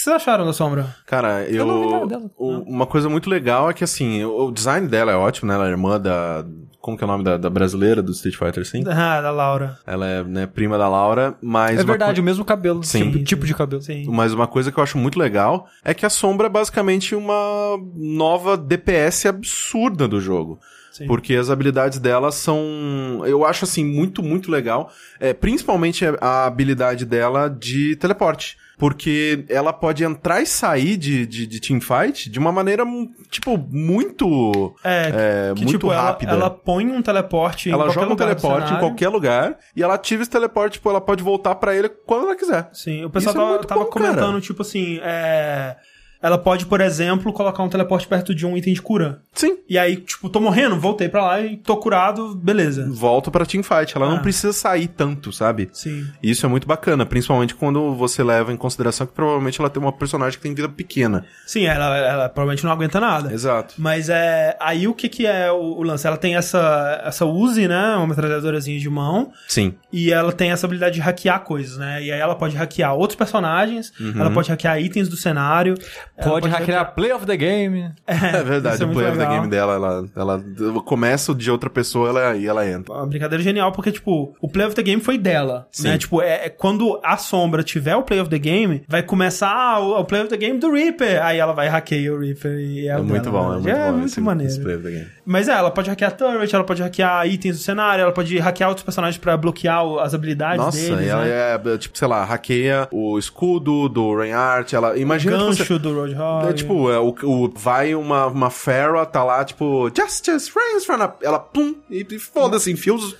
vocês acharam da Sombra? Cara, eu. não vi nada dela. o- uma coisa muito legal é que, assim, o, o design dela é ótimo, né? Ela é irmã da. Como que é o nome da, da brasileira do Street Fighter V? Ah, da Laura. Ela é, né, prima da Laura, mas. É verdade, co- o mesmo cabelo. Sim. Tipo, tipo de cabelo. Sim. Mas uma coisa que eu acho muito legal é que a Sombra é basicamente uma nova DPS absurda do jogo. Sim. Porque as habilidades dela são. Eu acho assim, muito, muito legal. É, principalmente a- a habilidade dela de teleporte. Porque ela pode entrar e sair de, de, de teamfight de uma maneira, tipo, muito. É, é, que muito tipo, ela, rápida. ela põe um teleporte em Ela joga um teleporte em qualquer lugar e ela ativa esse teleporte, tipo, ela pode voltar pra ele quando ela quiser. Sim, o pessoal Isso é tava, muito tava bom, comentando, cara. tipo assim, é... Ela pode, por exemplo, colocar um teleporte perto de um item de cura. Sim. E aí, tipo, tô morrendo, voltei pra lá e tô curado, beleza. Volta pra teamfight. Ela Ah. não precisa sair tanto, sabe? Sim. Isso é muito bacana, principalmente quando você leva em consideração que provavelmente ela tem uma personagem que tem vida pequena. Sim, ela, ela provavelmente não aguenta nada. Exato. Mas é. Aí o que que é o, o lance? Ela tem essa, essa Uzi, né? Uma metralhadorazinha de mão. Sim. E ela tem essa habilidade de hackear coisas, né? E aí ela pode hackear outros personagens, ela pode hackear itens do cenário. Ela Pode hackear Play of the Game. É verdade, isso é o play of the game dela, ela, ela começa o de outra pessoa ela, e ela entra. Uma brincadeira genial, porque, tipo, o Play of the Game foi dela. Sim. Né? Tipo, é, é quando a sombra tiver o Play of the Game, vai começar ah, o, o Play of the Game do Reaper. Aí ela vai hackear o Reaper e é, É o muito dela, bom, é né? muito É bom muito esse, maneiro. esse play of the game. Mas é, ela pode hackear turret, ela pode hackear itens do cenário, ela pode hackear outros personagens pra bloquear o- as habilidades Nossa, deles, e ela né? é, tipo, sei lá, hackeia o escudo do Reinhardt, ela... Imagina que Gancho você... do Roadhog. É tipo, é, o, o- vai uma, uma Pharaoh, tá lá, tipo, Justice reigns from a... Ela, pum, e, e foda-se, enfia os, os,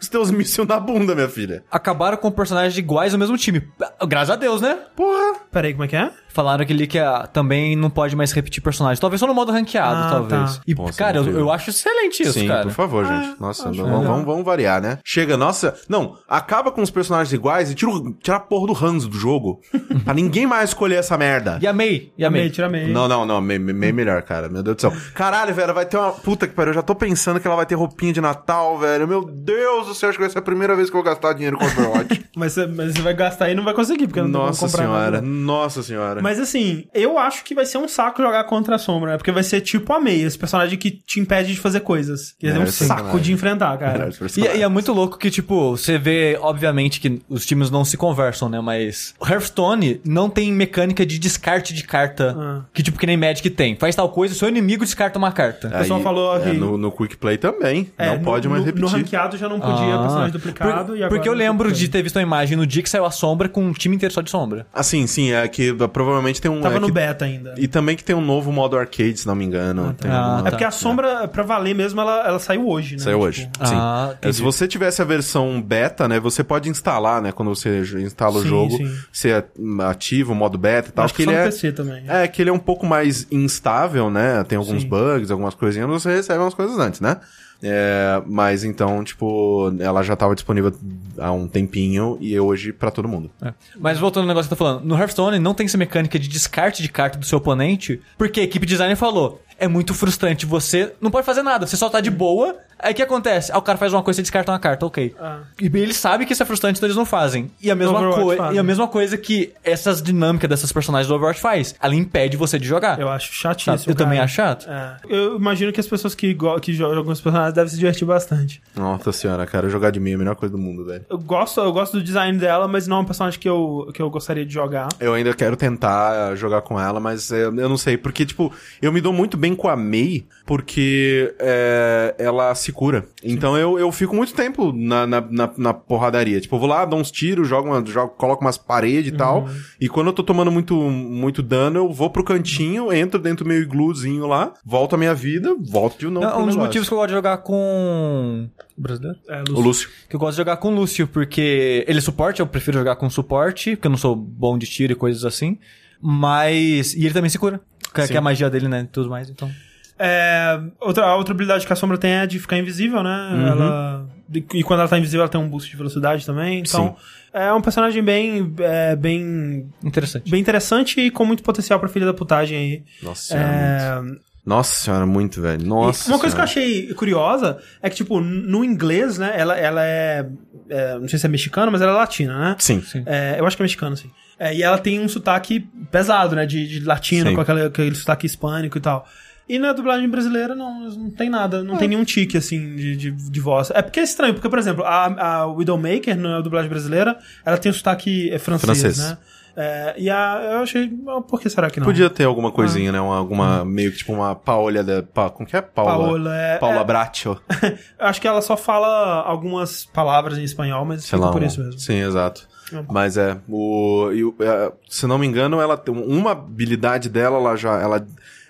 os teus mísseis na bunda, minha filha. Acabaram com personagens iguais no mesmo time. Graças a Deus, né? Porra! Peraí, como é que é? Falaram que ele que ah, também não pode mais repetir personagens. Talvez só no modo ranqueado, Ah, talvez. tá. E, Nossa, cara, eu, eu acho excelente isso, Sim, cara. por favor, Ah, gente. Nossa, acho vamos, vamos, vamos variar, né? Chega, nossa... Não, acaba com os personagens iguais e tira, o- tira a porra do Hanzo do jogo. pra ninguém mais escolher essa merda. E a May? E a Amei, May? tira meio. Não, não, não, meio, meio melhor, cara. Meu Deus do céu. Caralho, velho, vai ter uma. Puta que pariu. Eu já tô pensando que ela vai ter roupinha de Natal, velho. Meu Deus do céu, acho que vai ser a primeira vez que eu vou gastar dinheiro com Overwatch. Mas, você- mas você vai gastar e não vai conseguir, porque não tem Nossa senhora, nada. nossa senhora. Mas assim, eu acho que vai ser um saco jogar contra a sombra, né? Porque vai ser tipo a Mei, esse personagem que te impede de fazer coisas. Que é, É, um saco personagem. de enfrentar, cara. Esse E, e é muito louco que, tipo, você vê, obviamente, que os times não se conversam, né? Mas o Hearthstone não tem mecânica de descarte de carta Ah. que, tipo, que nem Magic tem. Faz tal coisa, seu inimigo descarta uma carta. o pessoal falou é, que- no, no Quick Play também. É, não no- pode mais no, repetir. No ranqueado já não podia Ah. personagem duplicado Por- e agora Porque eu lembro de ter visto uma imagem no dia que saiu a sombra com um time inteiro só de sombra. Assim, sim, é que uh, provavelmente tem um. Tava é no que- beta ainda. E também que tem um novo modo arcade, se não me engano. Tem tá. alguma- É porque a sombra, pra valer mesmo, ela, ela saiu hoje, né? Saiu Tipo, hoje. Ah, sim. entendi. Se você tivesse a versão beta, né, você pode instalar, né, quando você instala o Sim, jogo, sim. você ativa o modo beta e tal, Acho que ele é também. É, que ele é um pouco mais instável, né? Tem alguns Sim. bugs, algumas coisinhas, você recebe umas coisas antes, né? É, mas então, tipo, ela já tava disponível há um tempinho e hoje pra todo mundo. É. Mas voltando ao negócio que eu tô falando, no Hearthstone não tem essa mecânica de descarte de carta do seu oponente, porque a equipe designer falou. É muito frustrante, você não pode fazer nada, você só tá de boa, Aí o que acontece? Aí o cara faz uma coisa e descarta uma carta, ok. Ah. E ele sabe que isso é frustrante, então eles não fazem. E a mesma, Overwatch coi- fazem. e a mesma coisa que essas dinâmicas dessas personagens do Overwatch faz. Ela impede você de jogar. Eu acho chatíssimo. Eu também cara. acho chato. É. Eu imagino que as pessoas que, que jogam os personagens devem se divertir bastante. Nossa senhora, cara, jogar de mim é a melhor coisa do mundo, velho. Eu gosto, eu gosto do design dela, mas não é um personagem que eu, que eu gostaria de jogar. Eu ainda quero tentar jogar com ela, mas é, eu não sei. Porque, tipo, eu me dou muito bem com a Mei, porque é, ela se cura. Então eu, eu fico muito tempo na, na, na, na porradaria. Tipo, eu vou lá, dou uns tiros, jogo, uma, jogo coloco umas paredes e tal. E quando eu tô tomando muito, muito dano, eu vou pro cantinho, entro dentro do meu igluzinho lá, volto a minha vida, volto de novo Não, pro um dos motivos que eu gosto de jogar com. O brasileiro? É, O Lúcio. Que eu gosto de jogar com o Lúcio, porque ele é suporte, eu prefiro jogar com suporte, porque eu não sou bom de tiro e coisas assim. Mas. E ele também se cura. Que, Sim. que é a magia dele, né? E tudo mais, então. É, outra, a outra habilidade que a sombra tem é de ficar invisível, né? Uhum. Ela, e quando ela tá invisível, ela tem um boost de velocidade também. Então, é um personagem bem, é, bem, Interessante. bem interessante e com muito potencial pra filha da putagem aí. Nossa senhora, muito. É, Nossa senhora, muito, velho. Nossa E uma coisa que eu senhora. achei curiosa é que, tipo, no inglês, né, ela, ela é, é, Não sei se é mexicana, mas ela é latina, né? Sim. É, eu acho que é mexicana, sim. É, e ela tem um sotaque pesado, né? De, de latino, Sim. com aquele, aquele sotaque hispânico e tal. E na dublagem brasileira não, não tem nada, não tem nenhum tique, assim, de, de, de voz. É porque é estranho, porque, por exemplo, a, a Widowmaker, na dublagem brasileira, ela tem um sotaque é, francês, Francês. né? É, e a, eu achei, ah, por que será que não? Podia ter alguma coisinha, né? Uma, alguma, meio que tipo uma Paola da. Pa, como que é? Paula. Paola, é, Paula é, Bracho. Eu acho que ela só fala algumas palavras em espanhol, mas Sei fica lá. por isso mesmo. Sim, exato. É. Mas é, o, e o- é, se não me engano, ela tem uma habilidade dela, ela já, ela,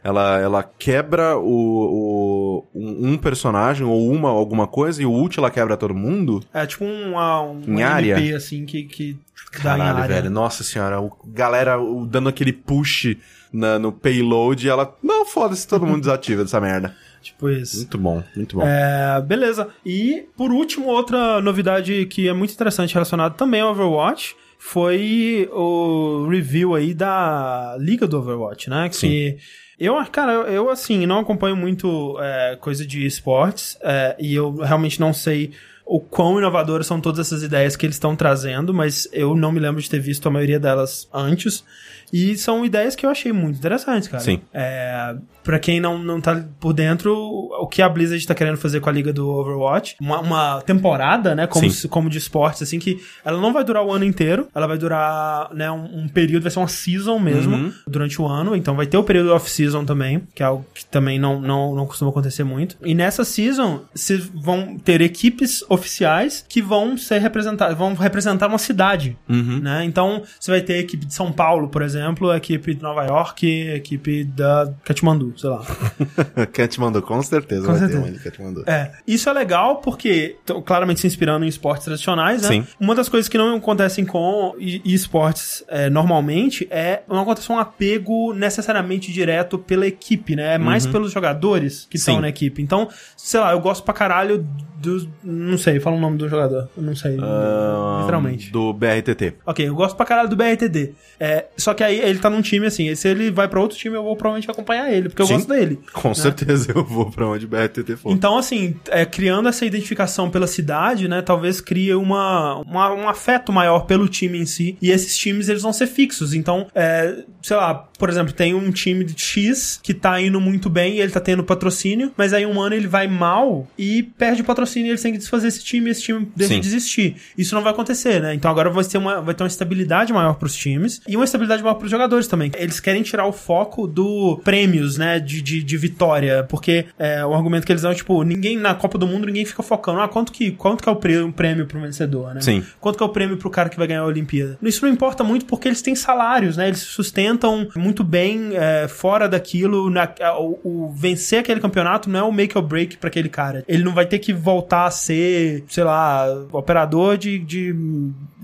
ela, ela quebra o, o- um, um personagem ou uma alguma coisa e o ult ela quebra todo mundo. É tipo um, ah, um, um área? MP, assim, que, que Caralho, área. velho. Nossa senhora, o, galera o- dando aquele push na- no payload e ela, não, foda-se, todo mundo desativa dessa merda. Tipo isso. Muito bom, muito bom. É, beleza. E, por último, outra novidade que é muito interessante relacionada também ao Overwatch foi o review aí da Liga do Overwatch, né? Que eu, cara, eu, assim, não acompanho muito é, coisa de esportes é, e eu realmente não sei o quão inovadoras são todas essas ideias que eles estão trazendo, mas eu não me lembro de ter visto a maioria delas antes. E são ideias que eu achei muito interessantes, cara. Sim. É, pra quem não, não tá por dentro, o que a Blizzard tá querendo fazer com a liga do Overwatch, uma, uma temporada, né, como, Sim. como de esportes, assim, que ela não vai durar o ano inteiro, ela vai durar, né, um, um período, vai ser uma season mesmo, Uhum. durante o ano, então vai ter o período off-season também, que é algo que também não, não, não costuma acontecer muito. E nessa season, se vão ter equipes oficiais que vão ser representadas, vão representar uma cidade, Uhum. né? Então, você vai ter a equipe de São Paulo, por exemplo, a equipe de Nova York, a equipe da Katmandu, sei lá. Katmandu, com certeza Com vai certeza. ter uma de Katmandu. É, isso é legal porque, claramente se inspirando em esportes tradicionais, né? Sim. Uma das coisas que não acontecem com esportes é, normalmente é não acontece um apego necessariamente direto pela equipe, né? É mais pelos jogadores que estão Uhum. Na equipe. Então, sei lá, eu gosto pra caralho dos. Não sei, fala o nome do jogador. Eu não sei, literalmente. Do BRTT. Ok, eu gosto pra caralho do BRTD. É, só que aí ele tá num time assim, e se ele vai pra outro time, eu vou provavelmente acompanhar ele, porque eu Sim. gosto dele. Com certeza eu vou pra onde o BRTT for. Então, assim, é, criando essa identificação pela cidade, né, talvez crie uma, uma- um afeto maior pelo time em si. E esses times, eles vão ser fixos. Então, é, sei lá, por exemplo, tem um time de X que tá indo muito bem e ele tá tendo patrocínio, mas aí um ano ele vai mal e perde o patrocínio e eles têm que desfazer esse time e esse time deixa Sim. de existir. Isso não vai acontecer, né? Então agora vai ter uma, vai ter uma estabilidade maior pros times e uma estabilidade maior pros jogadores também. Eles querem tirar o foco do prêmios, né, de, de, de vitória, porque é, o argumento que eles dão é, tipo, ninguém na Copa do Mundo, ninguém fica focando, ah, quanto que, quanto que é o prêmio, prêmio pro vencedor, né? Sim. Quanto que é o prêmio pro cara que vai ganhar a Olimpíada? Isso não importa muito porque eles têm salários, né? Eles sustentam muito bem é, fora daquilo. Na, o, o vencer aquele campeonato não é o make or break pra aquele cara. Ele não vai ter que voltar a ser, sei lá, operador de, de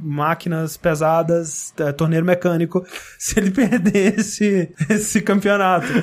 máquinas pesadas, é, torneiro mecânico, se ele perder esse, esse campeonato.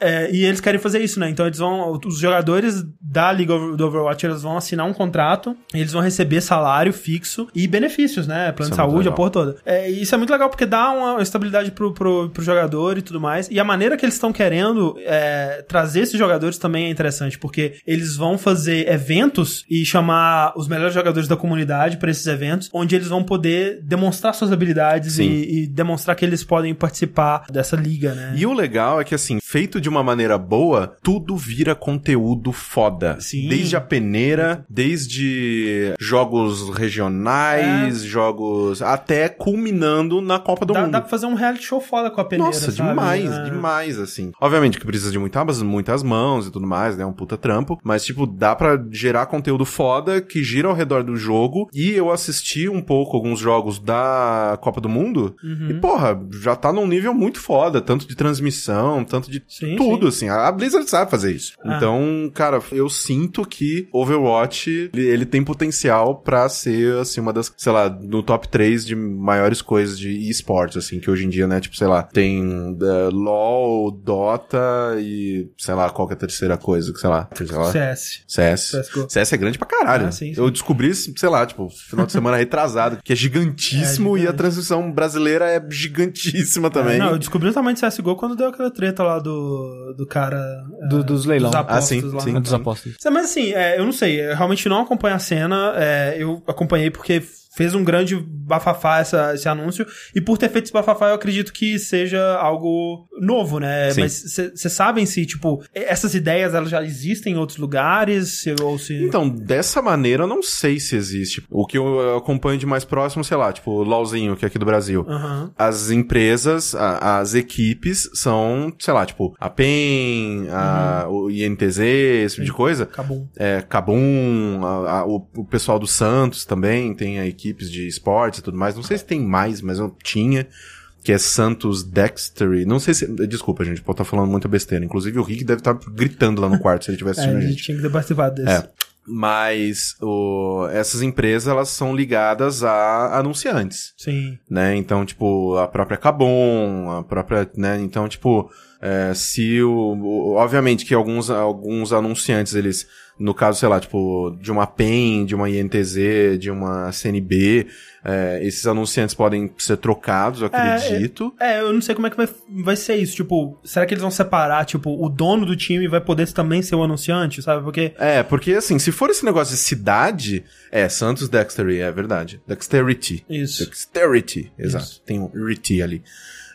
É, e eles querem fazer isso, né? Então eles vão. Os jogadores da Liga do Overwatch, eles vão assinar um contrato, eles vão receber salário fixo e benefícios, né? Plano Isso de é saúde, a porra toda. É, isso é muito legal porque dá uma estabilidade pro, pro, pro jogador e tudo mais. E a maneira que eles estão querendo é, trazer esses jogadores também é interessante, porque eles vão fazer eventos e chamar os melhores jogadores da comunidade para esses eventos, onde eles vão poder demonstrar suas habilidades e, e demonstrar que eles podem participar dessa liga, né? E o legal é que, assim, feito de uma maneira boa, tudo vira conteúdo foda. Sim. Desde a peneira, desde jogos regionais, jogos. até culminando na Copa do Dá, Mundo. dá pra fazer um reality show foda com a peneira, Nossa, sabe? demais, É. demais, assim. Obviamente que precisa de muitas, muitas mãos e tudo mais, né? Um puta trampo. Mas, tipo, dá pra gerar conteúdo foda que gira ao redor do jogo. E eu assisti um pouco alguns jogos da Copa do Mundo. Uhum. E, porra, já tá num nível muito foda. Tanto de transmissão, tanto de Sim, tudo, assim. A Blizzard sabe fazer isso. Ah. Então, cara, eu sinto que Overwatch, ele, ele tem potencial pra ser, assim, uma das, sei lá, no top 3 de maiores coisas de esportes, assim, que hoje em dia, né, tipo, sei lá, tem eh, LoL, Dota e, sei lá, qual que é a terceira coisa, que sei lá, sei lá, CS. CS. CSGO. CS é grande pra caralho. Ah, sim, sim. Eu descobri, sei lá, tipo, final de semana retrasado, que é gigantíssimo É e a transmissão brasileira é gigantíssima também. Não, eu descobri o tamanho do CSGO quando deu aquela treta lá do, do cara. é, Do- dos leilão. Dos apostos Ah, sim, lá. sim. É dos apóstolos. Mas assim, é, eu não sei, eu realmente não acompanho a cena, é, eu acompanhei porque fez um grande bafafá essa, esse anúncio, e por ter feito esse bafafá eu acredito que seja algo novo, né? Sim. Mas vocês sabem se, tipo, essas ideias elas já existem em outros lugares, ou se... Então, dessa maneira, eu não sei se existe. O que eu acompanho de mais próximo, sei lá, tipo, o LOLzinho, que é aqui do Brasil. Aham. As empresas, a- as equipes são, sei lá, tipo, a PEN, a, o INTZ, esse tipo de coisa. Acabou. É, Cabum, a- o, o pessoal do Santos também tem a equipes de esportes e tudo mais. Não sei se tem mais, mas eu tinha. Que é Santos Dextery. Não sei se. Desculpa, gente, pode estar falando muita besteira. Inclusive o Rick deve estar gritando lá no quarto se ele estiver É, assistindo a a gente tinha que ter participado desse. É. Mas o, essas empresas, elas são ligadas a anunciantes, Sim. né? Então, tipo, a própria Cabum, a própria, né? Então, tipo, é, se o, o- Obviamente que alguns, alguns anunciantes, eles, no caso, sei lá, tipo, de uma PEN, de uma INTZ, de uma CNB, é, esses anunciantes podem ser trocados, eu acredito. É, eu não sei como é que vai, vai ser isso. Tipo, será que eles vão separar, tipo, o dono do time vai poder também ser o anunciante, sabe? Porque É, porque assim, se for esse negócio de cidade, é Santos Dextery, é verdade. Dexterity. Isso. Dexterity, exato. Isso. Tem um RT ali.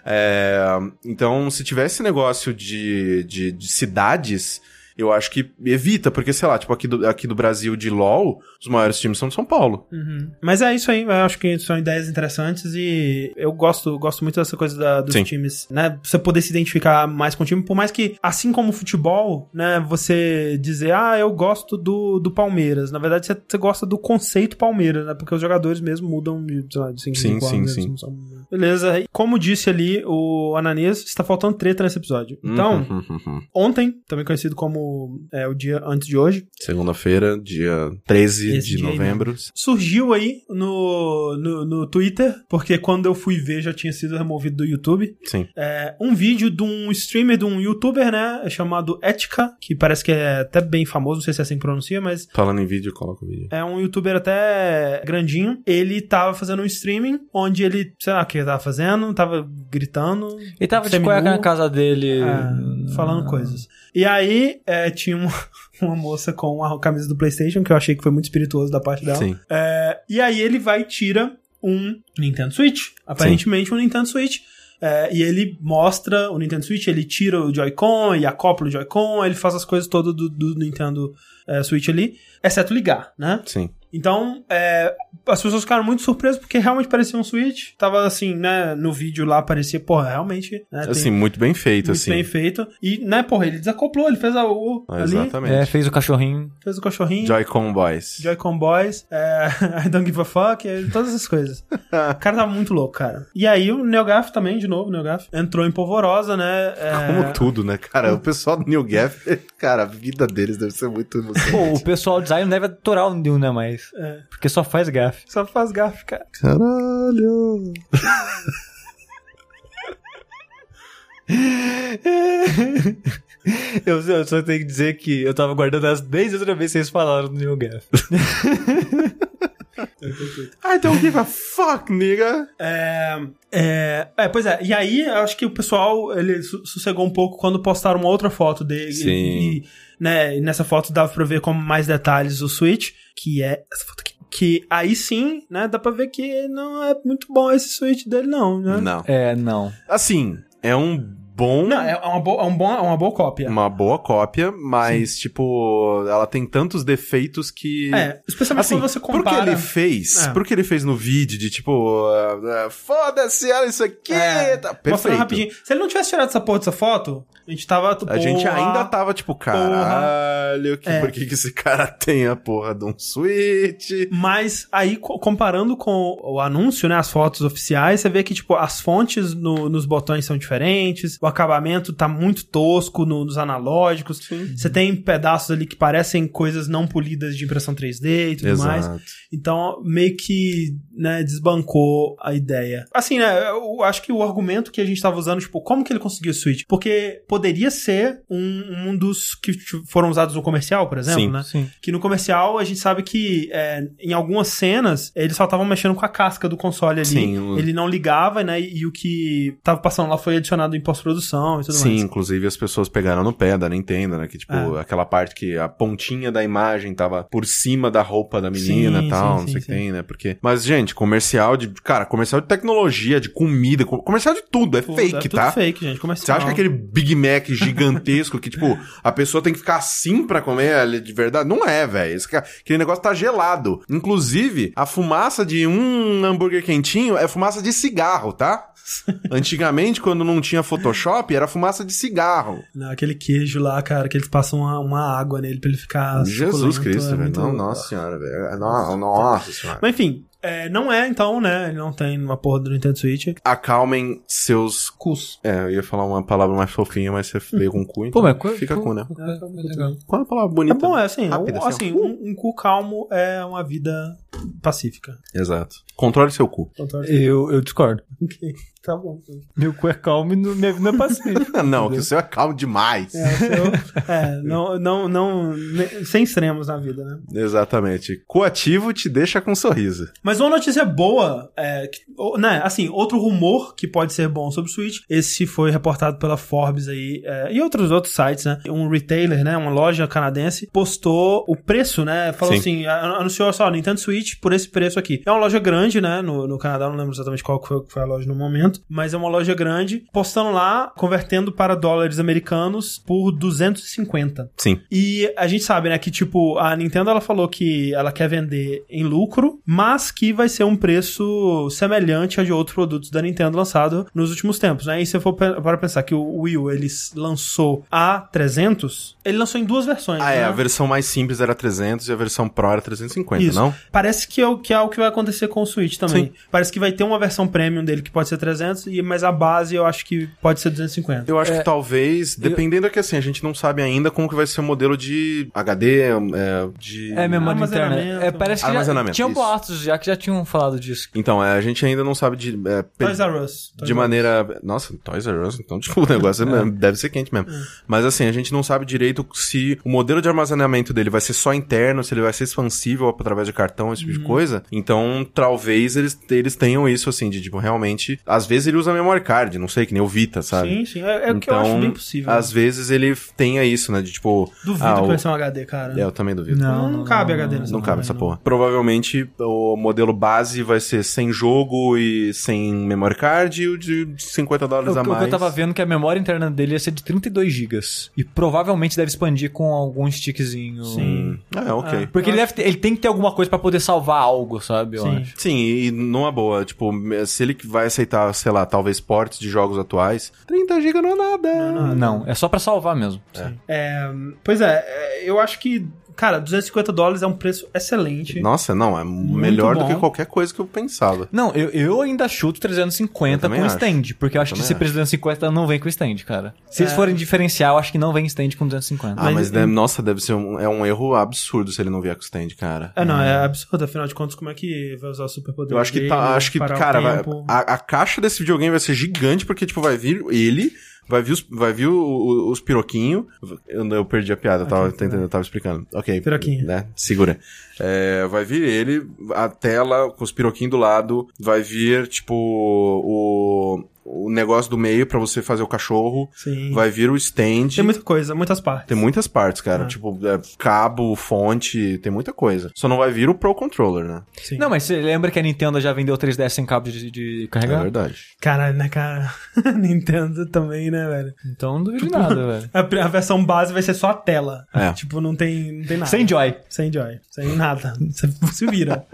É, então, se tiver esse negócio de, de, de cidades, eu acho que evita, porque, sei lá, tipo, aqui do, aqui do Brasil de LoL, os maiores times são de São Paulo. Uhum. Mas é isso aí, eu acho que são ideias interessantes e eu gosto, gosto muito dessa coisa da- dos Sim. times, né? Você poder se identificar mais com o time, por mais que, assim como o futebol, né, você dizer, ah, eu gosto do, do Palmeiras. Na verdade, você, você gosta do conceito Palmeiras, né? Porque os jogadores mesmo mudam de, sei lá, de 5 Sim, sim, sim. Beleza. E Como disse ali o Ananias, está faltando treta nesse episódio. Então, uhum. ontem, também conhecido como é, o dia antes de hoje, Segunda-feira, dia 13 Esse de dia aí novembro. surgiu aí no, no, no Twitter, porque quando eu fui ver já tinha sido removido do YouTube, Sim. é, um vídeo de um streamer, de um youtuber, né, chamado Etika, que parece que é até bem famoso, não sei se é assim que pronuncia, mas Falando em vídeo, coloca o vídeo. é um youtuber até grandinho. Ele tava fazendo um streaming, onde ele, sei lá o que ele tava fazendo, tava gritando. Ele tava de cueca na casa dele. é, falando coisas. E aí, é, tinha uma, uma moça com a camisa do PlayStation, que eu achei que foi muito espirituoso da parte dela. Sim. É, e aí ele vai e tira um Nintendo Switch. Aparentemente um Nintendo Switch. É, e ele mostra o Nintendo Switch, ele tira o Joy-Con e acopla o Joy-Con, ele faz as coisas todas do, do Nintendo é, Switch ali, exceto ligar, né? Sim. Então, é, as pessoas ficaram muito surpresas porque realmente parecia um Switch. Tava assim, né? No vídeo lá parecia, porra, realmente. Né, tem Assim, muito bem feito, muito assim. bem feito. E, né, porra, ele desacoplou, ele fez a U ali, Exatamente. É, fez o cachorrinho. fez o cachorrinho. Joy-Con Boys. Joy-Con Boys, é, I don't give a fuck, é, todas essas coisas. o cara tava muito louco, cara. E aí o NeoGaf também, de novo, o NeoGaf, entrou em polvorosa, né? é, Como tudo, né, cara? O pessoal do New Gaf, cara, a vida deles deve ser muito emocionante. Pô, o pessoal do design deve atorar o New, né, mais. É. Porque só faz gafe. Só faz gaf, cara. Caralho! Eu, eu só tenho que dizer que eu tava guardando as 10 outras vezes que vocês falaram do New Gaf. I don't give a fuck, nigga. É, é, é, pois é. E aí, eu acho que o pessoal ele sossegou um pouco quando postaram uma outra foto dele. Sim. E, né, e nessa foto dava pra ver com mais detalhes o Switch, que é essa foto aqui. Que aí sim, né, dá pra ver que não é muito bom esse Switch dele, não, né? Não. É, não. Assim, é um bom. Não, é uma boa, é um bom, é uma boa cópia. Uma boa cópia, mas, tipo, ela tem tantos defeitos que. É, especialmente Assim, quando você por que compara... ele fez, É. por que ele fez no vídeo de tipo, ah, ah, foda-se, olha isso aqui, É, tá Mostrando perfeito. rapidinho. Se ele não tivesse tirado essa porra dessa foto, a gente tava... A gente porra, ainda tava tipo, caralho, que, É. por que, que esse cara tem a porra de um Switch? Mas aí, co- comparando com o anúncio, né, as fotos oficiais, você vê que, tipo, as fontes no- nos botões são diferentes, o acabamento tá muito tosco no- nos analógicos, você tem pedaços ali que parecem coisas não polidas de impressão 3D e tudo mais. Exato. Então, meio que, né, desbancou a ideia. Assim, né, eu acho que o argumento que a gente tava usando, tipo, como que ele conseguiu o Switch? Porque poderia ser um, um dos que foram usados no comercial, por exemplo, Sim, né? Sim. Que no comercial a gente sabe que é, em algumas cenas eles só estavam mexendo com a casca do console ali. Sim, o- Ele não ligava, né? E, o que tava passando lá foi adicionado em pós-produção e tudo Sim, mais. inclusive as pessoas pegaram no pé da Nintendo, né? Que, tipo, É. aquela parte que a pontinha da imagem tava por cima da roupa da menina Sim, e tal, sim, não sim, sei o que sim. tem, né? Porque... Mas, gente, comercial de... Cara, comercial de tecnologia, de comida, co- comercial de tudo, é Tudo, fake, é tudo tá? fake, gente. Comercial. Você acha que aquele Big Mac gigantesco que, tipo, a pessoa tem que ficar assim pra comer de verdade? Não é, velho. Aquele negócio tá gelado. Inclusive, a fumaça de um hambúrguer quentinho é fumaça de cigarro, tá? Antigamente, quando não tinha Photoshop, era fumaça de cigarro. Não, aquele queijo lá, cara, que eles passam uma, uma água nele pra ele ficar. Jesus Cristo, é velho. muito- Não, nossa senhora, velho. Não, nossa senhora. Mas enfim, é, não é então, né? Ele não tem uma porra do Nintendo Switch. Acalmem seus... Cus. É, eu ia falar uma palavra mais fofinha, mas você veio com cu, então Pô, mas qual- fica qual- cu, né? legal. Qual é a palavra É bonita? bom, é assim, Rápida, um, assim, assim, um, um cu calmo é uma vida pacífica. Exato. Controle seu cu. Eu, eu discordo. Ok, tá bom. Meu cu é calmo e não- minha vida é pacífica. não, que o seu é calmo demais. É, o seu- é, não, não, não, sem extremos na vida, né? Exatamente. Coativo te deixa com um sorriso. Mas uma notícia boa, é, que- né, assim, outro rumor que pode ser bom sobre o Switch, esse foi reportado pela Forbes aí, é, e outros outros sites, né, um retailer, né, uma loja canadense, postou o preço, né, falou Sim. assim, anunciou só, Nintendo Switch por esse preço aqui. É uma loja grande, né, no, no Canadá, não lembro exatamente qual que foi, que foi a loja no momento, mas é uma loja grande, postando lá, convertendo para dólares americanos por 250. Sim. E a gente sabe, né, que tipo, a Nintendo ela falou que ela quer vender em lucro, mas que vai ser um preço semelhante a de outros produtos da Nintendo lançado nos últimos tempos, né? E se for pe- para pensar que o Wii U ele lançou a 300, ele lançou em duas versões, Ah, é. né? A versão mais simples era 300 e a versão Pro era 350, Isso. não? Parece que é, o, que é o que vai acontecer com o Switch também. Sim. Parece que vai ter uma versão premium dele que pode ser 300, e, mas a base eu acho que pode ser 250. Eu acho É, que talvez, dependendo é que assim, a gente não sabe ainda como que vai ser o modelo de HD, é, de... É memória Armazenamento. interna. É, parece que já, Armazenamento, tinham isso. boatos já que já tinham falado disso. Então, é, a gente ainda não sabe de... é, pe- Toys R Us. Toys de Us. maneira. Nossa, Toys R Us, então, tipo, o negócio é- deve ser quente mesmo. Mas assim, a gente não sabe direito se o modelo de armazenamento dele vai ser só interno, se ele vai ser expansível através de cartão, esse tipo Uhum. de coisa. Então, talvez eles, eles tenham isso, assim, de tipo, realmente. Às vezes ele usa memory card, não sei, que nem o Vita, sabe? Sim, sim. É, é o que eu Então, acho bem possível. Às vezes ele tenha isso, né? De tipo. Duvido ah, que vai ser um HD, cara. É, eu também duvido. Não, não, cabe HD nessa Não cabe essa não. porra. Provavelmente o modelo base vai ser sem jogo e sem memory card e o de 50 dólares O, a o que mais. eu tava vendo é que a memória interna dele ia ser de 32 GB. E provavelmente deve expandir com algum stickzinho. Sim. É, ok. Ah. Porque ele, deve ter- ele tem que ter alguma coisa pra poder salvar algo, sabe? Eu Sim. acho. Sim, e numa boa, tipo, se ele vai aceitar, sei lá, talvez portes de jogos atuais, 30 GB não é nada. Ah, Não, é só pra salvar mesmo. É, pois é, é, eu acho que, cara, 250 dólares é um preço excelente. Nossa, não, é melhor do bom. que qualquer coisa que eu pensava. Não, eu, eu ainda chuto Eu 350 também com acho. stand, porque eu acho que também esse acho. 350 não vem com stand, cara. Se eles É. forem diferencial, eu acho que não vem stand com 250. Ah, Mas mas, em- deve- nossa, deve ser um, é um erro absurdo se ele não vier com stand, cara. É, não, é absurdo, afinal de contas, como é que vai usar o superpoder Eu acho que dele, tá, acho que, cara, vai- a, a caixa desse videogame vai ser gigante, porque, tipo, vai vir ele Vai vir os, vai vir o- os piroquinhos. Eu, eu perdi a piada, eu tava, tentando, eu tava explicando. Ok. Piroquinho. Né? Segura. É, vai vir ele, a tela com os piroquinhos do lado. Vai vir, tipo, o, o negócio do meio pra você fazer o cachorro. Sim. Vai vir o stand. Tem muita coisa, muitas partes. Tem muitas partes, cara. Ah. Tipo, é, cabo, fonte, tem muita coisa. Só não vai vir o Pro Controller, né? Sim. Não, mas você lembra que a Nintendo já vendeu 3DS sem cabo de, de É carregar? verdade. Caralho, né, cara? Nintendo também, né, velho? então não duvido de nada, velho. A, a versão base vai ser só a tela. É. Tipo, não tem, não tem nada. Sem Joy. Sem joy. Sem nada. Você se vira.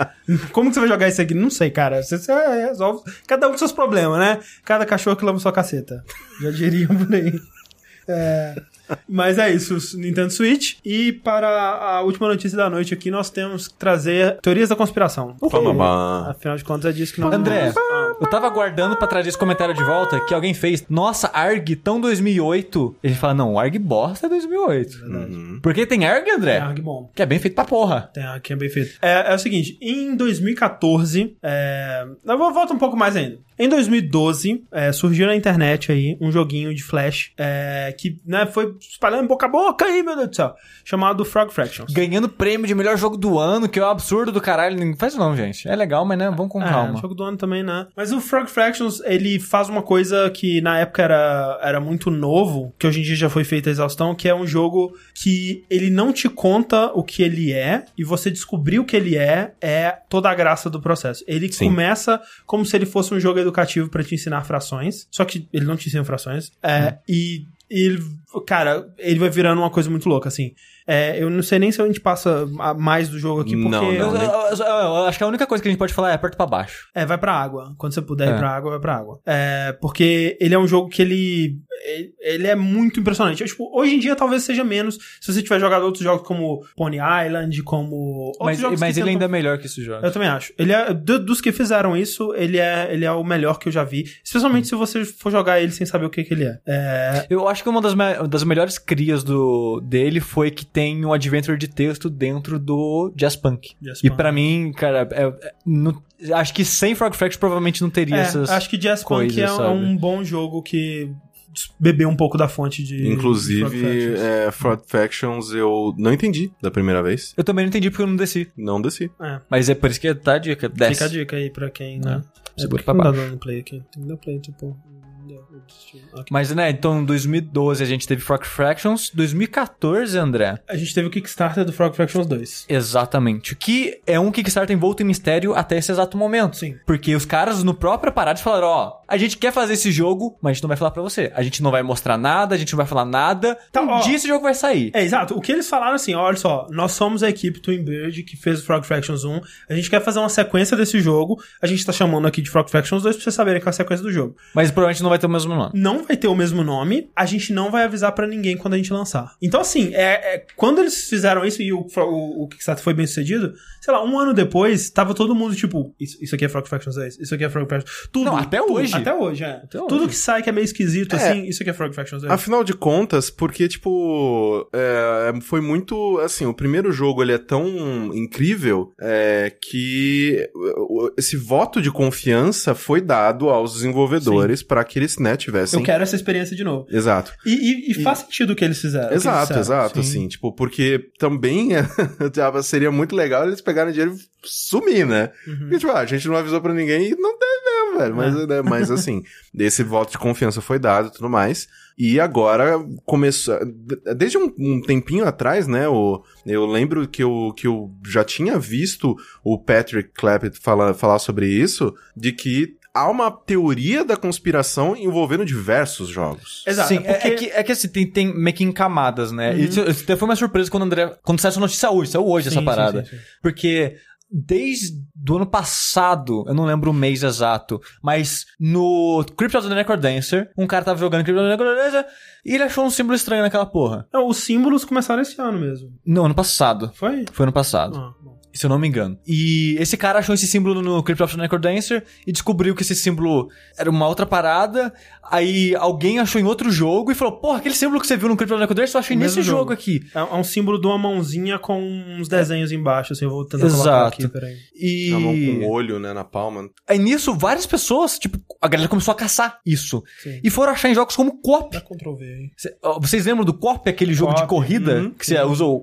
Como que você vai jogar isso aqui? Não sei, cara. Você, você resolve. Cada um com seus problemas, né? Cada cachorro que lama sua caceta. Já diriam por aí. É, Mas é isso, Nintendo Switch. E para a última notícia da noite aqui, nós temos que trazer teorias da conspiração. Afinal de contas, é disso que nós André, vamos- eu tava aguardando pra trazer esse comentário de volta que alguém fez. Nossa, ARG tão 2008. E a gente fala, não, o ARG bosta é 2008. Porque tem ARG, André? É, Arg bom. Que é bem feito pra porra. Tem aqui é bem feito. É, é o seguinte, em 2014, é... eu vou voltar um pouco mais ainda. Em 2012, é, surgiu na internet aí um joguinho de Flash é, que né, foi espalhando boca a boca aí, meu Deus do céu, chamado Frog Fractions. Ganhando prêmio de melhor jogo do ano, que é um absurdo do caralho. Não faz não, gente. É legal, mas né, vamos com É, calma. jogo do ano também, né? Mas o Frog Fractions, ele faz uma coisa que na época era, era muito novo, que hoje em dia já foi feita a exaustão, que é um jogo que ele não te conta o que ele é, e você descobrir o que ele é, é toda a graça do processo. Ele Sim. começa como se ele fosse um jogo educativo pra te ensinar frações, só que ele não te ensina frações, é, e ele, cara, ele vai virando uma coisa muito louca, assim. É, eu não sei nem se a gente passa a- mais do jogo aqui, porque... Não, Eu, não. eu- eu- eu acho que a única coisa que a gente pode falar é aperta pra baixo. É, vai pra água. Quando você puder É. ir pra água, vai pra água. É, porque ele é um jogo que ele. Ele é muito impressionante. Eu, tipo, hoje em dia talvez seja menos. Se você tiver jogado outros jogos como Pony Island, como. outros Mas, jogos mas ele tentam- ainda é melhor que esses jogos. Eu também acho. Ele é. do- dos que fizeram isso, ele é, ele é o melhor que eu já vi. Especialmente se você for jogar ele sem saber o que, que ele é. É. Eu acho que uma das, me- das melhores crias do, dele foi que tem um adventure de texto dentro do Jazz Punk. Jazz E Punk. pra mim, cara, é- é- não- acho que sem Frog Fracture provavelmente não teria É, essas. acho que Jazz Punk coisas, é, sabe? um bom jogo que bebeu um pouco da fonte de. de Frog Inclusive, Fractions. é, Fraud Factions eu não entendi da primeira vez. Eu também não entendi porque eu não desci. Não desci. É. Mas é por isso que tá a dica. Desce. Fica a dica aí pra quem, né? É, Segura porque pra não baixo. dá dando play aqui. Tem que dar play, tipo. eu desisti. Ok. Mas, né, então em 2012 a gente teve Frog Fractions. 2014, André. A gente teve o Kickstarter do Frog Fractions 2. Exatamente. Que é um Kickstarter envolto em mistério até esse exato momento. Sim. Porque os caras no próprio parada falaram, ó, a gente quer fazer esse jogo, mas a gente não vai falar pra você. A gente não vai mostrar nada, a gente não vai falar nada. Tá, um ó. dia esse jogo vai sair. É, exato. O que eles falaram assim, olha só, nós somos a equipe Twin Bird que fez o Frog Fractions 1, a gente quer fazer uma sequência desse jogo, a gente tá chamando aqui de Frog Fractions 2 pra vocês saberem qual é a sequência do jogo. Mas provavelmente não vai ter o mesmo nome. Não vai ter o mesmo nome, a gente não vai avisar pra ninguém quando a gente lançar. Então, assim, é, é- quando eles fizeram isso e o, o, o Kickstarter foi bem sucedido, sei lá, um ano depois, tava todo mundo tipo, isso, isso aqui é Frog Fractions 2, isso aqui é Frog Fractions. Tudo. Não, até tudo, hoje. Até hoje, é. Até Tudo hoje. que sai que é meio esquisito, É. assim, isso aqui é Frog Fractions 2. Afinal de contas, porque, tipo, é, foi muito, assim, o primeiro jogo, ele é tão incrível é, que esse voto de confiança foi dado aos desenvolvedores para que eles, né, tivessem... Eu quero essa experiência de novo. Exato. E, e- e faz sentido o que eles fizeram. o que eles Exato, disseram. exato, Sim. assim, tipo, porque também seria muito legal eles pegarem dinheiro e sumir, né? Uhum. Porque, tipo, ah, a gente não avisou pra ninguém e não deve mesmo, velho. Mas, É. né, mas assim, esse voto de confiança foi dado e tudo mais. E agora começou. de- Desde um, um tempinho atrás, né? O, eu lembro que eu, que eu já tinha visto o Patrick Clappett falar, falar sobre isso, de que há uma teoria da conspiração envolvendo diversos jogos. Exato. Sim, é porque- é que, é que assim, tem, tem meio que em camadas, né? Isso, isso até foi uma surpresa quando o André. Quando saiu essa notícia hoje, saiu hoje Sim, essa sim, parada. sim, sim. Porque desde do ano passado, eu não lembro o mês exato, mas no Crypt of the Necrodancer, um cara tava jogando Crypt of the Necrodancer e ele achou um símbolo estranho naquela porra. Não, os símbolos começaram esse ano mesmo. No ano passado. Foi? Foi ano passado. Ah, bom. se eu não me engano. E esse cara achou esse símbolo no Crypt of the Necrodancer e descobriu que esse símbolo era uma outra parada. Aí alguém achou em outro jogo e falou: Porra, aquele símbolo que você viu no Crypt of eu achei nesse jogo. jogo. aqui. É é um símbolo de uma mãozinha com uns desenhos embaixo, assim, eu vou tentar colocar Exato. aqui, peraí. E. A mão com o olho, né, na palma. Aí nisso, várias pessoas, tipo, a galera começou a caçar isso. Sim. E foram achar em jogos como Coop. Dá Ctrl V aí. Cê- ó, Vocês lembram do Coop, aquele jogo de Coop, corrida? uhum, que você usa o,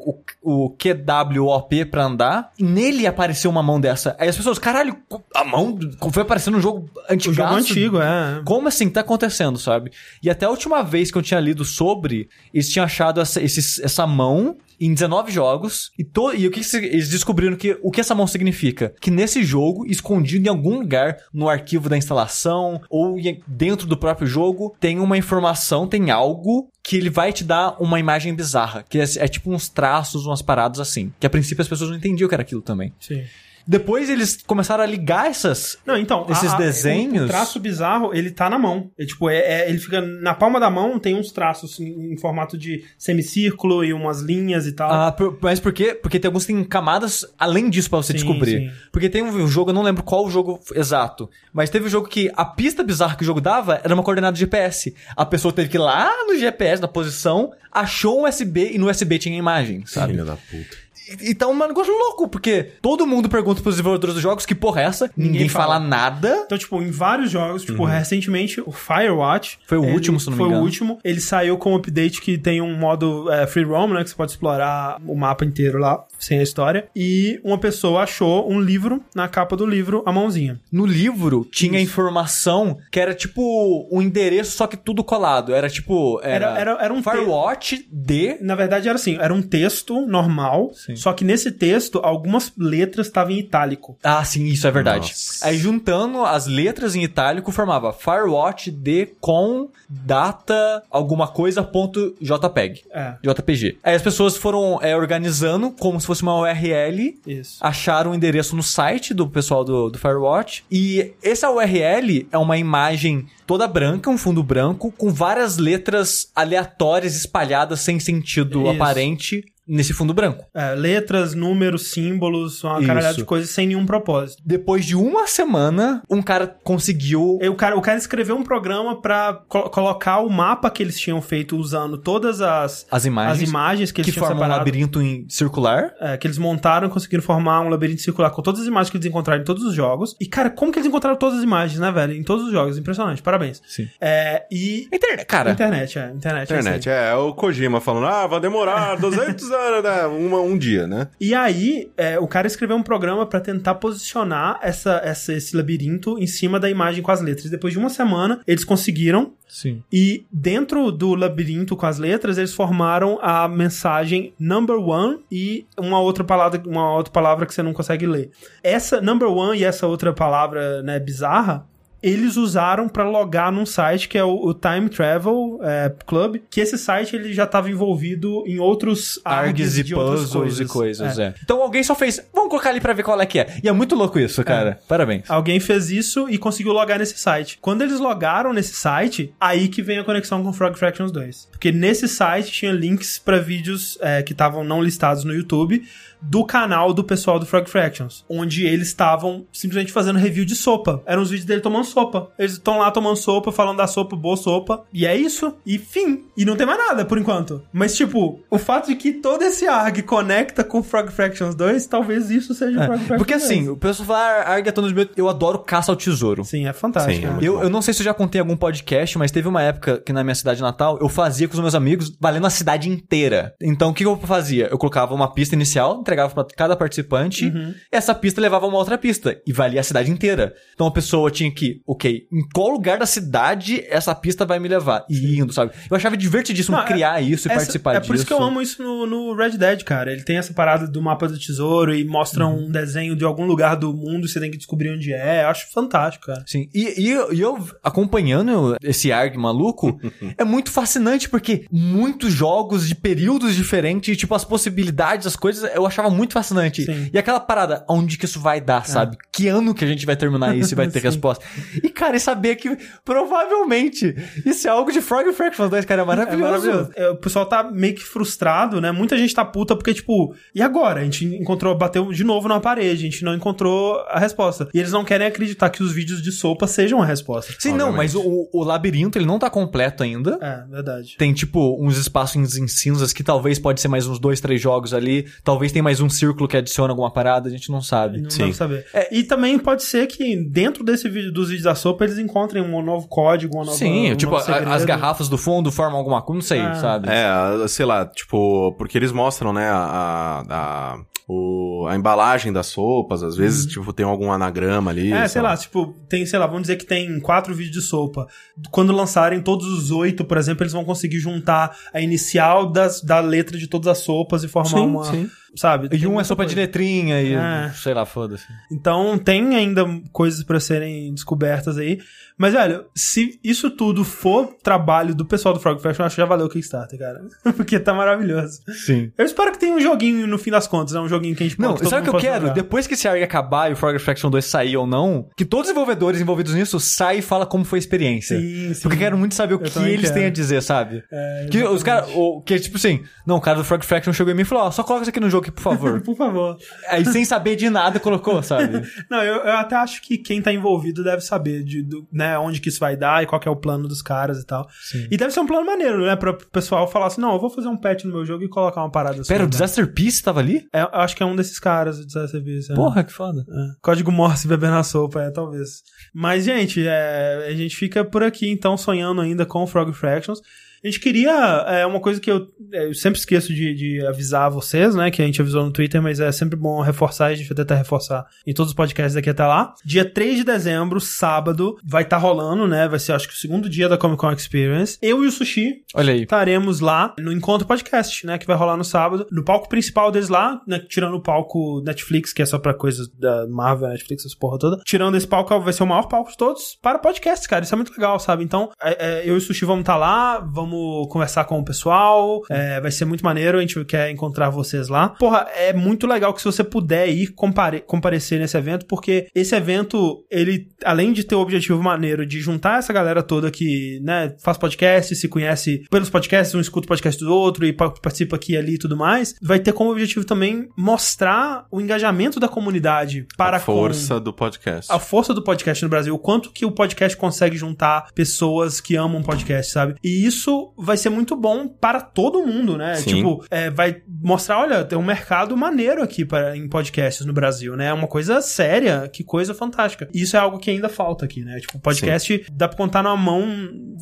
o, o QWOP pra andar? E nele apareceu uma mão dessa. Aí as pessoas, caralho, a mão foi aparecendo no jogo antigo. O jogo antigo, é. Como assim tá acontecendo, sabe? E até a última vez que eu tinha lido sobre, eles tinham achado essa, esses- essa mão em 19 jogos. E, to, e o que eles descobriram que o que essa mão significa? Que nesse jogo, escondido em algum lugar no arquivo da instalação ou dentro do próprio jogo, tem uma informação, tem algo que ele vai te dar uma imagem bizarra. Que é, é tipo uns traços, umas paradas assim. Que a princípio as pessoas não entendiam que era aquilo também. Sim. Depois eles começaram a ligar essas. Não, então, Esses a- a- desenhos- O, o traço bizarro, ele tá na mão. É, tipo, é, é- ele fica na palma da mão, tem uns traços em, em formato de semicírculo e umas linhas e tal. Ah, por- mas por quê? Porque tem alguns que têm camadas além disso pra você Sim, descobrir. sim. Porque tem um jogo, eu não lembro qual o jogo exato, mas teve um jogo que a pista bizarra que o jogo dava era uma coordenada de GPS. A pessoa teve que ir lá no GPS, na posição, achou um USB e no USB tinha imagem, sabe? Filha da puta. E, e tá um negócio louco, porque todo mundo pergunta pros desenvolvedores dos jogos que porra é essa, ninguém, Ninguém fala. fala. nada. Então, tipo, em vários jogos, tipo, recentemente, o Firewatch... Foi o ele- último, se não me Foi engano. o último. Ele saiu com um update que tem um modo é, free roam, né? Que você pode explorar o mapa inteiro lá, sem a história. E uma pessoa achou um livro, na capa do livro, a mãozinha. No livro tinha informação que era tipo um endereço, só que tudo colado. Era tipo. Era, Era- era- era um te- Firewatch de. Na verdade, era assim, era um texto normal, Sim. Só que nesse texto, algumas letras estavam em itálico. Ah, sim, isso é verdade. Nossa. Aí juntando as letras em itálico formava Firewatch de com data alguma coisa ponto JPEG. É, JPG. Aí as pessoas foram é, organizando como se fosse uma URL isso. acharam o endereço no site do pessoal do, do Firewatch. E essa URL é uma imagem toda branca, um fundo branco, com várias letras aleatórias espalhadas sem sentido Isso. aparente nesse fundo branco. É, letras, números, símbolos, uma Isso. caralhada de coisas sem nenhum propósito. Depois de uma semana, um cara conseguiu. E o cara, o cara escreveu um programa pra co- colocar o mapa que eles tinham feito usando todas as, As imagens, as imagens que eles que tinham formam um labirinto em circular. É, que eles montaram e conseguiram formar um labirinto circular com todas as imagens que eles encontraram em todos os jogos. E, cara, como que eles encontraram todas as imagens, né, velho? Em todos os jogos. Impressionante. Parabéns. Sim. É, e... Internet, cara. Internet, é. Internet. é. Internet, é, é o Kojima falando, ah, vai demorar 200 anos, né? Uma, um dia, né? E aí, é, o cara escreveu um programa pra tentar posicionar essa, essa- esse labirinto em cima da imagem com as letras. Depois de uma semana, eles conseguiram. Sim. E dentro do labirinto com as letras, eles formaram a mensagem number one e uma outra palavra, uma outra palavra que você não consegue ler. Essa number one e essa outra palavra, né, bizarra, eles usaram pra logar num site que é o, o Time Travel é, Club, que esse site ele já estava envolvido em outros Args e puzzles e coisas, É. é. Então alguém só fez, vamos colocar ali pra ver qual é que é. E é muito louco isso, cara. Parabéns. Alguém fez isso e conseguiu logar nesse site. Quando eles logaram nesse site, aí que vem a conexão com Frog Fractions 2. Porque nesse site tinha links pra vídeos é, que estavam não listados no YouTube do canal do pessoal do Frog Fractions, onde eles estavam simplesmente fazendo review de sopa. Eram os vídeos dele tomando sopa. Eles estão lá tomando sopa, falando da sopa, boa sopa. E é isso. E fim. E não tem mais nada por enquanto. Mas, tipo, o fato de que todo esse ARG conecta com Frog Fractions 2, talvez isso seja o É, Frog Fractions Porque 2. assim, o pessoal fala, ah, Arg é todo. Eu adoro caça ao tesouro. Sim, é fantástico. Sim, é Eu, eu não sei se eu já contei em algum podcast, mas teve uma época que na minha cidade natal eu fazia com os meus amigos valendo a cidade inteira. Então o que eu fazia? Eu colocava uma pista inicial, entregava pra cada participante, Uhum. essa pista levava a uma outra pista e valia a cidade inteira. Então a pessoa tinha que, ok, em qual lugar da cidade essa pista vai me levar? E indo, sabe? Eu achava divertidíssimo Não, é- criar isso e Essa- participar é disso. por isso que eu amo isso no, no Red Dead, cara. Ele tem essa parada do mapa do tesouro e mostra Uhum. um desenho de algum lugar do mundo e você tem que descobrir onde é. Eu acho fantástico, cara. Sim, e, e eu, eu acompanhando esse ARG maluco, é muito fascinante porque muitos jogos de períodos diferentes, tipo, as possibilidades, as coisas, eu achava muito fascinante. Sim. E aquela parada, onde que isso vai dar, sabe? Que ano que a gente vai terminar isso e vai ter resposta? E, cara, e saber que provavelmente isso é algo de Frog Fractions 2, cara, é É maravilhoso. maravilhoso. É, O pessoal tá meio que frustrado, né? Muita gente tá puta porque, tipo, e agora? A gente encontrou, bateu de novo na parede, a gente não encontrou a resposta. E eles não querem acreditar que os vídeos de sopa sejam a resposta. Sim, não, mas o, o labirinto, ele não tá completo ainda. É, verdade. Tem, tipo, uns espaços em cinzas que talvez pode ser mais uns dois, três jogos ali. Talvez tem mais um círculo que adiciona alguma parada, a gente não sabe. Não Sim. dá pra saber. É, e também pode ser que dentro desse vídeo, dos vídeos da sopa eles encontrem um novo código, uma nova. Sim, um tipo, novo a- as garrafas do fundo formam alguma coisa, não sei, Ah. sabe? É, sei lá, tipo, porque eles mostram, né, a, a, o- a embalagem das sopas, às vezes, tipo, tem algum anagrama ali. Uhum. É, sei sabe? lá, tipo, tem, sei lá, vamos dizer que tem quatro vídeos de sopa. Quando lançarem todos os oito, por exemplo, eles vão conseguir juntar a inicial das, da letra de todas as sopas e formar Sim, uma. sim. Sabe? E um é sopa de coisa. letrinha e. É. Sei lá, foda-se. Então tem ainda coisas pra serem descobertas aí. Mas, velho, se isso tudo for trabalho do pessoal do Frog Fashion, acho que já valeu o Kickstarter, cara. Porque tá maravilhoso. Sim. Eu espero que tenha um joguinho no fim das contas, é um joguinho que a gente Não, todo sabe o que eu quero? jogar. Depois que esse ARG acabar e o Frog Fraction 2 sair ou não, que todos os desenvolvedores envolvidos nisso saem e falam como foi a experiência. Sim, sim. Porque eu quero muito saber o Eu que eles quero. têm a dizer, sabe? É, que os caras, o- que tipo assim, não, o cara do Frog Fraction chegou em mim e falou, ó, só coloca isso aqui no jogo aqui, por favor. Por favor. Aí sem saber de nada colocou, sabe? Não, eu, eu até acho que quem tá envolvido deve saber de, do- né, onde que isso vai dar e qual que é o plano dos caras e tal. E deve ser um plano maneiro, né? Pra o pessoal falar assim, não, eu vou fazer um patch no meu jogo e colocar uma parada assim. Pera, o né? Disaster Peace tava ali? É, eu acho que é um desses caras, o Disaster Service. é. Porra, que foda. É. Código Morse beber na sopa, é, talvez. Mas, gente, é, a gente fica por aqui, então, sonhando ainda com o Frog Fractions. A gente queria. É uma coisa que eu, é, eu sempre esqueço de, de avisar vocês, né? Que a gente avisou no Twitter, mas é sempre bom reforçar. A gente vai tentar reforçar em todos os podcasts daqui até lá. Dia 3 de dezembro, sábado, vai estar rolando, né? Vai ser, acho que, o segundo dia da Comic Con Experience. Eu e o Sushi Olha aí. estaremos lá no Encontro Podcast, né? Que vai rolar no sábado. No palco principal deles lá, né? Tirando o palco Netflix, que é só pra coisas da Marvel, Netflix, essa porra toda. Tirando esse palco, vai ser o maior palco de todos para podcast, cara. Isso é muito legal, sabe? Então, é, é, eu e o Sushi vamos estar lá, vamos conversar com o pessoal. é, vai ser muito maneiro, a gente quer encontrar vocês lá. Porra, é muito legal que se você puder ir compare- comparecer nesse evento, porque esse evento, ele, além de ter o objetivo maneiro de juntar essa galera toda que, né, faz podcast, se conhece pelos podcasts, um escuta o podcast do outro e pa- participa aqui e ali e tudo mais, vai ter como objetivo também mostrar o engajamento da comunidade para a força do podcast. com a força do podcast no Brasil, o quanto que o podcast consegue juntar pessoas que amam podcast, sabe? E isso vai ser muito bom para todo mundo, né? Sim. Tipo, é, vai mostrar, olha, tem um mercado maneiro aqui para, em podcasts no Brasil, né? É uma coisa séria, que coisa fantástica. E isso é algo que ainda falta aqui, né? Tipo, podcast, dá pra contar na mão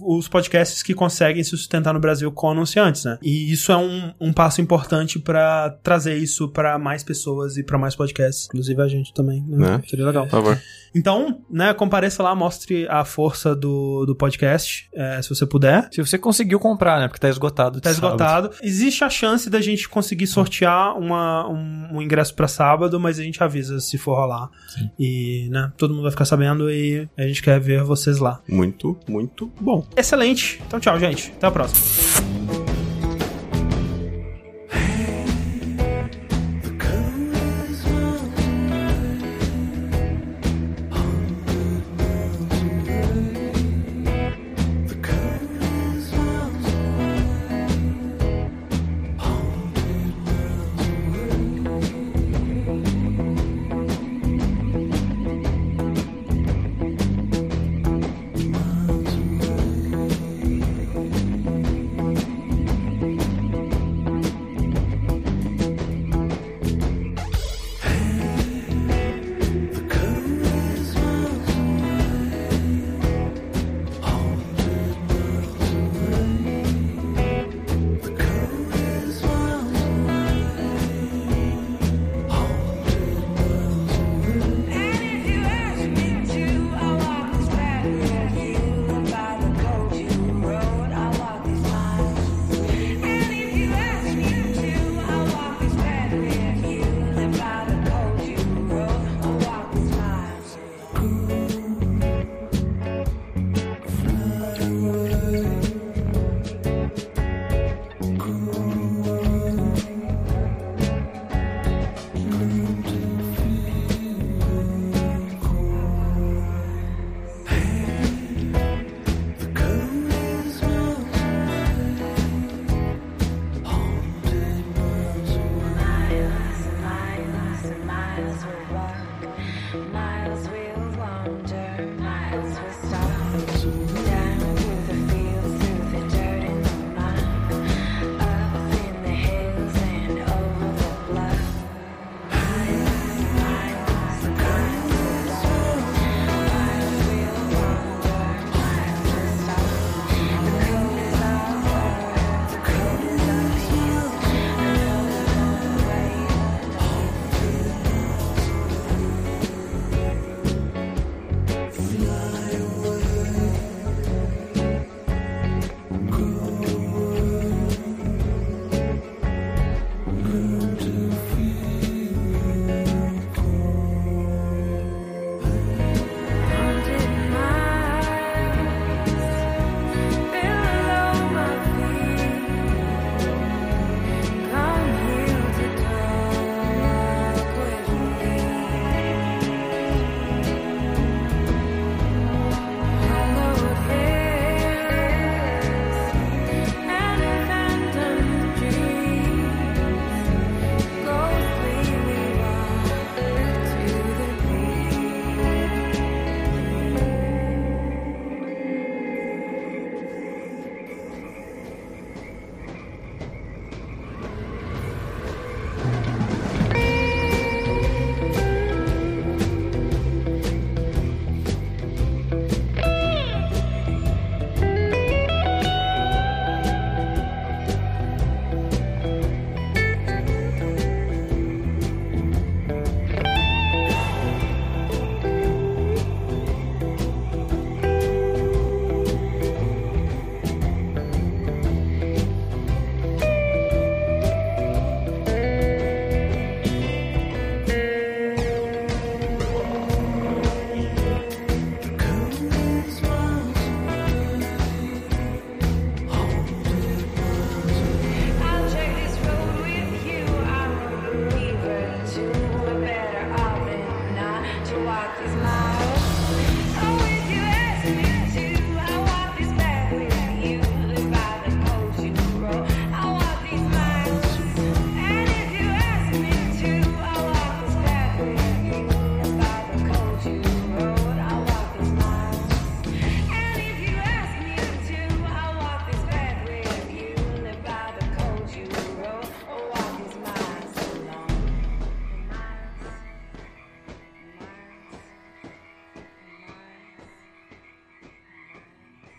os podcasts que conseguem se sustentar no Brasil com anunciantes, né? E isso é um, um passo importante para trazer isso para mais pessoas e para mais podcasts, inclusive a gente também, né? Né? Seria legal. Por favor. Então, né, compareça lá, mostre a força do, do podcast, é, se você puder. Se você conseguiu comprar, né? Porque tá esgotado. Tá sábado. esgotado. Existe a chance da gente conseguir sortear uma, um, um ingresso pra sábado, mas a gente avisa se for rolar. E, né, todo mundo vai ficar sabendo e a gente quer ver vocês lá. Muito, muito bom. Excelente. Então, tchau, gente. Até a próxima.